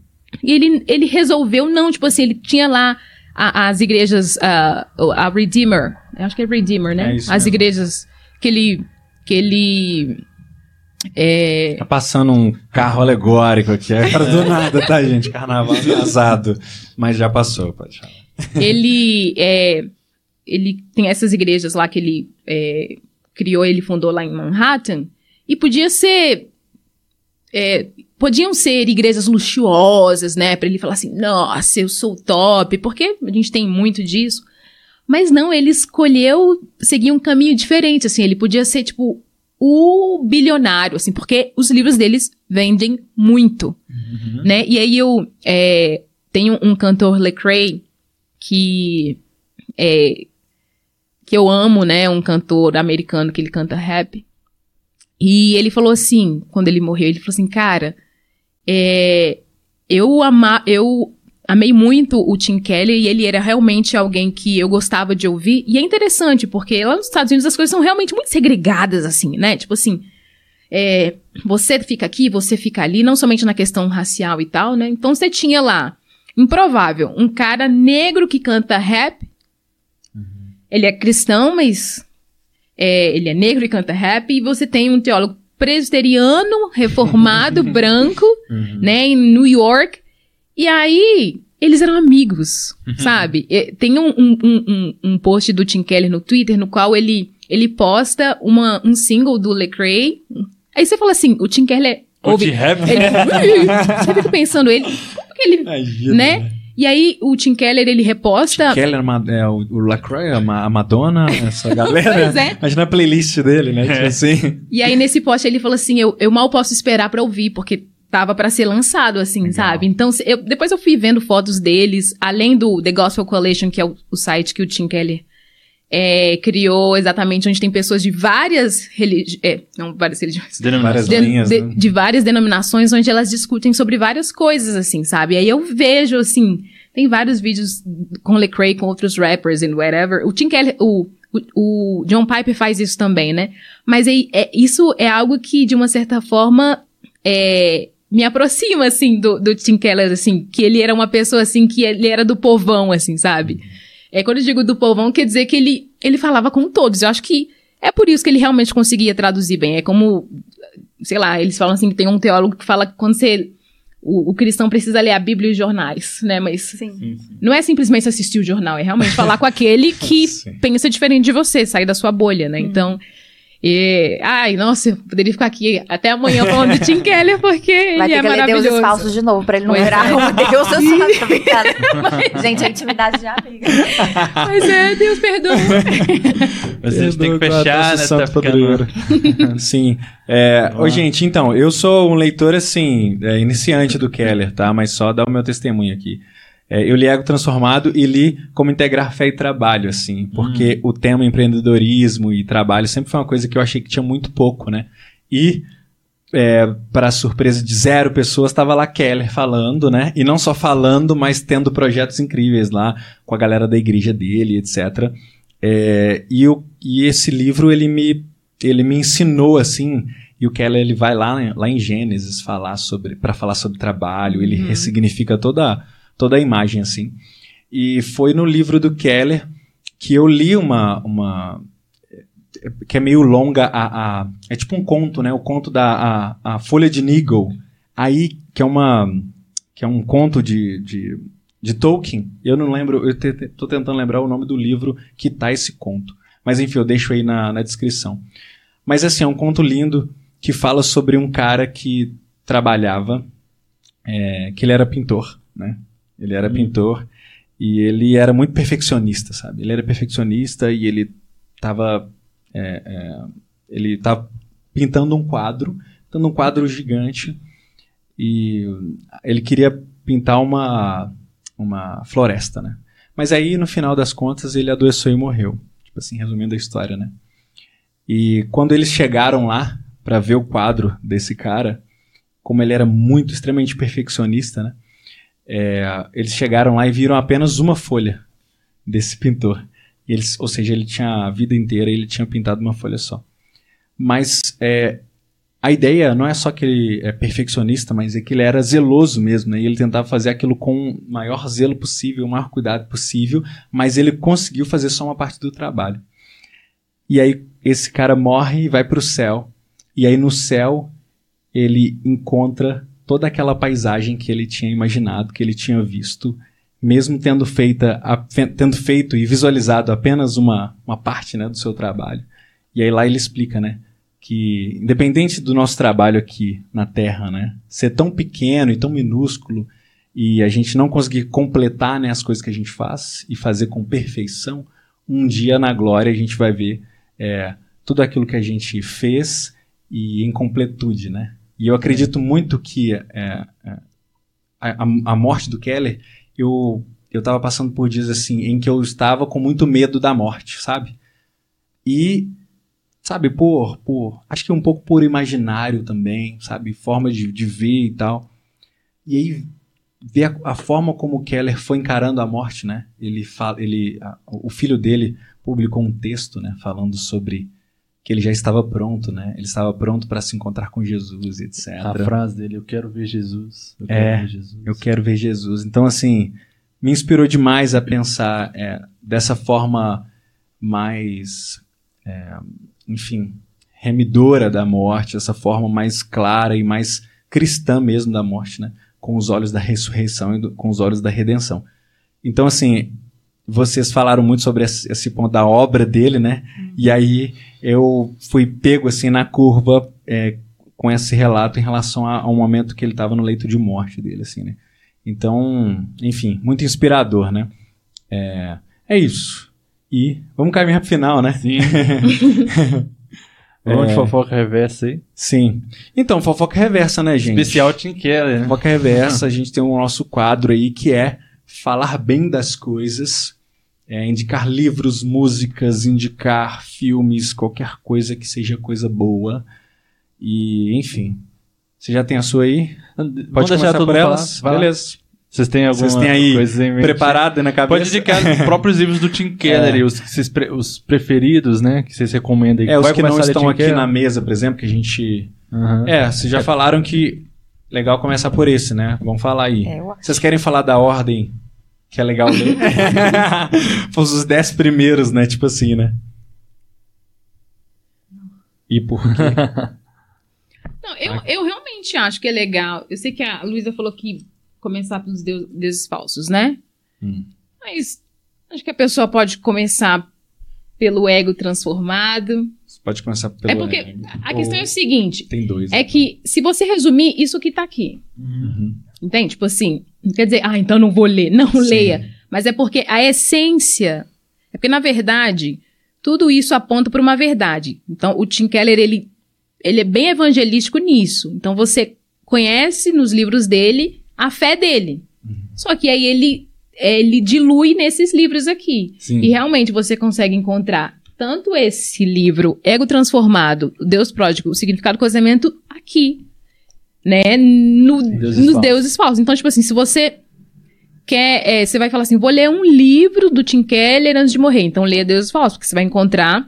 E ele, ele resolveu não, tipo assim, ele tinha lá a, as igrejas, uh, a Redeemer, acho que é Redeemer, né? É as mesmo. igrejas que ele, que ele é... Tá passando um carro alegórico aqui, é cara do nada, tá, gente? Carnaval atrasado. Mas já passou, pode falar. Ele, é, ele tem essas igrejas lá que ele é, criou, ele fundou lá em Manhattan. E podia ser é, podiam ser igrejas luxuosas, né? Para ele falar assim, nossa, eu sou top, porque a gente tem muito disso. Mas não, ele escolheu seguir um caminho diferente, assim. Ele podia ser, tipo, o bilionário, assim, porque os livros deles vendem muito, uhum. né? E aí eu é, tenho um cantor, Lecrae, que é, que eu amo, né? Um cantor americano que ele canta rap. E ele falou assim, quando ele morreu, ele falou assim, cara, é, eu, ama, eu amei muito o Tim Kelly e ele era realmente alguém que eu gostava de ouvir. E é interessante, porque lá nos Estados Unidos as coisas são realmente muito segregadas, assim, né? Tipo assim, é, você fica aqui, você fica ali, não somente na questão racial e tal, né? Então você tinha lá, improvável, um cara negro que canta rap. Uhum. Ele é cristão, mas é, ele é negro e canta rap. E você tem um teólogo presbiteriano, reformado, branco, uhum. né, em New York. E aí, eles eram amigos, uhum. sabe? Tem um, um, um, um, post do Tim Keller no Twitter no qual ele, ele posta uma, um single do Lecrae. Aí você fala assim, o Tim Keller ouve... Rap? Ele, você fica pensando, ele... ele Imagina, né? E aí o Tim Keller, ele reposta... Tim Keller é o, o Lacroix, a Madonna, essa galera. pois é. Imagina a playlist dele, né? Tipo é. assim. E aí nesse post ele falou assim, eu, eu mal posso esperar para ouvir, porque tava para ser lançado, assim, Legal. sabe? Então, eu, depois eu fui vendo fotos deles, além do The Gospel Coalition, que é o, o site que o Tim Keller é, criou exatamente onde tem pessoas de várias religiões, é, não várias religiões, várias de, linhas, de, né? de, várias denominações, onde elas discutem sobre várias coisas, assim, sabe? Aí eu vejo, assim, tem vários vídeos com Lecrae, com outros rappers and whatever. O Tim Kelly, o, o, o John Piper faz isso também, né? Mas é, é, isso é algo que, de uma certa forma, é, me aproxima, assim, do, do Tim Keller, assim, que ele era uma pessoa, assim, que ele era do povão, assim, sabe? É, quando eu digo do povão, quer dizer que ele, ele falava com todos. Eu acho que é por isso que ele realmente conseguia traduzir bem. É como, sei lá, eles falam assim que tem um teólogo que fala que quando você. O, o cristão precisa ler a Bíblia e os jornais, né? Mas sim. não é simplesmente assistir o jornal, é realmente falar com aquele que pensa diferente de você, sair da sua bolha, né? Hum. Então, e, ai, nossa, eu poderia ficar aqui até amanhã falando de Tim Keller, porque Vai ele é que maravilhoso. deuses falsos de novo, pra ele não pois virar é. um deus, eu só. Gente, a intimidade de amiga. Mas é, Deus perdoa. Mas a gente tem que fechar, né? Tá ficando... Sim. É, ô, gente, então, eu sou um leitor, assim, é, iniciante do Keller, tá? Mas só dar o meu testemunho aqui. É, eu li Ego Transformado e li como integrar fé e trabalho, assim, porque hum. o tema empreendedorismo e trabalho sempre foi uma coisa que eu achei que tinha muito pouco, né? E é, para surpresa de zero pessoas, estava lá Keller falando, né? E não só falando, mas tendo projetos incríveis lá com a galera da igreja dele, etc. É, e, eu, e esse livro ele me, ele me ensinou assim. E o Keller ele vai lá, lá em Gênesis falar sobre para falar sobre trabalho. Ele uhum. ressignifica toda toda a imagem assim. E foi no livro do Keller que eu li uma, uma que é meio longa a, a, é tipo um conto, né? O conto da a, a Folha de Nigel. Aí que é uma que é um conto de, de, de Tolkien. Eu não lembro, eu te, tô tentando lembrar o nome do livro que tá esse conto. Mas enfim, eu deixo aí na, na descrição. Mas assim, é um conto lindo que fala sobre um cara que trabalhava, é, que ele era pintor, né? Ele era hum. pintor e ele era muito perfeccionista, sabe? Ele era perfeccionista e ele estava é, é, ele estava pintando um quadro, pintando um quadro gigante e ele queria pintar uma uma floresta, né? Mas aí no final das contas ele adoeceu e morreu. Tipo assim, resumindo a história, né? E quando eles chegaram lá para ver o quadro desse cara, como ele era muito extremamente perfeccionista, né? É, eles chegaram lá e viram apenas uma folha desse pintor. Eles, ou seja, ele tinha a vida inteira ele tinha pintado uma folha só. Mas é, a ideia não é só que ele é perfeccionista, mas é que ele era zeloso mesmo, né? E ele tentava fazer aquilo com o maior zelo possível, o maior cuidado possível, mas ele conseguiu fazer só uma parte do trabalho. E aí esse cara morre e vai para o céu. E aí no céu ele encontra toda aquela paisagem que ele tinha imaginado, que ele tinha visto, mesmo tendo, feita, a, tendo feito e visualizado apenas uma, uma parte né, do seu trabalho. E aí lá ele explica, né? Que independente do nosso trabalho aqui na Terra, né? Ser tão pequeno e tão minúsculo e a gente não conseguir completar né, as coisas que a gente faz e fazer com perfeição, um dia na glória a gente vai ver é, tudo aquilo que a gente fez e em completude, né? E eu acredito muito que é, é, a, a, morte do Keller, eu eu estava passando por dias assim em que eu estava com muito medo da morte, sabe? E sabe por por acho que um pouco por imaginário também, sabe, forma de, de ver e tal. E aí ver a, a, forma como o Keller foi encarando a morte, né? Ele fala, ele a, o filho dele publicou um texto, né, falando sobre que ele já estava pronto, né? Ele estava pronto para se encontrar com Jesus, etc. A frase dele, eu quero ver Jesus. Eu quero é, ver Jesus. eu quero ver Jesus. Então, assim, me inspirou demais a pensar é, dessa forma mais, é, enfim, remidora da morte, essa forma mais clara e mais cristã mesmo da morte, né? Com os olhos da ressurreição e do, com os olhos da redenção. Então, assim, vocês falaram muito sobre esse, esse ponto da obra dele, né? Uhum. E aí eu fui pego assim na curva é, com esse relato em relação a, ao momento que ele estava no leito de morte dele, assim, né? Então, enfim, muito inspirador, né? É, é isso. E vamos caminhar pro final, né? Sim. Vamos é... de fofoca reversa aí? Sim. Então, fofoca reversa, né, gente? Especial Tim Keller, né? Fofoca reversa, a gente tem o nosso quadro aí que é falar bem das coisas, é, indicar livros, músicas, indicar filmes, qualquer coisa que seja coisa boa. E, enfim. Você já tem a sua aí? Pode Vamos deixar por elas? Falar? Beleza. Vocês têm alguma Vocês têm aí coisa em preparada na cabeça? Pode indicar os próprios livros do Tim Keller, é. os, os preferidos, né? Que vocês recomendam. É, os que não estão aqui Keller? na mesa, por exemplo, que a gente... Uhum. É, vocês já é. falaram que legal começar por esse, né? Vamos falar aí. É, vocês querem falar da ordem que é legal ler. Fosse os dez primeiros, né? Tipo assim, né? E por quê? Não, eu, eu realmente acho que é legal. Eu sei que a Luísa falou que começar pelos deus, deuses falsos, né? Hum. Mas acho que a pessoa pode começar pelo ego transformado. Você pode começar pelo É porque ego. a questão é o seguinte: tem dois. É né? que se você resumir isso que tá aqui. Uhum. Entende? Tipo assim, não quer dizer, ah, então não vou ler. Não Sim. leia. Mas é porque a essência. É porque, na verdade, tudo isso aponta para uma verdade. Então, o Tim Keller, ele, ele é bem evangelístico nisso. Então, você conhece nos livros dele a fé dele. Uhum. Só que aí ele, ele dilui nesses livros aqui. Sim. E realmente você consegue encontrar tanto esse livro, Ego Transformado, Deus Pródigo, o Significado do Casamento, aqui. Né? No, deuses nos falsos. deuses falsos. Então, tipo assim, se você quer. É, você vai falar assim: vou ler um livro do Tim Keller antes de morrer. Então, leia Deuses Falsos, porque você vai encontrar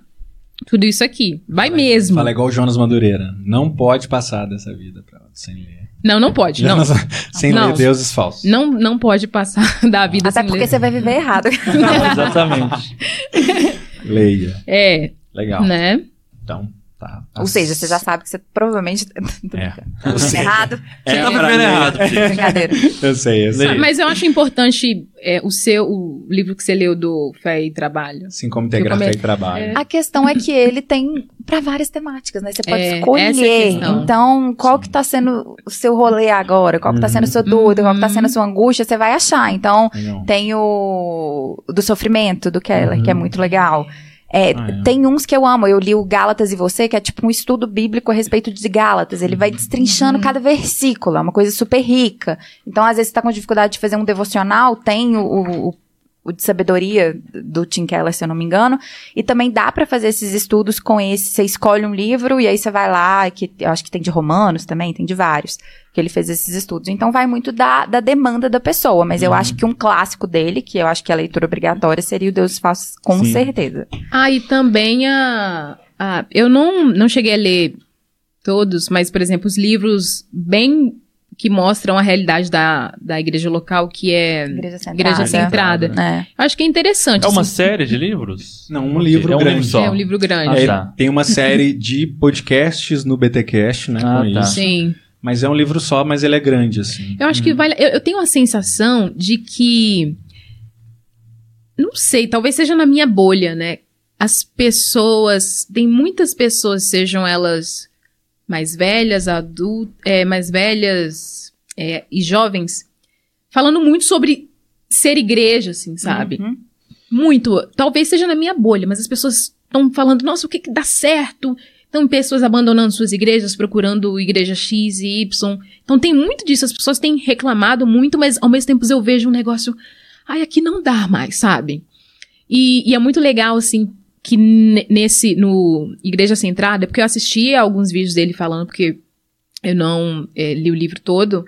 tudo isso aqui. Vai fala, mesmo. Fala igual o Jonas Madureira. Não pode passar dessa vida pra, sem ler. Não, não pode. Não. sem não. ler deuses falsos. Não, não pode passar da vida Até sem porque ler. você vai viver errado. Não, exatamente. Leia. É. Legal. Né? Então, Tá, tá. Ou seja, você já sabe que você provavelmente. é. errado. Você tá vivendo errado. Brincadeira. Eu sei, eu sei. Mas eu acho importante é, o seu o livro que você leu do Fé e Trabalho. Sim, como integrar come... Fé e Trabalho. É. A questão é que ele tem para várias temáticas, né? Você pode é, escolher. então, qual Sim. que tá sendo o seu rolê agora? Qual que tá sendo a sua dúvida? Uhum. Qual que tá sendo a sua angústia? Você vai achar. Então, Não. tem o do sofrimento do Keller, uhum. que é muito legal. É, ah, é. Tem uns que eu amo. Eu li o Gálatas e Você, que é tipo um estudo bíblico a respeito de Gálatas. Ele vai destrinchando uhum. cada versículo, é uma coisa super rica. Então, às vezes, você tá com dificuldade de fazer um devocional, tem o, o o de sabedoria do Tim Keller, se eu não me engano. E também dá para fazer esses estudos com esse. Você escolhe um livro e aí você vai lá, que eu acho que tem de romanos também, tem de vários, que ele fez esses estudos. Então vai muito da, da demanda da pessoa. Mas uhum. eu acho que um clássico dele, que eu acho que é a leitura obrigatória, seria o Deus Falsos, com Sim. certeza. Ah, e também a. a eu não, não cheguei a ler todos, mas, por exemplo, os livros bem que mostram a realidade da, da igreja local, que é Igreja Centrada. Igreja Centrada. É. Acho que é interessante. É uma assim. série de livros? Não, um livro é um grande. Livro só. É um livro grande. É, tá. Tem uma série de podcasts no BTcast, né? Ah, com tá. isso. Sim. Mas é um livro só, mas ele é grande, assim. Eu acho hum. que vale. Eu, eu tenho a sensação de que. Não sei, talvez seja na minha bolha, né? As pessoas. Tem muitas pessoas, sejam elas mais velhas, adultas, é, mais velhas é, e jovens, falando muito sobre ser igreja, assim, sabe? Uhum. Muito. Talvez seja na minha bolha, mas as pessoas estão falando, nossa, o que, que dá certo? Então, pessoas abandonando suas igrejas, procurando igreja X e Y. Então, tem muito disso. As pessoas têm reclamado muito, mas ao mesmo tempo eu vejo um negócio. Ai, aqui não dá mais, sabe? E, e é muito legal, assim, que nesse, no Igreja Centrada, porque eu assisti alguns vídeos dele falando, porque eu não é, li o livro todo,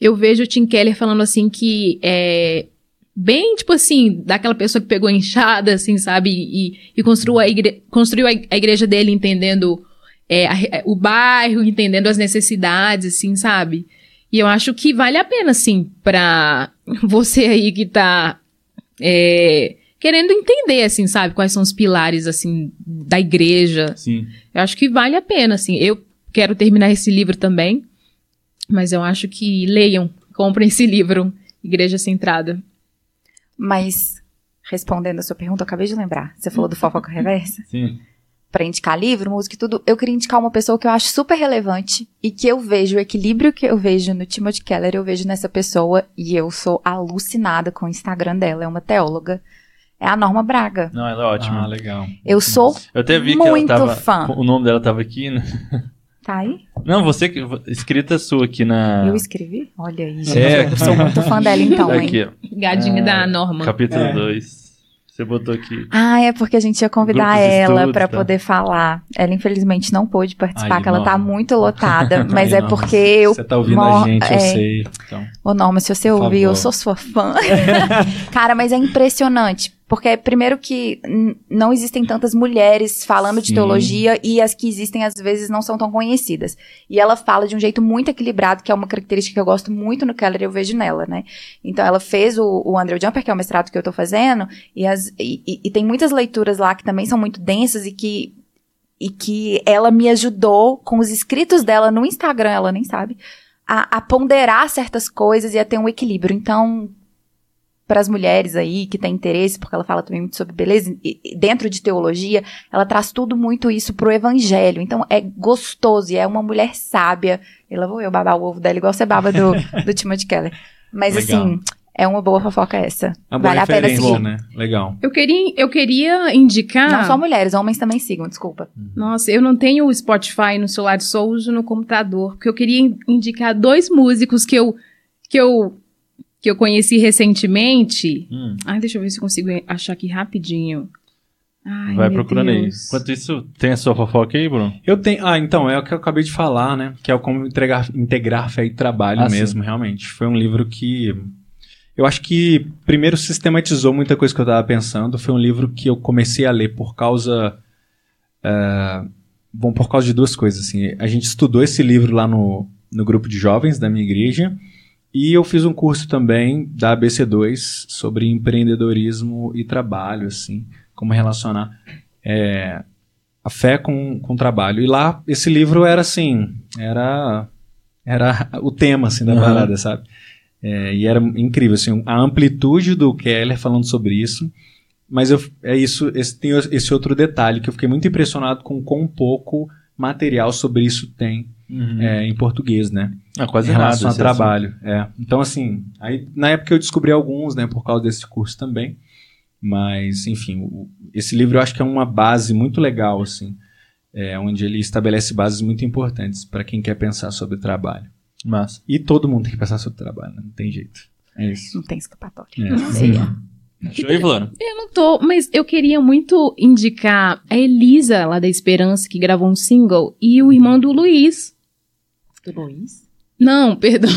eu vejo o Tim Keller falando assim que é bem, tipo assim, daquela pessoa que pegou enxada, assim, sabe, e, e construiu, a igre construiu a igreja dele entendendo é, a, o bairro, entendendo as necessidades, assim, sabe? E eu acho que vale a pena, assim, pra você aí que tá é, querendo entender, assim, sabe? Quais são os pilares, assim, da igreja. Sim. Eu acho que vale a pena, assim. Eu quero terminar esse livro também, mas eu acho que leiam, comprem esse livro, Igreja Centrada. Mas, respondendo a sua pergunta, eu acabei de lembrar. Você falou do Fofoca Reversa? Sim. Pra indicar livro, música e tudo, eu queria indicar uma pessoa que eu acho super relevante e que eu vejo, o equilíbrio que eu vejo no Timothy Keller, eu vejo nessa pessoa e eu sou alucinada com o Instagram dela. É uma teóloga é a Norma Braga. Não, ela é ótima. Ah, legal. Eu sou Eu até vi muito que ela tava, fã. O nome dela tava aqui, né? Tá aí? Não, você que. Escrita sua aqui na. Eu escrevi? Olha aí, gente. É. Eu sou muito fã dela então, aqui, hein? Gadinho da é, Norma. Capítulo 2. É. Você botou aqui. Ah, é porque a gente ia convidar ela para tá. poder falar. Ela infelizmente não pôde participar, Ai, que ela tá muito lotada, mas Ai, é porque eu Você tá ouvindo a gente, eu é... sei. Então, Ô, Norma, se você ouvir, eu sou sua fã. Cara, mas é impressionante. Porque, primeiro, que não existem tantas mulheres falando Sim. de teologia e as que existem, às vezes, não são tão conhecidas. E ela fala de um jeito muito equilibrado, que é uma característica que eu gosto muito no Keller e eu vejo nela, né? Então, ela fez o, o Andrew Jumper, que é o mestrado que eu tô fazendo, e, as, e, e, e tem muitas leituras lá que também são muito densas e que e que ela me ajudou com os escritos dela no Instagram, ela nem sabe, a, a ponderar certas coisas e a ter um equilíbrio. Então, para as mulheres aí que têm interesse, porque ela fala também muito sobre beleza, e dentro de teologia, ela traz tudo muito isso pro evangelho. Então é gostoso e é uma mulher sábia. Ela vou eu babar o ovo dela igual você baba do, do Timothy Keller. Mas Legal. assim, é uma boa fofoca essa. Uma vale a pena seguir. Né? Legal. Eu queria, eu queria indicar. Não só mulheres, homens também sigam, desculpa. Uhum. Nossa, eu não tenho o Spotify no celular, só uso no computador. Porque eu queria indicar dois músicos que eu, que eu que eu conheci recentemente. Hum. Ai, deixa eu ver se eu consigo achar aqui rapidinho. Ai, Vai procurando aí. Enquanto isso, tem a sua fofoca aí, Bruno? Eu tenho. Ah, então, é o que eu acabei de falar, né? Que é o como entregar, integrar fé e trabalho Ah, mesmo, realmente. Foi um livro que. Eu acho que primeiro sistematizou muita coisa que eu estava pensando. Foi um livro que eu comecei a ler por causa. é, bom, por causa de duas coisas. Assim. A gente estudou esse livro lá no, no grupo de jovens da minha igreja. E eu fiz um curso também da ABC2 sobre empreendedorismo e trabalho, assim, como relacionar é, a fé com, com o trabalho. E lá, esse livro era assim, era, era o tema, assim, da Uhum. parada, sabe? É, e era incrível, assim, a amplitude do Keller falando sobre isso. Mas eu, é isso, esse, tem esse outro detalhe que eu fiquei muito impressionado com quão pouco material sobre isso tem é, em português, né? Ah, quase em nada. relação a esse trabalho. É. Então, assim, aí, na época eu descobri alguns, né, por causa desse curso também. Mas, enfim, o- esse livro eu acho que é uma base muito legal, assim, é, onde ele estabelece bases muito importantes para quem quer pensar sobre trabalho. Massa. E todo mundo tem que pensar sobre trabalho, né? não tem jeito. É isso. Não tem escapatória. É. Show aí, Flora. Eu não tô, mas eu queria muito indicar a Elisa, lá da Esperança, que gravou um single, e o irmão do Luiz. Do Luiz? Não, perdão.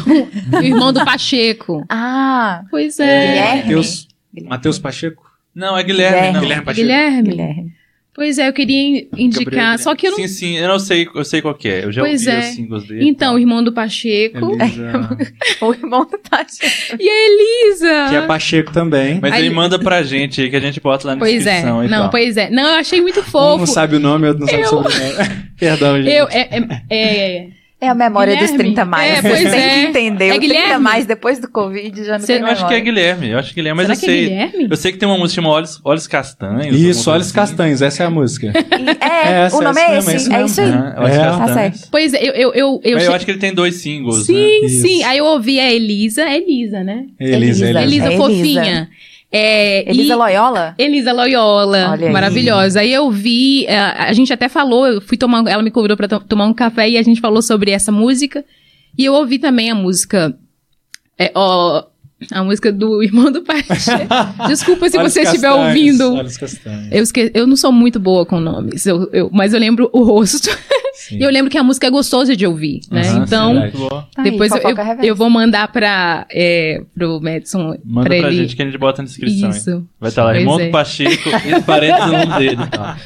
o irmão do Pacheco. Ah, Pois é. Guilherme. Mateus, Guilherme. Mateus Pacheco? Não, é Guilherme. Guilherme. Não. Guilherme Pacheco. Guilherme. Guilherme. Pois é, eu queria indicar, Gabriel só que eu não. Sim, sim, eu não sei, eu sei qual que é. Eu já Pois ouvi é. os singles dele. Então, o irmão do Pacheco. Elisa, O irmão do Pacheco. E a Elisa. que é Pacheco também. Mas Aí- ele manda pra gente aí que a gente bota lá na Pois é. descrição e Não, tal. pois é. Não, eu achei muito Um fofo. não sabe o nome, outro não sabe Eu- o sobrenome. Perdão, gente. Eu, é, é, é, É a memória dos Guilherme. 30 mais. É, Você pois tem é. que entender. É o 30 Guilherme? mais depois do Covid já não Cê- tem Eu acho que é memória. Guilherme, eu acho que é Guilherme, mas será eu que sei. é Guilherme? Eu sei que tem uma música chamada Olhos, Olhos Castanhos. Isso, Olhos assim. Castanhos, essa é a música. E- É, É, essa- o nome é esse. esse É mesmo. isso aí. Olhos É. Tá Castanhos. certo. Pois é, eu, eu, eu, eu, eu acho que ele tem dois singles, né? Sim, Isso. sim. Aí eu ouvi a Elisa. É Elisa, né? Elisa, Elisa. Elisa É fofinha. É, Elisa e- Loyola? Elisa Loyola, Olha aí. maravilhosa. Aí eu vi, eh, a gente até falou, eu fui tomar, ela me convidou pra to- tomar um café e a gente falou sobre essa música. E eu ouvi também a música, é, ó, a música do irmão do Pacheco. Desculpa se você estiver ouvindo. Eu, esque... eu não sou muito boa com nomes, eu, eu- mas eu lembro o rosto. Sim. E eu lembro que a música é gostosa de ouvir, né? Aham, então. Tá aí, depois eu, fofoca eu, reversa. eu vou mandar pra, é, pro Madison. Manda pra pra ele... gente que a gente bota na descrição. hein? Isso. Vai estar lá, Pois irmão é. do Pacheco e parênteses o nome dele. Tá.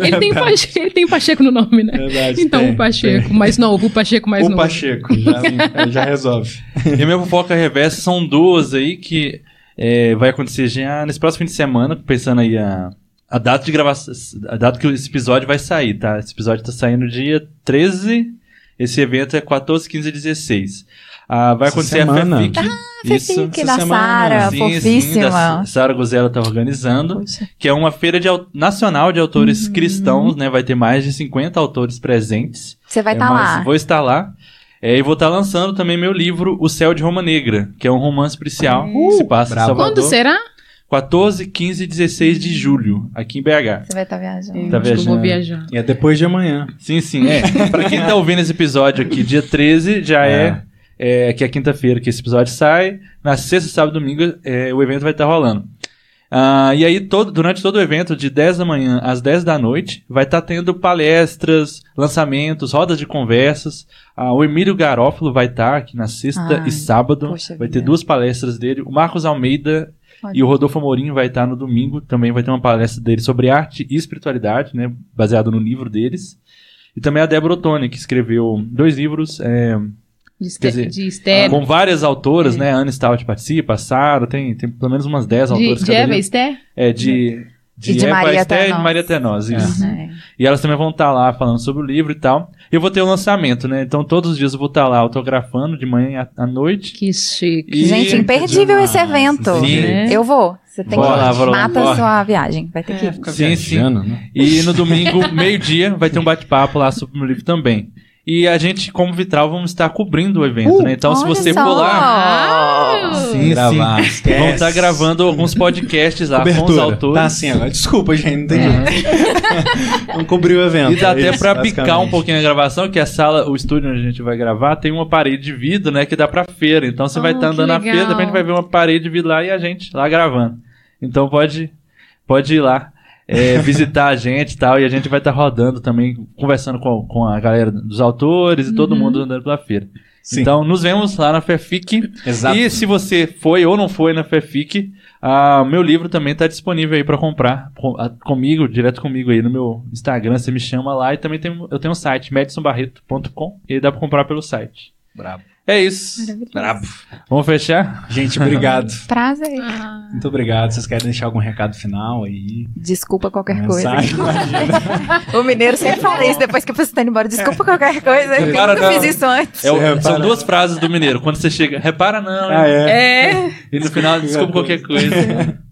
Ele tem, Pacheco, ele tem Pacheco no nome, né? Verdade, Então, tem, o Pacheco mais novo, o Pacheco mais o novo. Pacheco, já, já resolve. E a minha fofoca reversa são duas aí que é, vai acontecer já nesse próximo fim de semana, pensando aí a, a data de gravação, a data que esse episódio vai sair, tá? Esse episódio tá saindo dia 13, esse evento é 14, 15 e 16. Ah, vai Essa acontecer semana. a FEFIC. isso. Fifique, essa da semana. Sara, Sim, sim, fofíssima. Sara Gozella tá organizando, Poxa. que é uma feira de nacional de autores Uhum. cristãos, né? Vai ter mais de 50 autores presentes. Você vai É, estar mas lá. Vou estar lá. É, e vou estar lançando também meu livro O Céu de Roma Negra, que é um romance policial que se passa bravo. em Salvador. Quando será? 14, 15 e 16 de julho, aqui em BH. Você vai estar viajando. Tá acho que eu vou viajando. viajar. E é depois de amanhã. Sim, sim, é. pra quem tá ouvindo esse episódio aqui, dia 13 já é, é que é quinta-feira que esse episódio sai. Na sexta, sábado e domingo é, o evento vai estar rolando. Ah, e aí, todo, durante todo o evento, de 10 da manhã às 10 da noite, vai estar tendo palestras, lançamentos, rodas de conversas. Ah, o Emílio Garófalo vai estar aqui na sexta Ai, e sábado. Vai ter vida. duas palestras dele. O Marcos Almeida Olha. e o Rodolfo Amorim vai estar no domingo. Também vai ter uma palestra dele sobre arte e espiritualidade, né? Baseado no livro deles. E também a Débora Ottoni, que escreveu dois livros é, De, dizer, de Esther. com várias autoras, É. né? A Ana Stout participa, a Sara, tem, tem pelo menos umas 10 de, autoras de cada Eva. Esther? É, de, de, E de Eva Maria Esther e. Maria Ternós, isso. É. E elas também vão estar lá falando sobre o livro e tal. E eu vou ter o lançamento, né? Então todos os dias eu vou estar lá autografando de manhã à noite. Que chique. E- Gente, imperdível demais, esse evento. sim. né? Eu vou. Você tem Bora que lá, bora mata bora. a sua viagem. Vai ter que ir. Sim, sim. né? E no domingo, meio-dia, vai ter um bate-papo lá sobre o meu livro também. E a gente, como Vitral, vamos estar cobrindo o evento, né? Então, se você só. for lá. Ah! Sim, Gravar, sim. esquece. Vamos estar gravando alguns podcasts lá com os Cobertura. autores. Tá assim agora. Desculpa, gente, não tem jeito. Não cobriu o evento. E dá é até isso, pra picar um pouquinho a gravação, que a sala, o estúdio onde a gente vai gravar, tem uma parede de vidro, né? Que dá pra feira. Então você vai Oh, estar que andando na feira, de repente vai ver uma parede de vidro lá e a gente lá gravando. Então pode, pode ir lá. É, visitar a gente e tal. E a gente vai estar tá rodando também, conversando com, com a galera dos autores e uhum. todo mundo andando pela feira. Sim. Então, nos vemos lá na FEFIC. Exato. E se você foi ou não foi na FEFIC, ah, meu livro também está disponível aí para comprar com, a, comigo, direto comigo aí no meu Instagram, você me chama lá. E também tem, eu tenho um site, medsonbarreto.com, e dá para comprar pelo site. Brabo. É isso. Brabo. Vamos fechar? Gente, obrigado. Prazer. Ah. Muito obrigado. Vocês querem deixar algum recado final aí? Desculpa qualquer coisa. o mineiro sempre fala isso depois que a pessoa está indo embora. Desculpa qualquer coisa. Eu nunca não. fiz isso antes. É, são duas frases do mineiro. Quando você chega, repara não. Ah, é. é. E no final, desculpa qualquer coisa.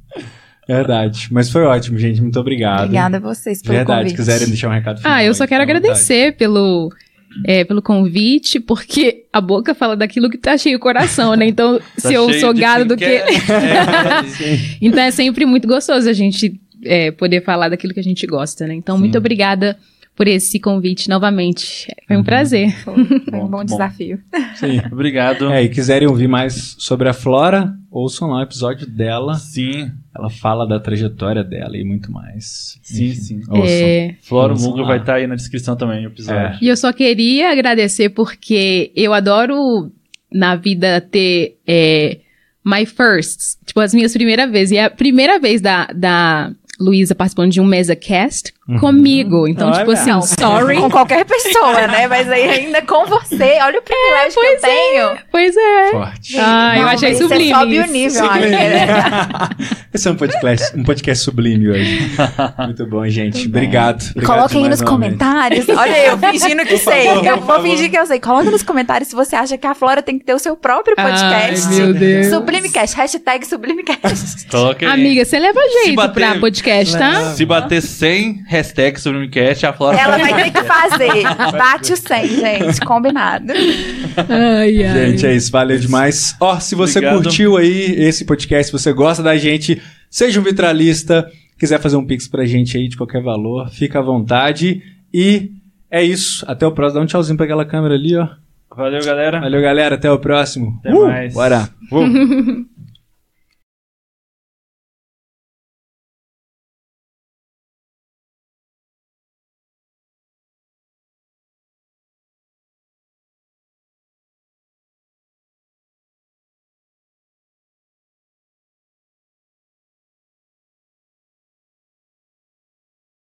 Verdade. Mas foi ótimo, gente. Muito obrigado. Obrigada a vocês pelo Verdade. convite. Quiserem deixar um recado final. Ah, eu só quero agradecer pelo é, pelo convite, porque a boca fala daquilo que tá cheio o coração, né? Então, tá se eu sou gado do que. É, então é sempre muito gostoso a gente é, poder falar daquilo que a gente gosta, né? Então, Sim. muito obrigada por esse convite novamente. Foi um uhum. prazer. Foi um bom, bom desafio. Sim, obrigado. É, e quiserem ouvir mais sobre a Flora, ouçam lá o episódio dela. Sim. Ela fala da trajetória dela e muito mais. Sim, Enfim, sim. É... Flora Mundo vai estar tá aí na descrição também o episódio. É. E eu só queria agradecer porque eu adoro na vida ter é, my firsts, tipo as minhas primeiras vezes. E é a primeira vez da, da Luísa participando de um mesa cast uhum. Comigo. Então, olha. tipo assim, não, sorry. Com qualquer pessoa, né? Mas aí ainda com você. Olha o privilégio é, que eu é. tenho. Pois é. Forte. Ah, não, eu achei sublime. Você sobe o nível, Esse é um podcast, um podcast sublime hoje. Muito bom, gente. Obrigado. Obrigado Coloquem aí nos comentários. Olha eu fingindo que sei. eu vou fingir que eu sei. Coloca nos comentários se você acha que a Flora tem que ter o seu próprio podcast. Ai, meu Deus. Sublimecast. Hashtag Sublimecast. Coloque aí. Amiga, você leva jeito bater, pra podcast, tá? Se bater 100 hashtag Sublimecast, a Flora... Ela vai ter que fazer. Bate o 100, gente. Combinado. Ai, ai. Gente, é isso. Valeu demais. Ó, oh, se você Obrigado. curtiu aí esse podcast, se você gosta da gente, seja um vitralista, quiser fazer um pix pra gente aí de qualquer valor, fica à vontade. E é isso. Até o próximo. Dá um tchauzinho pra aquela câmera ali, ó. Valeu, galera. Valeu, galera. Até o próximo. Até uh, mais. Bora. Uh.